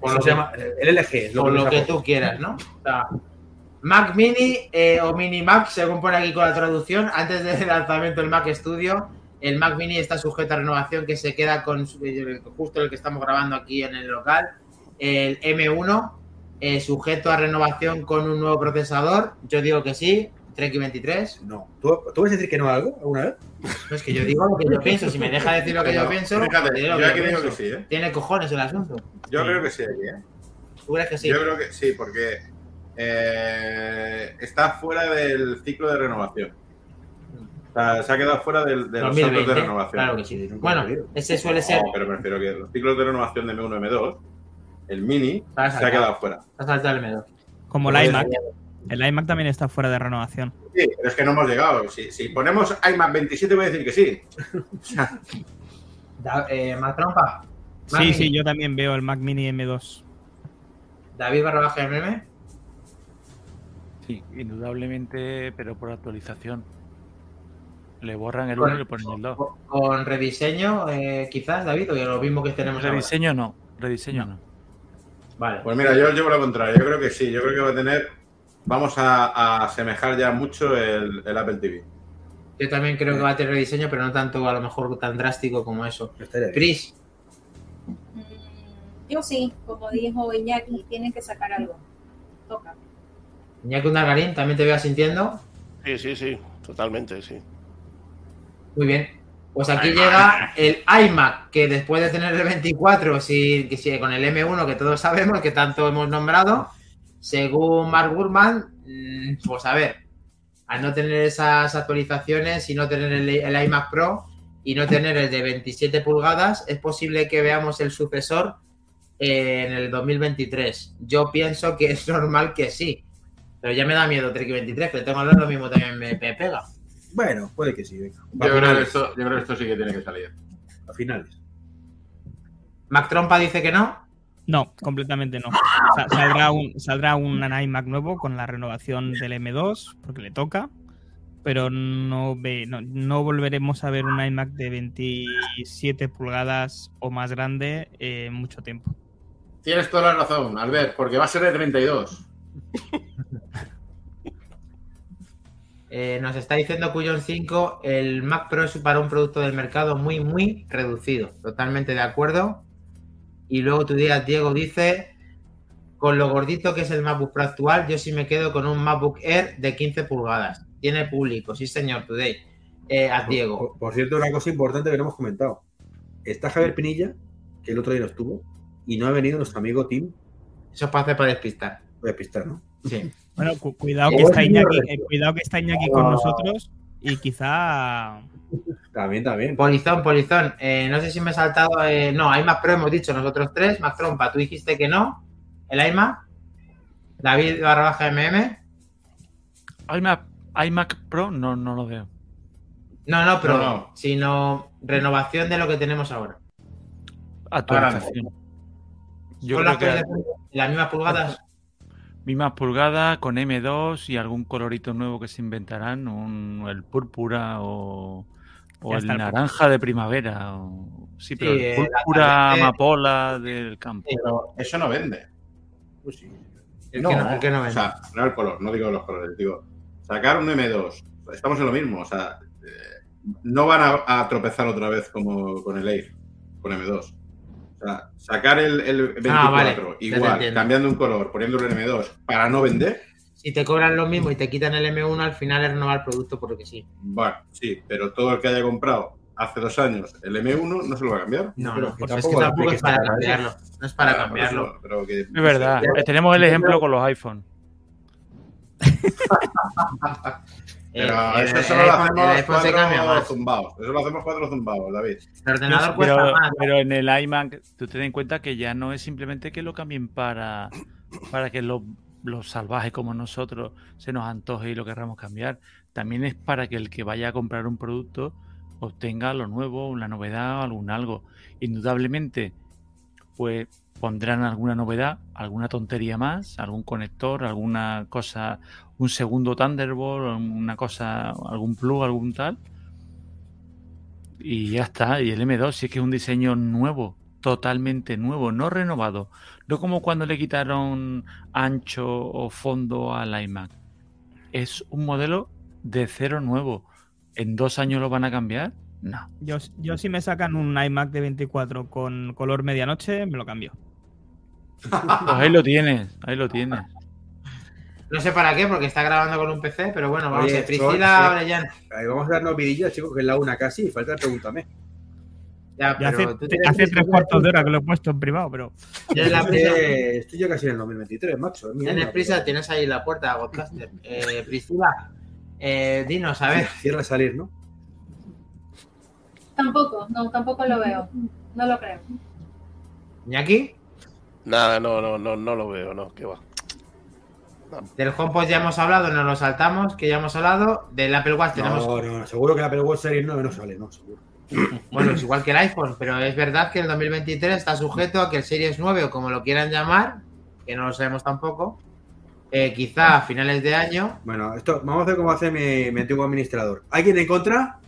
Por lo se que- llama el LG. Por lo que tú quieras, ¿no? O sea, Mac Mini eh, o Mini Mac, según pone aquí con la traducción, antes del lanzamiento del Mac Studio, el Mac Mini está sujeto a renovación que se queda con eh, justo el que estamos grabando aquí en el local, el M1, eh, sujeto a renovación con un nuevo procesador. Yo digo que sí, Trek 23. No. ¿Tú, ¿Tú vas a decir que no a algo alguna vez? No es que yo digo lo que yo pienso. Si me deja decir lo que yo pienso, fíjate, yo aquí digo que sí, ¿eh? Tiene cojones el asunto. Yo Sí. creo que sí aquí, ¿eh? ¿Tú crees que sí? Yo creo que sí, porque eh, está fuera del ciclo de renovación. O sea, se ha quedado fuera del- de, los 2020, de renovación. Claro que sí. Bueno, ese suele ser. No, pero me refiero que los ciclos de renovación de M1 y M2, el Mini, Para se ha quedado fuera. El M2. Como el iMac. El iMac también está fuera de renovación. Sí, pero es que no hemos llegado. Si, si ponemos iMac 27 voy a decir que sí. Da- eh, Mac Trompa. Mac Sí, Mini. sí, yo también veo el Mac Mini M2. David barra baja MM. Sí, indudablemente, pero por actualización. Le borran el Bueno, 1 y le ponen el 2. Con- rediseño, eh, quizás, David, o lo mismo que tenemos ahora. Rediseño no, rediseño no. Vale. Pues mira, yo llevo lo contrario. Yo creo que sí. Yo creo que va a tener. Vamos a, a asemejar ya mucho el, el Apple TV. Yo también creo que va a tener rediseño, pero no tanto, a lo mejor, tan drástico como eso. Chris, Mm, Yo sí, como dijo Iñaki, tienen que sacar algo. Toca. Iñaki Undargarín, también te veo sintiendo. Sí, sí, sí. Totalmente, sí. Muy bien. Pues aquí llega el iMac, que después de tener el 24, si, si- con el M1, que todos sabemos, que tanto hemos nombrado, según Mark Gurman, mm, pues a ver, al no tener esas actualizaciones y no tener el, el iMac Pro y no tener el de 27 pulgadas, es posible que veamos el sucesor en el 2023. Yo pienso que es normal que sí, pero ya me da miedo Trek 23, que le tengo lo mismo también me, me pega. Bueno, puede que sí. venga. Yo creo, que esto, yo creo que esto sí que tiene que salir. A finales. Mac Trompa dice que no. No, completamente no. Sa- Saldrá un, saldrá un iMac nuevo con la renovación del M2, porque le toca, pero no, ve, no, no volveremos a ver un iMac de 27 pulgadas o más grande en mucho tiempo. Tienes toda la razón, Albert, porque va a ser de 32. Eh, nos está diciendo Cuyon 5, el Mac Pro es para un producto del mercado muy, muy reducido. Totalmente de acuerdo. Y luego tu día, Diego dice, con lo gordito que es el MacBook Pro actual, yo sí me quedo con un MacBook Air de 15 pulgadas. Tiene público, sí señor, Today. Eh, a Diego. Por, por cierto, una cosa importante que no hemos comentado. Está Javier Pinilla, que el otro día no estuvo, y no ha venido nuestro amigo Tim. Eso es para hacer para despistar. Voy a pistar, ¿no? Sí. Bueno, cu- cuidado, que es está Iñaki, eh, cuidado que está Iñaki con nosotros y quizá También, también. Polizón, Polizón. eh, no sé si me he saltado. eh, no, iMac Pro hemos dicho nosotros tres. Mac Trompa, tú dijiste que no. El iMac. David barra baja MM. iMac, iMac Pro no, no lo veo. No, no, pero No, no. sino renovación de lo que tenemos ahora. Actualización. Yo Con creo las, que las mismas pulgadas. Mismas pulgadas con M2 y algún colorito nuevo que se inventarán, un, el púrpura o, o el naranja de primavera. o- sí, pero Sí, el el púrpura amapola del campo. Pero eso no vende. Pues sí. El que no, el que no o vende. sea, no el color, no digo los colores, digo, sacar un M2, estamos en lo mismo, o sea, eh, no van a, a tropezar otra vez como con el Air, con M2. O sea, sacar el, el 24 Ah, vale, igual, cambiando un color, poniéndolo en M2 para no vender, Si te cobran lo mismo y te quitan el M1, al final es renovar el producto porque sí. bueno, sí, pero todo el que haya comprado hace dos años el M1 no se lo va a cambiar. No, Pero no, pues es que tampoco tampoco es para cambiarlo. No es para Ah, cambiarlo. eso, pero que- Es verdad, tenemos el ejemplo con los iPhone. Pero Eh, eso solo lo hacemos cuatro zumbados. Eso lo hacemos cuatro zumbados, David. El ordenador cuesta Pero, más. pero en el iMac, tú ten en cuenta que ya no es simplemente que lo cambien para, para que los, los salvajes como nosotros se nos antoje y lo querramos cambiar. También es para que el que vaya a comprar un producto obtenga lo nuevo, una novedad, algún algo. Indudablemente, pues pondrán alguna novedad, alguna tontería más, algún conector, alguna cosa, un segundo Thunderbolt, una cosa, algún plug, algún tal. Y ya está. Y el M2 sí que es un diseño nuevo, totalmente nuevo, no renovado. No como cuando le quitaron ancho o fondo al iMac. Es un modelo de cero nuevo. ¿En dos años lo van a cambiar? No. yo, yo si me sacan un iMac de 24 con color medianoche, me lo cambio. Pues ahí lo tienes, ahí lo tienes. No sé para qué, porque está grabando con un PC, pero bueno, vamos Oye, a ver. Priscila Orellana. Vamos a darnos vidillas, chicos, que es la una casi y falta el pregúntame. Ya, Ya pero hace, tú tres cuartos de hora que lo he puesto en privado, pero Tienes la prisa, Eh, estoy ya casi en el 2023, macho. tienes prisa, pero- tienes ahí la puerta, Godcaster. Eh, Priscila, eh, dinos, a ver. Cierra salir, ¿no? Tampoco, no, tampoco lo veo. No lo creo. Ñaki, Nada, no, no, no, no lo veo, no, que va. del HomePod ya hemos hablado, nos lo saltamos, que ya hemos hablado. Del Apple Watch tenemos No, no, no, seguro que la Apple Watch Series 9 no sale, no, seguro. Bueno, es igual que el iPhone, pero es verdad que el 2023 está sujeto a que el Series 9 o como lo quieran llamar, que no lo sabemos tampoco, eh, quizá a finales de año, Bueno, esto vamos a hacer como hace mi, mi antiguo administrador. ¿Alguien en contra?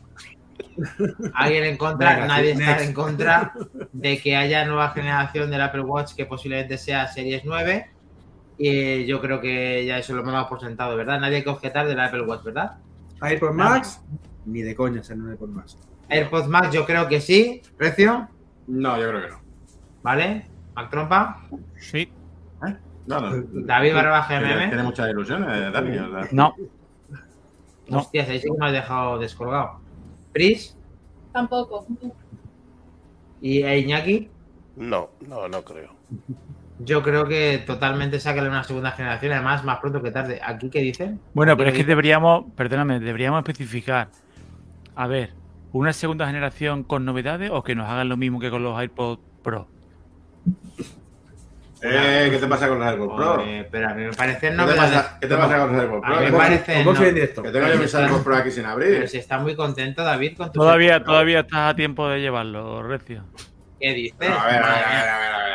Alguien en contra, Venga, nadie está en contra de que haya nueva generación del Apple Watch que posiblemente sea Series 9. Y yo creo que ya eso lo hemos dado por sentado, ¿verdad? Nadie hay que objetar del Apple Watch, ¿verdad? AirPods Max, ni de coña ser un AirPods Max. AirPods Max yo creo que sí. ¿Precio? No, yo creo que no. ¿Vale? Mac Trompa. sí. No, no. David Barba Tiene, tiene GMM. muchas ilusiones, o sea. No, no. Hostias, ahí sí que me has dejado descolgado. Pris Tampoco. y e Iñaki. No, no, no creo. Yo creo que totalmente sácale una segunda generación, además más pronto que tarde. ¿Aquí qué dicen? Bueno, pero es que deberíamos, perdóname, deberíamos especificar. A ver, una segunda generación con novedades o que nos hagan lo mismo que con los AirPods Pro. Eh, ¿Qué te pasa con los AirPods Pro? Eh, pero a mí me parecen ¿Qué te, novedades. pasa, ¿Qué te pasa con los AirPods A mí me Pro? parece- no. en directo. Que tengo yo mis AirPods Pro aquí sin Pero abrir. si está muy contento, David, con tu Todavía, sector. todavía estás a tiempo de llevarlo, Recio. ¿Qué dices? No, a ver, a ver, a ver, a ver, a ver, a ver.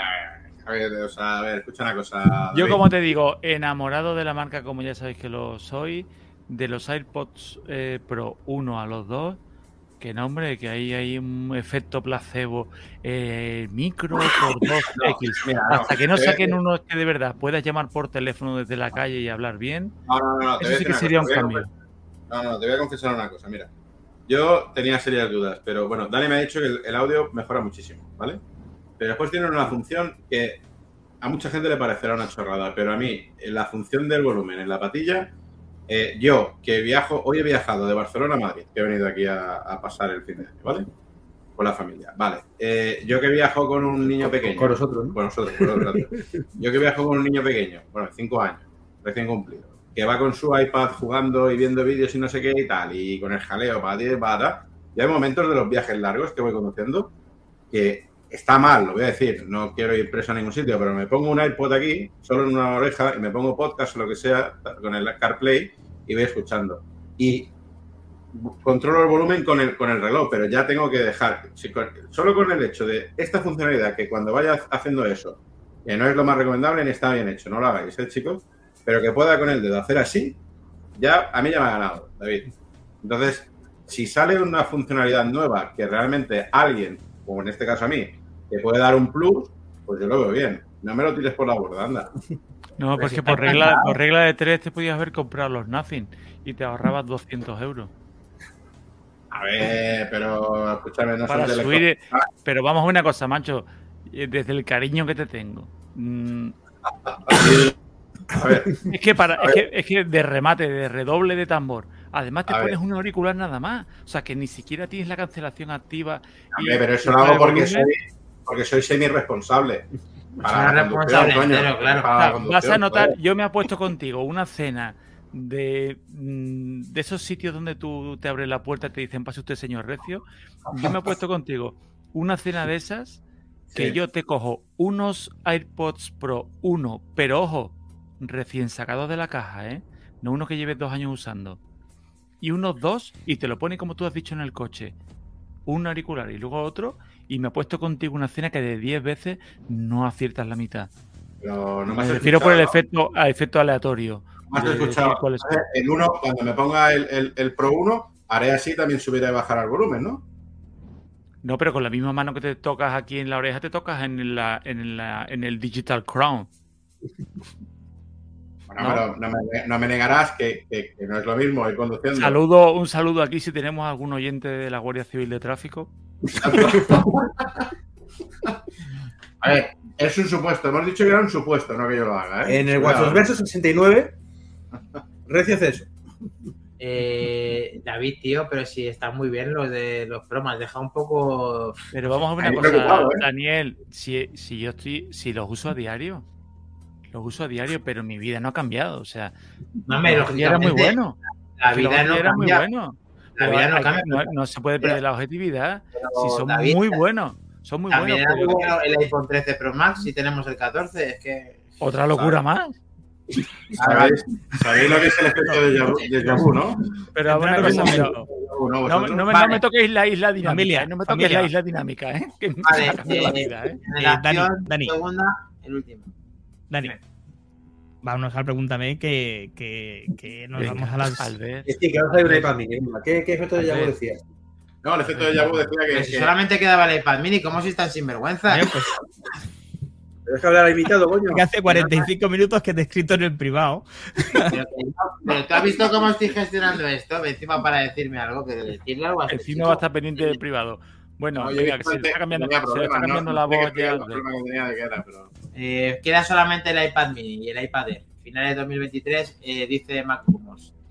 A ver, o sea, a ver, escucha una cosa. Yo, David. como te digo, enamorado de la marca, como ya sabéis que lo soy, de los AirPods eh, Pro 1 a los 2, que no, hombre, que ahí hay un efecto placebo eh, micro por 2X. Mira, no, Hasta que no saquen decir- uno que de verdad puedas llamar por teléfono desde la calle y hablar bien, No, no, no, eso sí que sería un cosa, cambio. No, no, te voy a confesar una cosa, mira. Yo tenía serias dudas, pero bueno, Dani me ha dicho que el, el audio mejora muchísimo, ¿vale? Pero después tiene una función que a mucha gente le parecerá una chorrada, pero a mí, la función del volumen en la patilla, eh, yo que viajo, hoy he viajado de Barcelona a Madrid, que he venido aquí a, a pasar el fin de año, ¿vale? Con la familia, vale. Eh, yo que viajo con un niño pequeño. Con nosotros, ¿no? Con nosotros, con nosotros. Yo que viajo con un niño pequeño, bueno, cinco años, recién cumplido, que va con su iPad jugando y viendo vídeos y no sé qué y tal, y con el jaleo para ti, para. Y hay momentos de los viajes largos que voy conduciendo que está mal, lo voy a decir, no quiero ir preso a ningún sitio, pero me pongo un iPod aquí, solo en una oreja, y me pongo podcast o lo que sea, con el CarPlay, y voy escuchando. Y controlo el volumen con el, con el reloj, pero ya tengo que dejar, solo con el hecho de esta funcionalidad, que cuando vaya haciendo eso, que no es lo más recomendable ni está bien hecho, no lo hagáis, ¿eh, chicos? Pero que pueda con el dedo hacer así, ya a mí ya me ha ganado, David. Entonces, si sale una funcionalidad nueva que realmente alguien, como en este caso a mí, te puede dar un plus, pues yo lo veo bien. No me lo tires por la borda, anda. No, Pero si que está por regla, por regla de tres te podías haber comprado los Nothing y te ahorrabas 200 euros. A ver, pero escúchame, no Para de subir. eh, Pero vamos a una cosa, macho. eh, Desde el cariño que te tengo. mm, A ver, Es que, para, es, que, es que de remate, de redoble de tambor. Además te A pones ver. un auricular nada más. O sea que ni siquiera tienes la cancelación activa. y- hombre, pero eso lo hago porque soy, porque soy semi-responsable. Para la responsable coño, claro. para la vas a notar, yo me he puesto contigo una cena de, mm, de esos sitios donde tú te abres la puerta y te dicen pase usted señor Recio. Yo me he puesto contigo una cena de esas que Sí. yo te cojo unos AirPods Pro 1, pero ojo, recién sacados de la caja, ¿eh? No uno que lleves dos años usando. Y unos dos, y te lo pone como tú has dicho en el coche. Un auricular y luego otro, y me he puesto contigo una cena que de 10 veces no aciertas la mitad. No me refiero por el efecto, a efecto aleatorio. ¿no? Has escuchado. El 1, cuando me ponga el, el, el Pro 1, haré así, también subiré y bajar el volumen, ¿no? No, pero con la misma mano que te tocas aquí en la oreja, te tocas en, la, en, la, en el Digital Crown. No. pero no me, no me negarás que, que- que no es lo mismo ir conduciendo. Saludo, un saludo aquí si tenemos algún oyente de la Guardia Civil de Tráfico. A ver, es un supuesto. Hemos dicho que era un supuesto, no que yo lo haga, ¿eh? En el. WhatsApp verso 69, Recio hace eso. Eh, David, tío, pero si están muy bien los de los promas, deja un poco. Pero vamos a ver una cosa, ¿eh? Daniel, si, si yo estoy, si los uso a diario, los uso a diario, pero mi vida no ha cambiado. O sea, No, me era muy bueno. La vida no era muy bueno. La vida no cambia. no- no se puede perder la objetividad. Si son David, muy buenos, son muy buenos. También era pero muy bueno el iPhone 13 Pro Max si tenemos el 14. Es que. Otra locura más. ¿Sabéis, sabéis lo que es el efecto de vu, ¿no? Pero una cosa, pero momento. ¿No, no, no me, Vale. no me toquéis la isla dinámica. Familia, ¿eh? no me toquéis familia. la isla dinámica, ¿eh? Que Vale, cambiado la eh, vida, ¿eh? generación, Dani, Dani. segunda, el último. Dani, vámonos al pregúntame que, que, que nos Venga, vamos a las. Albert. Sí, que vamos a ir un iPad mini. venga. ¿Qué, qué efecto de ver. decías? No, el efecto de vu decía que, Pero si que- solamente quedaba el iPad mini, ¿cómo si están sinvergüenza? Pues, Pero deja hablar al invitado, coño. que hace 45 minutos que te he escrito en el privado. Pero, pero tú has visto cómo estoy gestionando esto, encima para decirme algo, que decirle algo a este Encima va a estar pendiente del privado. Bueno, venga, que se está cambiando, se le está cambiando no- la voz ya. que era, pero- Eh, queda solamente el iPad mini y el iPad Air. Finales de 2023, eh, dice Mac.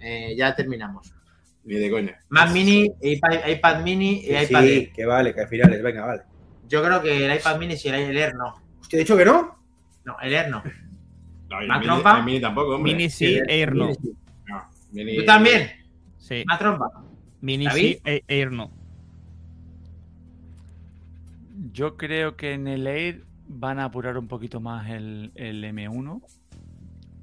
Eh, ya terminamos. Ni de coña. Mac mini, iPad, iPad mini y Que iPad Air. sí, que vale, que al final es. Venga, vale. Yo creo que el iPad mini sí, el el Air no. ¿Usted ha dicho que no? No, el Air no. No, y ¿Más el mini, trompa? el mini tampoco, hombre. Mini sí, Air no. No, mini- ¿Tú también? Sí. ¿Más trompa? Mini ¿David? sí, e- Air no. Yo creo que en el Air van a apurar un poquito más el, el M1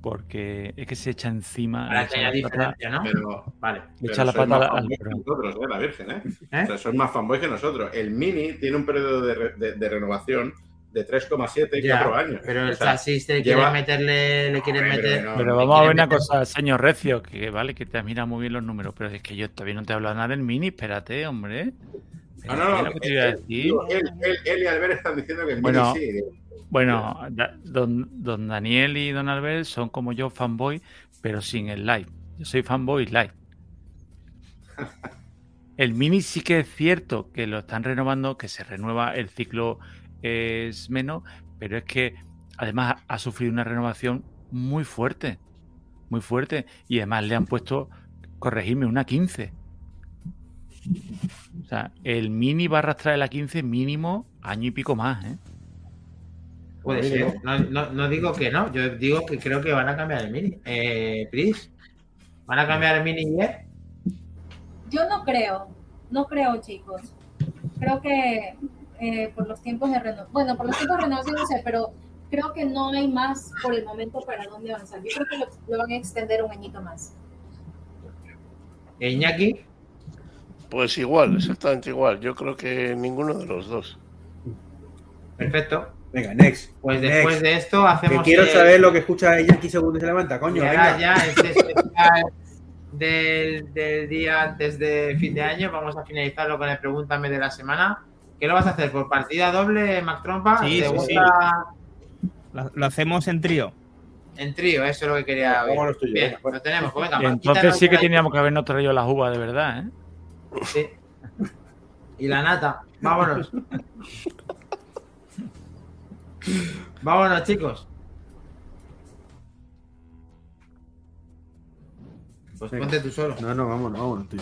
porque es que se echa encima. Para que echa haya diferencia, ¿no? Pero, Vale. le pero echa la pata más al fanboys que Pro. nosotros, eh, la Virgen, ¿eh? ¿Eh? O sea, sois más fanboys que nosotros. El Mini tiene un periodo de, re- de- de renovación de 3,7 Ya, 4 años. Pero el O sea, chasis te lleva- quieren meterle, le quieren Hombre, meter. no, Pero vamos a ver una meter- cosa, señor Recio, que vale, que te mira muy bien los números, pero es que yo todavía no te he hablado nada del Mini, espérate, hombre. No, no, no. Te iba a él, decir. él, él- él y Albert están diciendo que el Bueno, sí. Bueno, don, don Daniel y don Albert son como yo fanboy, pero sin el light. Yo soy fanboy light. El Mini sí que es cierto que lo están renovando, que se renueva, el ciclo es menos, pero es que además ha sufrido una renovación muy fuerte. Muy fuerte. Y además le han puesto, corregirme, una 15. O sea, el mini va a arrastrar la 15 mínimo año y pico más, ¿eh? Puede ser. No, no- no digo que no. Yo digo que creo que van a cambiar el mini. Eh, Pris, ¿van a cambiar el mini ya? Yo no creo, no creo, chicos. Creo que eh, por los tiempos de renovación, bueno, por los tiempos de renovación no sé, pero creo que no hay más por el momento para dónde avanzar. Yo creo que lo, lo van a extender un añito más. Iñaki, Pues igual, exactamente igual. Yo creo que ninguno de los dos. perfecto. Venga, next. Pues Next. después de esto Que hacemos. quiero el- saber lo que escucha ella aquí según se levanta, coño. Ya, venga. ya, este especial del, del día antes de fin de año. Vamos a finalizarlo con el Pregúntame de la semana. ¿Qué lo vas a hacer? ¿Por partida doble, Mac Trompa? Sí, ¿Te sí, gusta Lo, lo hacemos en trío. en trío? Eso es lo que quería yo, Bien, venga, fuera. lo tenemos. Pues venga, entonces sí que teníamos que habernos traído las uvas de verdad, ¿eh? Sí. Y la nata. Vámonos. Vámonos, chicos. Pues Venga. ponte tú solo. No, no, vámonos, vámonos. Tú.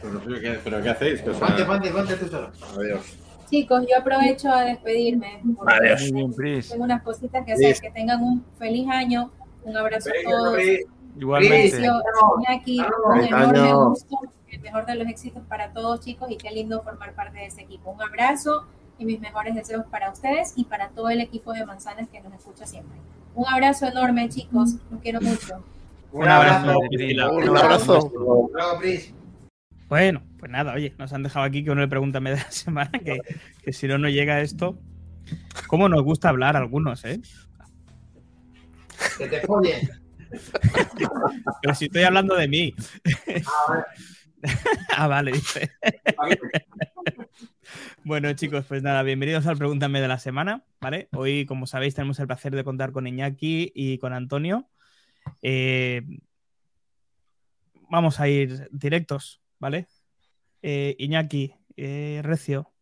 Pero, pero ¿qué, pero ¿qué hacéis? O sea, Ponte, ponte, ponte tú solo. Adiós. Chicos, yo aprovecho a despedirme. Adiós. Muy bien, Pris. Tengo unas cositas que hacer. Que tengan un feliz año. Un abrazo a todos. Gabriel. Igualmente. Iñaki, un Feliz enorme año. gusto. El mejor de los éxitos para todos, chicos. Y qué lindo formar parte de ese equipo. Un abrazo y mis mejores deseos para ustedes y para todo el equipo de Manzanas que nos escucha siempre. Un abrazo enorme, chicos. Los quiero mucho. Un abrazo. Un abrazo. Bueno, pues nada, oye, nos han dejado aquí que uno le pregúntame de la semana, que, que si no, no llega esto. ¿Cómo nos gusta hablar algunos, eh? Que te follen. Pero si estoy hablando de mí. Ah, vale. ah, vale, dice. Bueno, chicos, pues nada, bienvenidos al Pregúntame de la semana, ¿vale? Hoy, como sabéis, tenemos el placer de contar con Iñaki y con Antonio. Eh, vamos a ir directos, ¿vale? Eh, Iñaki, eh, Recio,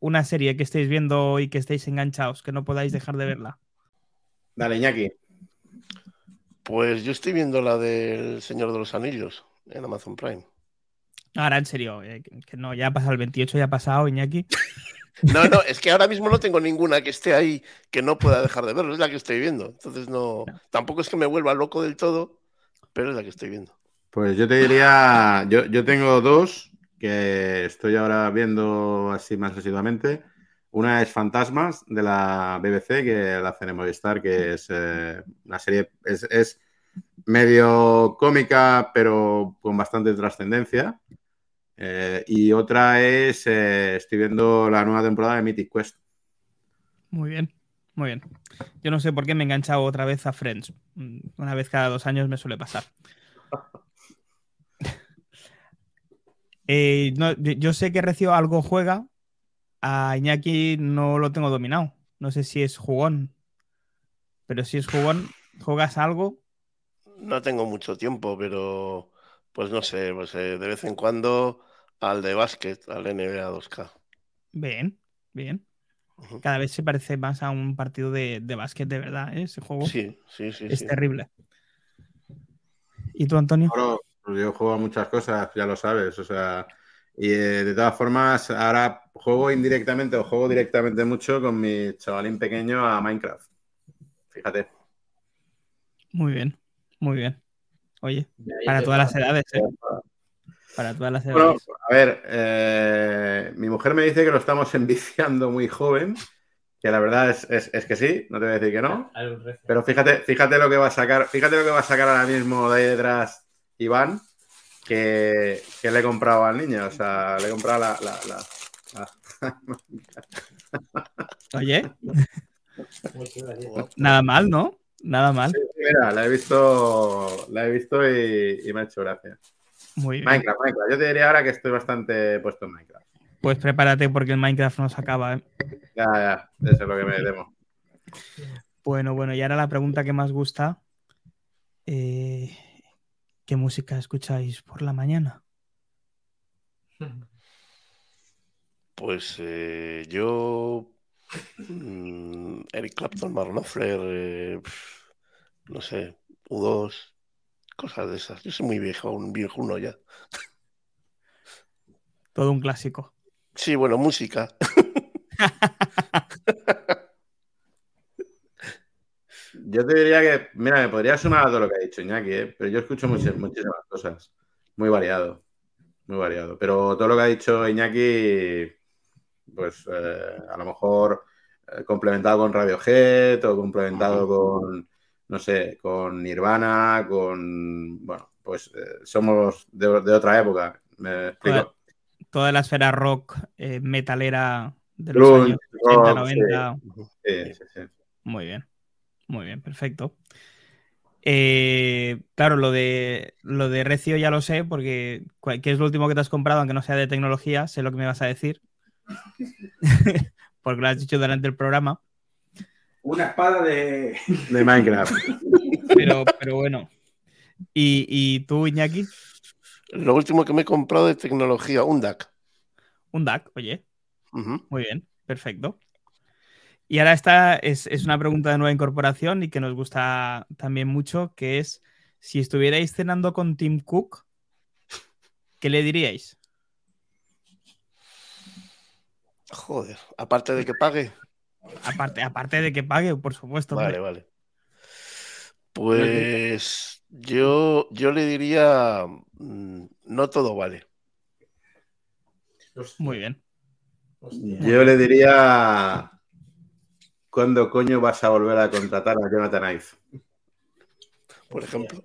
una serie que estéis viendo y que estéis enganchados, que no podáis dejar de verla. Dale, Iñaki. Pues yo estoy viendo la del Señor de los Anillos en Amazon Prime. Ahora, en serio, eh, que no, ya ha pasado el 28, ya ha pasado, Iñaki. No, no, es que ahora mismo no tengo ninguna que esté ahí que no pueda dejar de verlo, es la que estoy viendo. Entonces no, tampoco es que me vuelva loco del todo, pero es la que estoy viendo. Pues yo te diría, yo, yo tengo dos que estoy ahora viendo así más asiduamente. Una es Fantasmas de la BBC, que la hace en Movistar, que es eh, una serie, es, es medio cómica, pero con bastante trascendencia. Eh, y otra es, eh, estoy viendo la nueva temporada de Mythic Quest. Muy bien, muy bien. Yo no sé por qué me he enganchado otra vez a Friends. Mm, Una vez cada dos años me suele pasar. Eh, no, yo, yo sé que Recio algo juega. A Iñaki no lo tengo dominado. No sé si es jugón. Pero si es jugón, ¿juegas algo? No tengo mucho tiempo, pero pues no sé, pues eh, de vez en cuando al de básquet, al NBA 2K. Bien, bien. Cada vez se parece más a un partido de, de básquet de verdad, ¿eh? Ese juego Sí, sí, sí, es sí. terrible. ¿Y tú, Antonio? Pues yo juego a muchas cosas, ya lo sabes, o sea, y eh, de todas formas, ahora juego indirectamente o juego directamente mucho con mi chavalín pequeño a Minecraft. Fíjate. Muy bien, muy bien. Oye, ya para todas las edades, ¿eh? Para todas las Bueno, edades. a ver, eh, mi mujer me dice que lo estamos enviciando muy joven, que la verdad es, es- es que sí, no te voy a decir que no, pero fíjate, fíjate lo que va a sacar, fíjate lo que va a sacar ahora mismo de ahí detrás Iván, que, que le he comprado al niño, o sea, le he comprado la- la- la, Oye, Muy chulo, sí. nada mal, ¿no? Nada mal. Mira, la he visto, la he visto y, y me ha hecho gracia. Muy bien. Minecraft, Minecraft. Yo te diría ahora que estoy bastante puesto en Minecraft. Pues prepárate porque el Minecraft no se acaba, ¿eh? Ya, ya, eso es lo que me temo. Bueno, bueno, y ahora la pregunta que más gusta. eh, ¿Qué música escucháis por la mañana? Pues eh, yo Mm, Eric Clapton, Marlon eh, no sé, U2, cosas de esas. Yo soy muy viejo, un viejuno ya. Todo un clásico. Sí, bueno, música. Yo te diría que, mira, me podría sumar a todo lo que ha dicho Iñaki, ¿eh? pero yo escucho muchas, muchísimas cosas. Muy variado. Muy variado. Pero todo lo que ha dicho Iñaki, pues eh, a lo mejor eh, complementado con Radiohead o complementado con, no sé, con Nirvana, con. Bueno, pues eh, somos de, de otra época. ¿Me explico? Toda la esfera rock metalera de los años 80, rock, 90. Sí, sí, sí. Muy bien, muy bien, perfecto. Eh, claro, lo de lo de Recio ya lo sé, porque ¿qué es lo último que te has comprado, aunque no sea de tecnología? Sé lo que me vas a decir. porque lo has dicho durante el programa. Una espada de. De Minecraft. Pero, pero bueno. ¿Y, y tú, Iñaki? Lo último que me he comprado de tecnología, un DAC. Un DAC, oye. Muy bien, perfecto. Y ahora esta es, es una pregunta de nueva incorporación y que nos gusta también mucho, que es, si estuvierais cenando con Tim Cook, ¿qué le diríais? Joder, aparte de que pague. Aparte, aparte de que pague, por supuesto. Vale, hombre. vale. Pues yo, yo le diría, mm, no todo vale. Muy bien. Yo le diría. ¿Cuándo coño vas a volver a contratar a Jonathan Ive? Por ejemplo.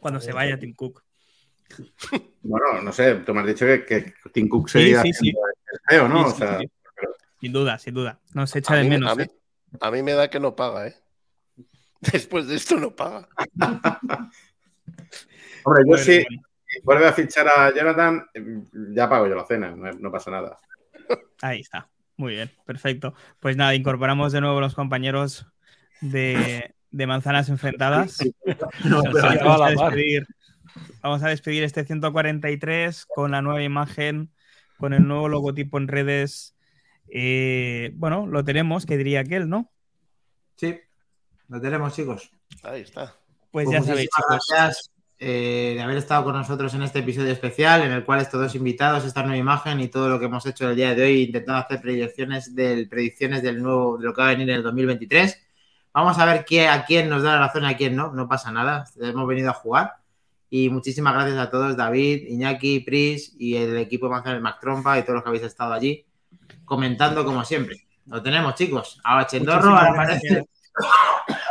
Cuando se vaya Tim Cook. Bueno, no sé, tú me has dicho que, que Tim Cook sería sí, sí. el feo, ¿no? Sí, o sí, sea, sí. Sin duda, sin duda. Nos echa A de mí, menos. a mí- ¿eh? a mí me da que no paga, ¿eh? Después de esto no paga. hombre, yo Bueno, sí, si vuelve a fichar a Jonathan, ya pago yo la cena, no, no pasa nada. Ahí está. Muy bien, perfecto. Pues nada, incorporamos de nuevo los compañeros de, de Manzanas Enfrentadas. No, vamos, a despedir, vamos a despedir este 143 con la nueva imagen, con el nuevo logotipo en redes. Eh, bueno, lo tenemos, que diría aquel, ¿no? Sí, lo tenemos, chicos. Ahí está. Pues Pues ya sabéis, muchísimas chicos. gracias eh, de haber estado con nosotros en este episodio especial, en el cual estos dos invitados, esta nueva imagen y todo lo que hemos hecho el día de hoy, intentando hacer predicciones del, predicciones del nuevo, de lo que va a venir en el 2023. Vamos a ver qué, a quién nos da la razón y a quién no. No pasa nada. Hemos venido a jugar. Y muchísimas gracias a todos, David, Iñaki, Pris y el equipo de Mac Trompa y todos los que habéis estado allí comentando como siempre. Lo tenemos, chicos. Ahora Chendorro, Muchísimas ahora parece gracias.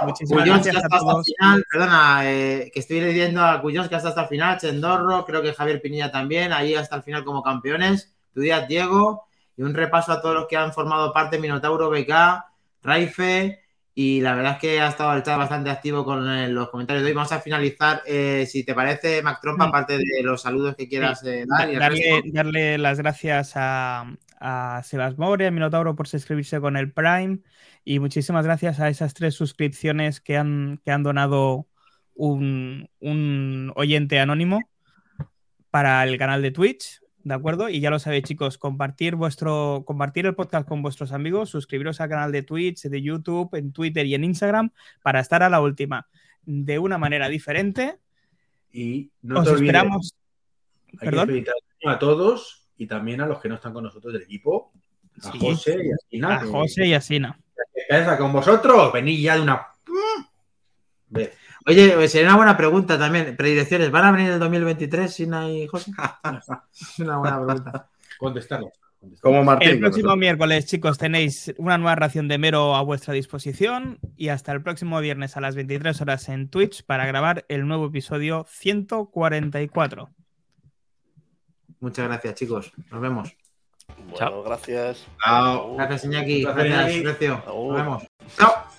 Muchísimas Cuyons, que gracias hasta a hasta final, perdona, eh, que estoy leyendo a Cuyons, que hasta hasta el final, Chendorro, creo que Javier Pinilla también, ahí hasta el final como campeones, tu día Diego, y un repaso a todos los que han formado parte, Minotauro, BK, Raife, y la verdad es que ha estado el chat bastante activo con eh, los comentarios de hoy. Vamos a finalizar, eh, si te parece, Mac Trompa, aparte de los saludos que quieras eh, Da- dar. y darle, resto. darle las gracias a, a Sebas More, a Minotauro por suscribirse con el Prime y muchísimas gracias a esas tres suscripciones que han, que han donado un, un oyente anónimo para el canal de Twitch, ¿de acuerdo? Y ya lo sabéis, chicos, compartir vuestro, compartir el podcast con vuestros amigos, suscribiros al canal de Twitch, de YouTube, en Twitter y en Instagram para estar a la última de una manera diferente. Y no Os te olvides, esperamos. hay Perdón. a todos y también a los que no están con nosotros del equipo. A Sí. José y a Sina. A José y a Sina. está con vosotros. Venid ya de una. Oye, pues sería una buena pregunta también. Predilecciones, ¿van a venir en el 2023 Sina y José? es una buena pregunta. Contestarlo. Como Martín. El próximo nosotros. miércoles, chicos, tenéis una nueva ración de mero a vuestra disposición y hasta el próximo viernes a las 23 horas en Twitch para grabar el nuevo episodio 144. Muchas gracias, chicos. Nos vemos. Bueno, gracias. Chao. Gracias, Iñaki. Gracias, Iñaki. Recio. Nos vemos. Chao.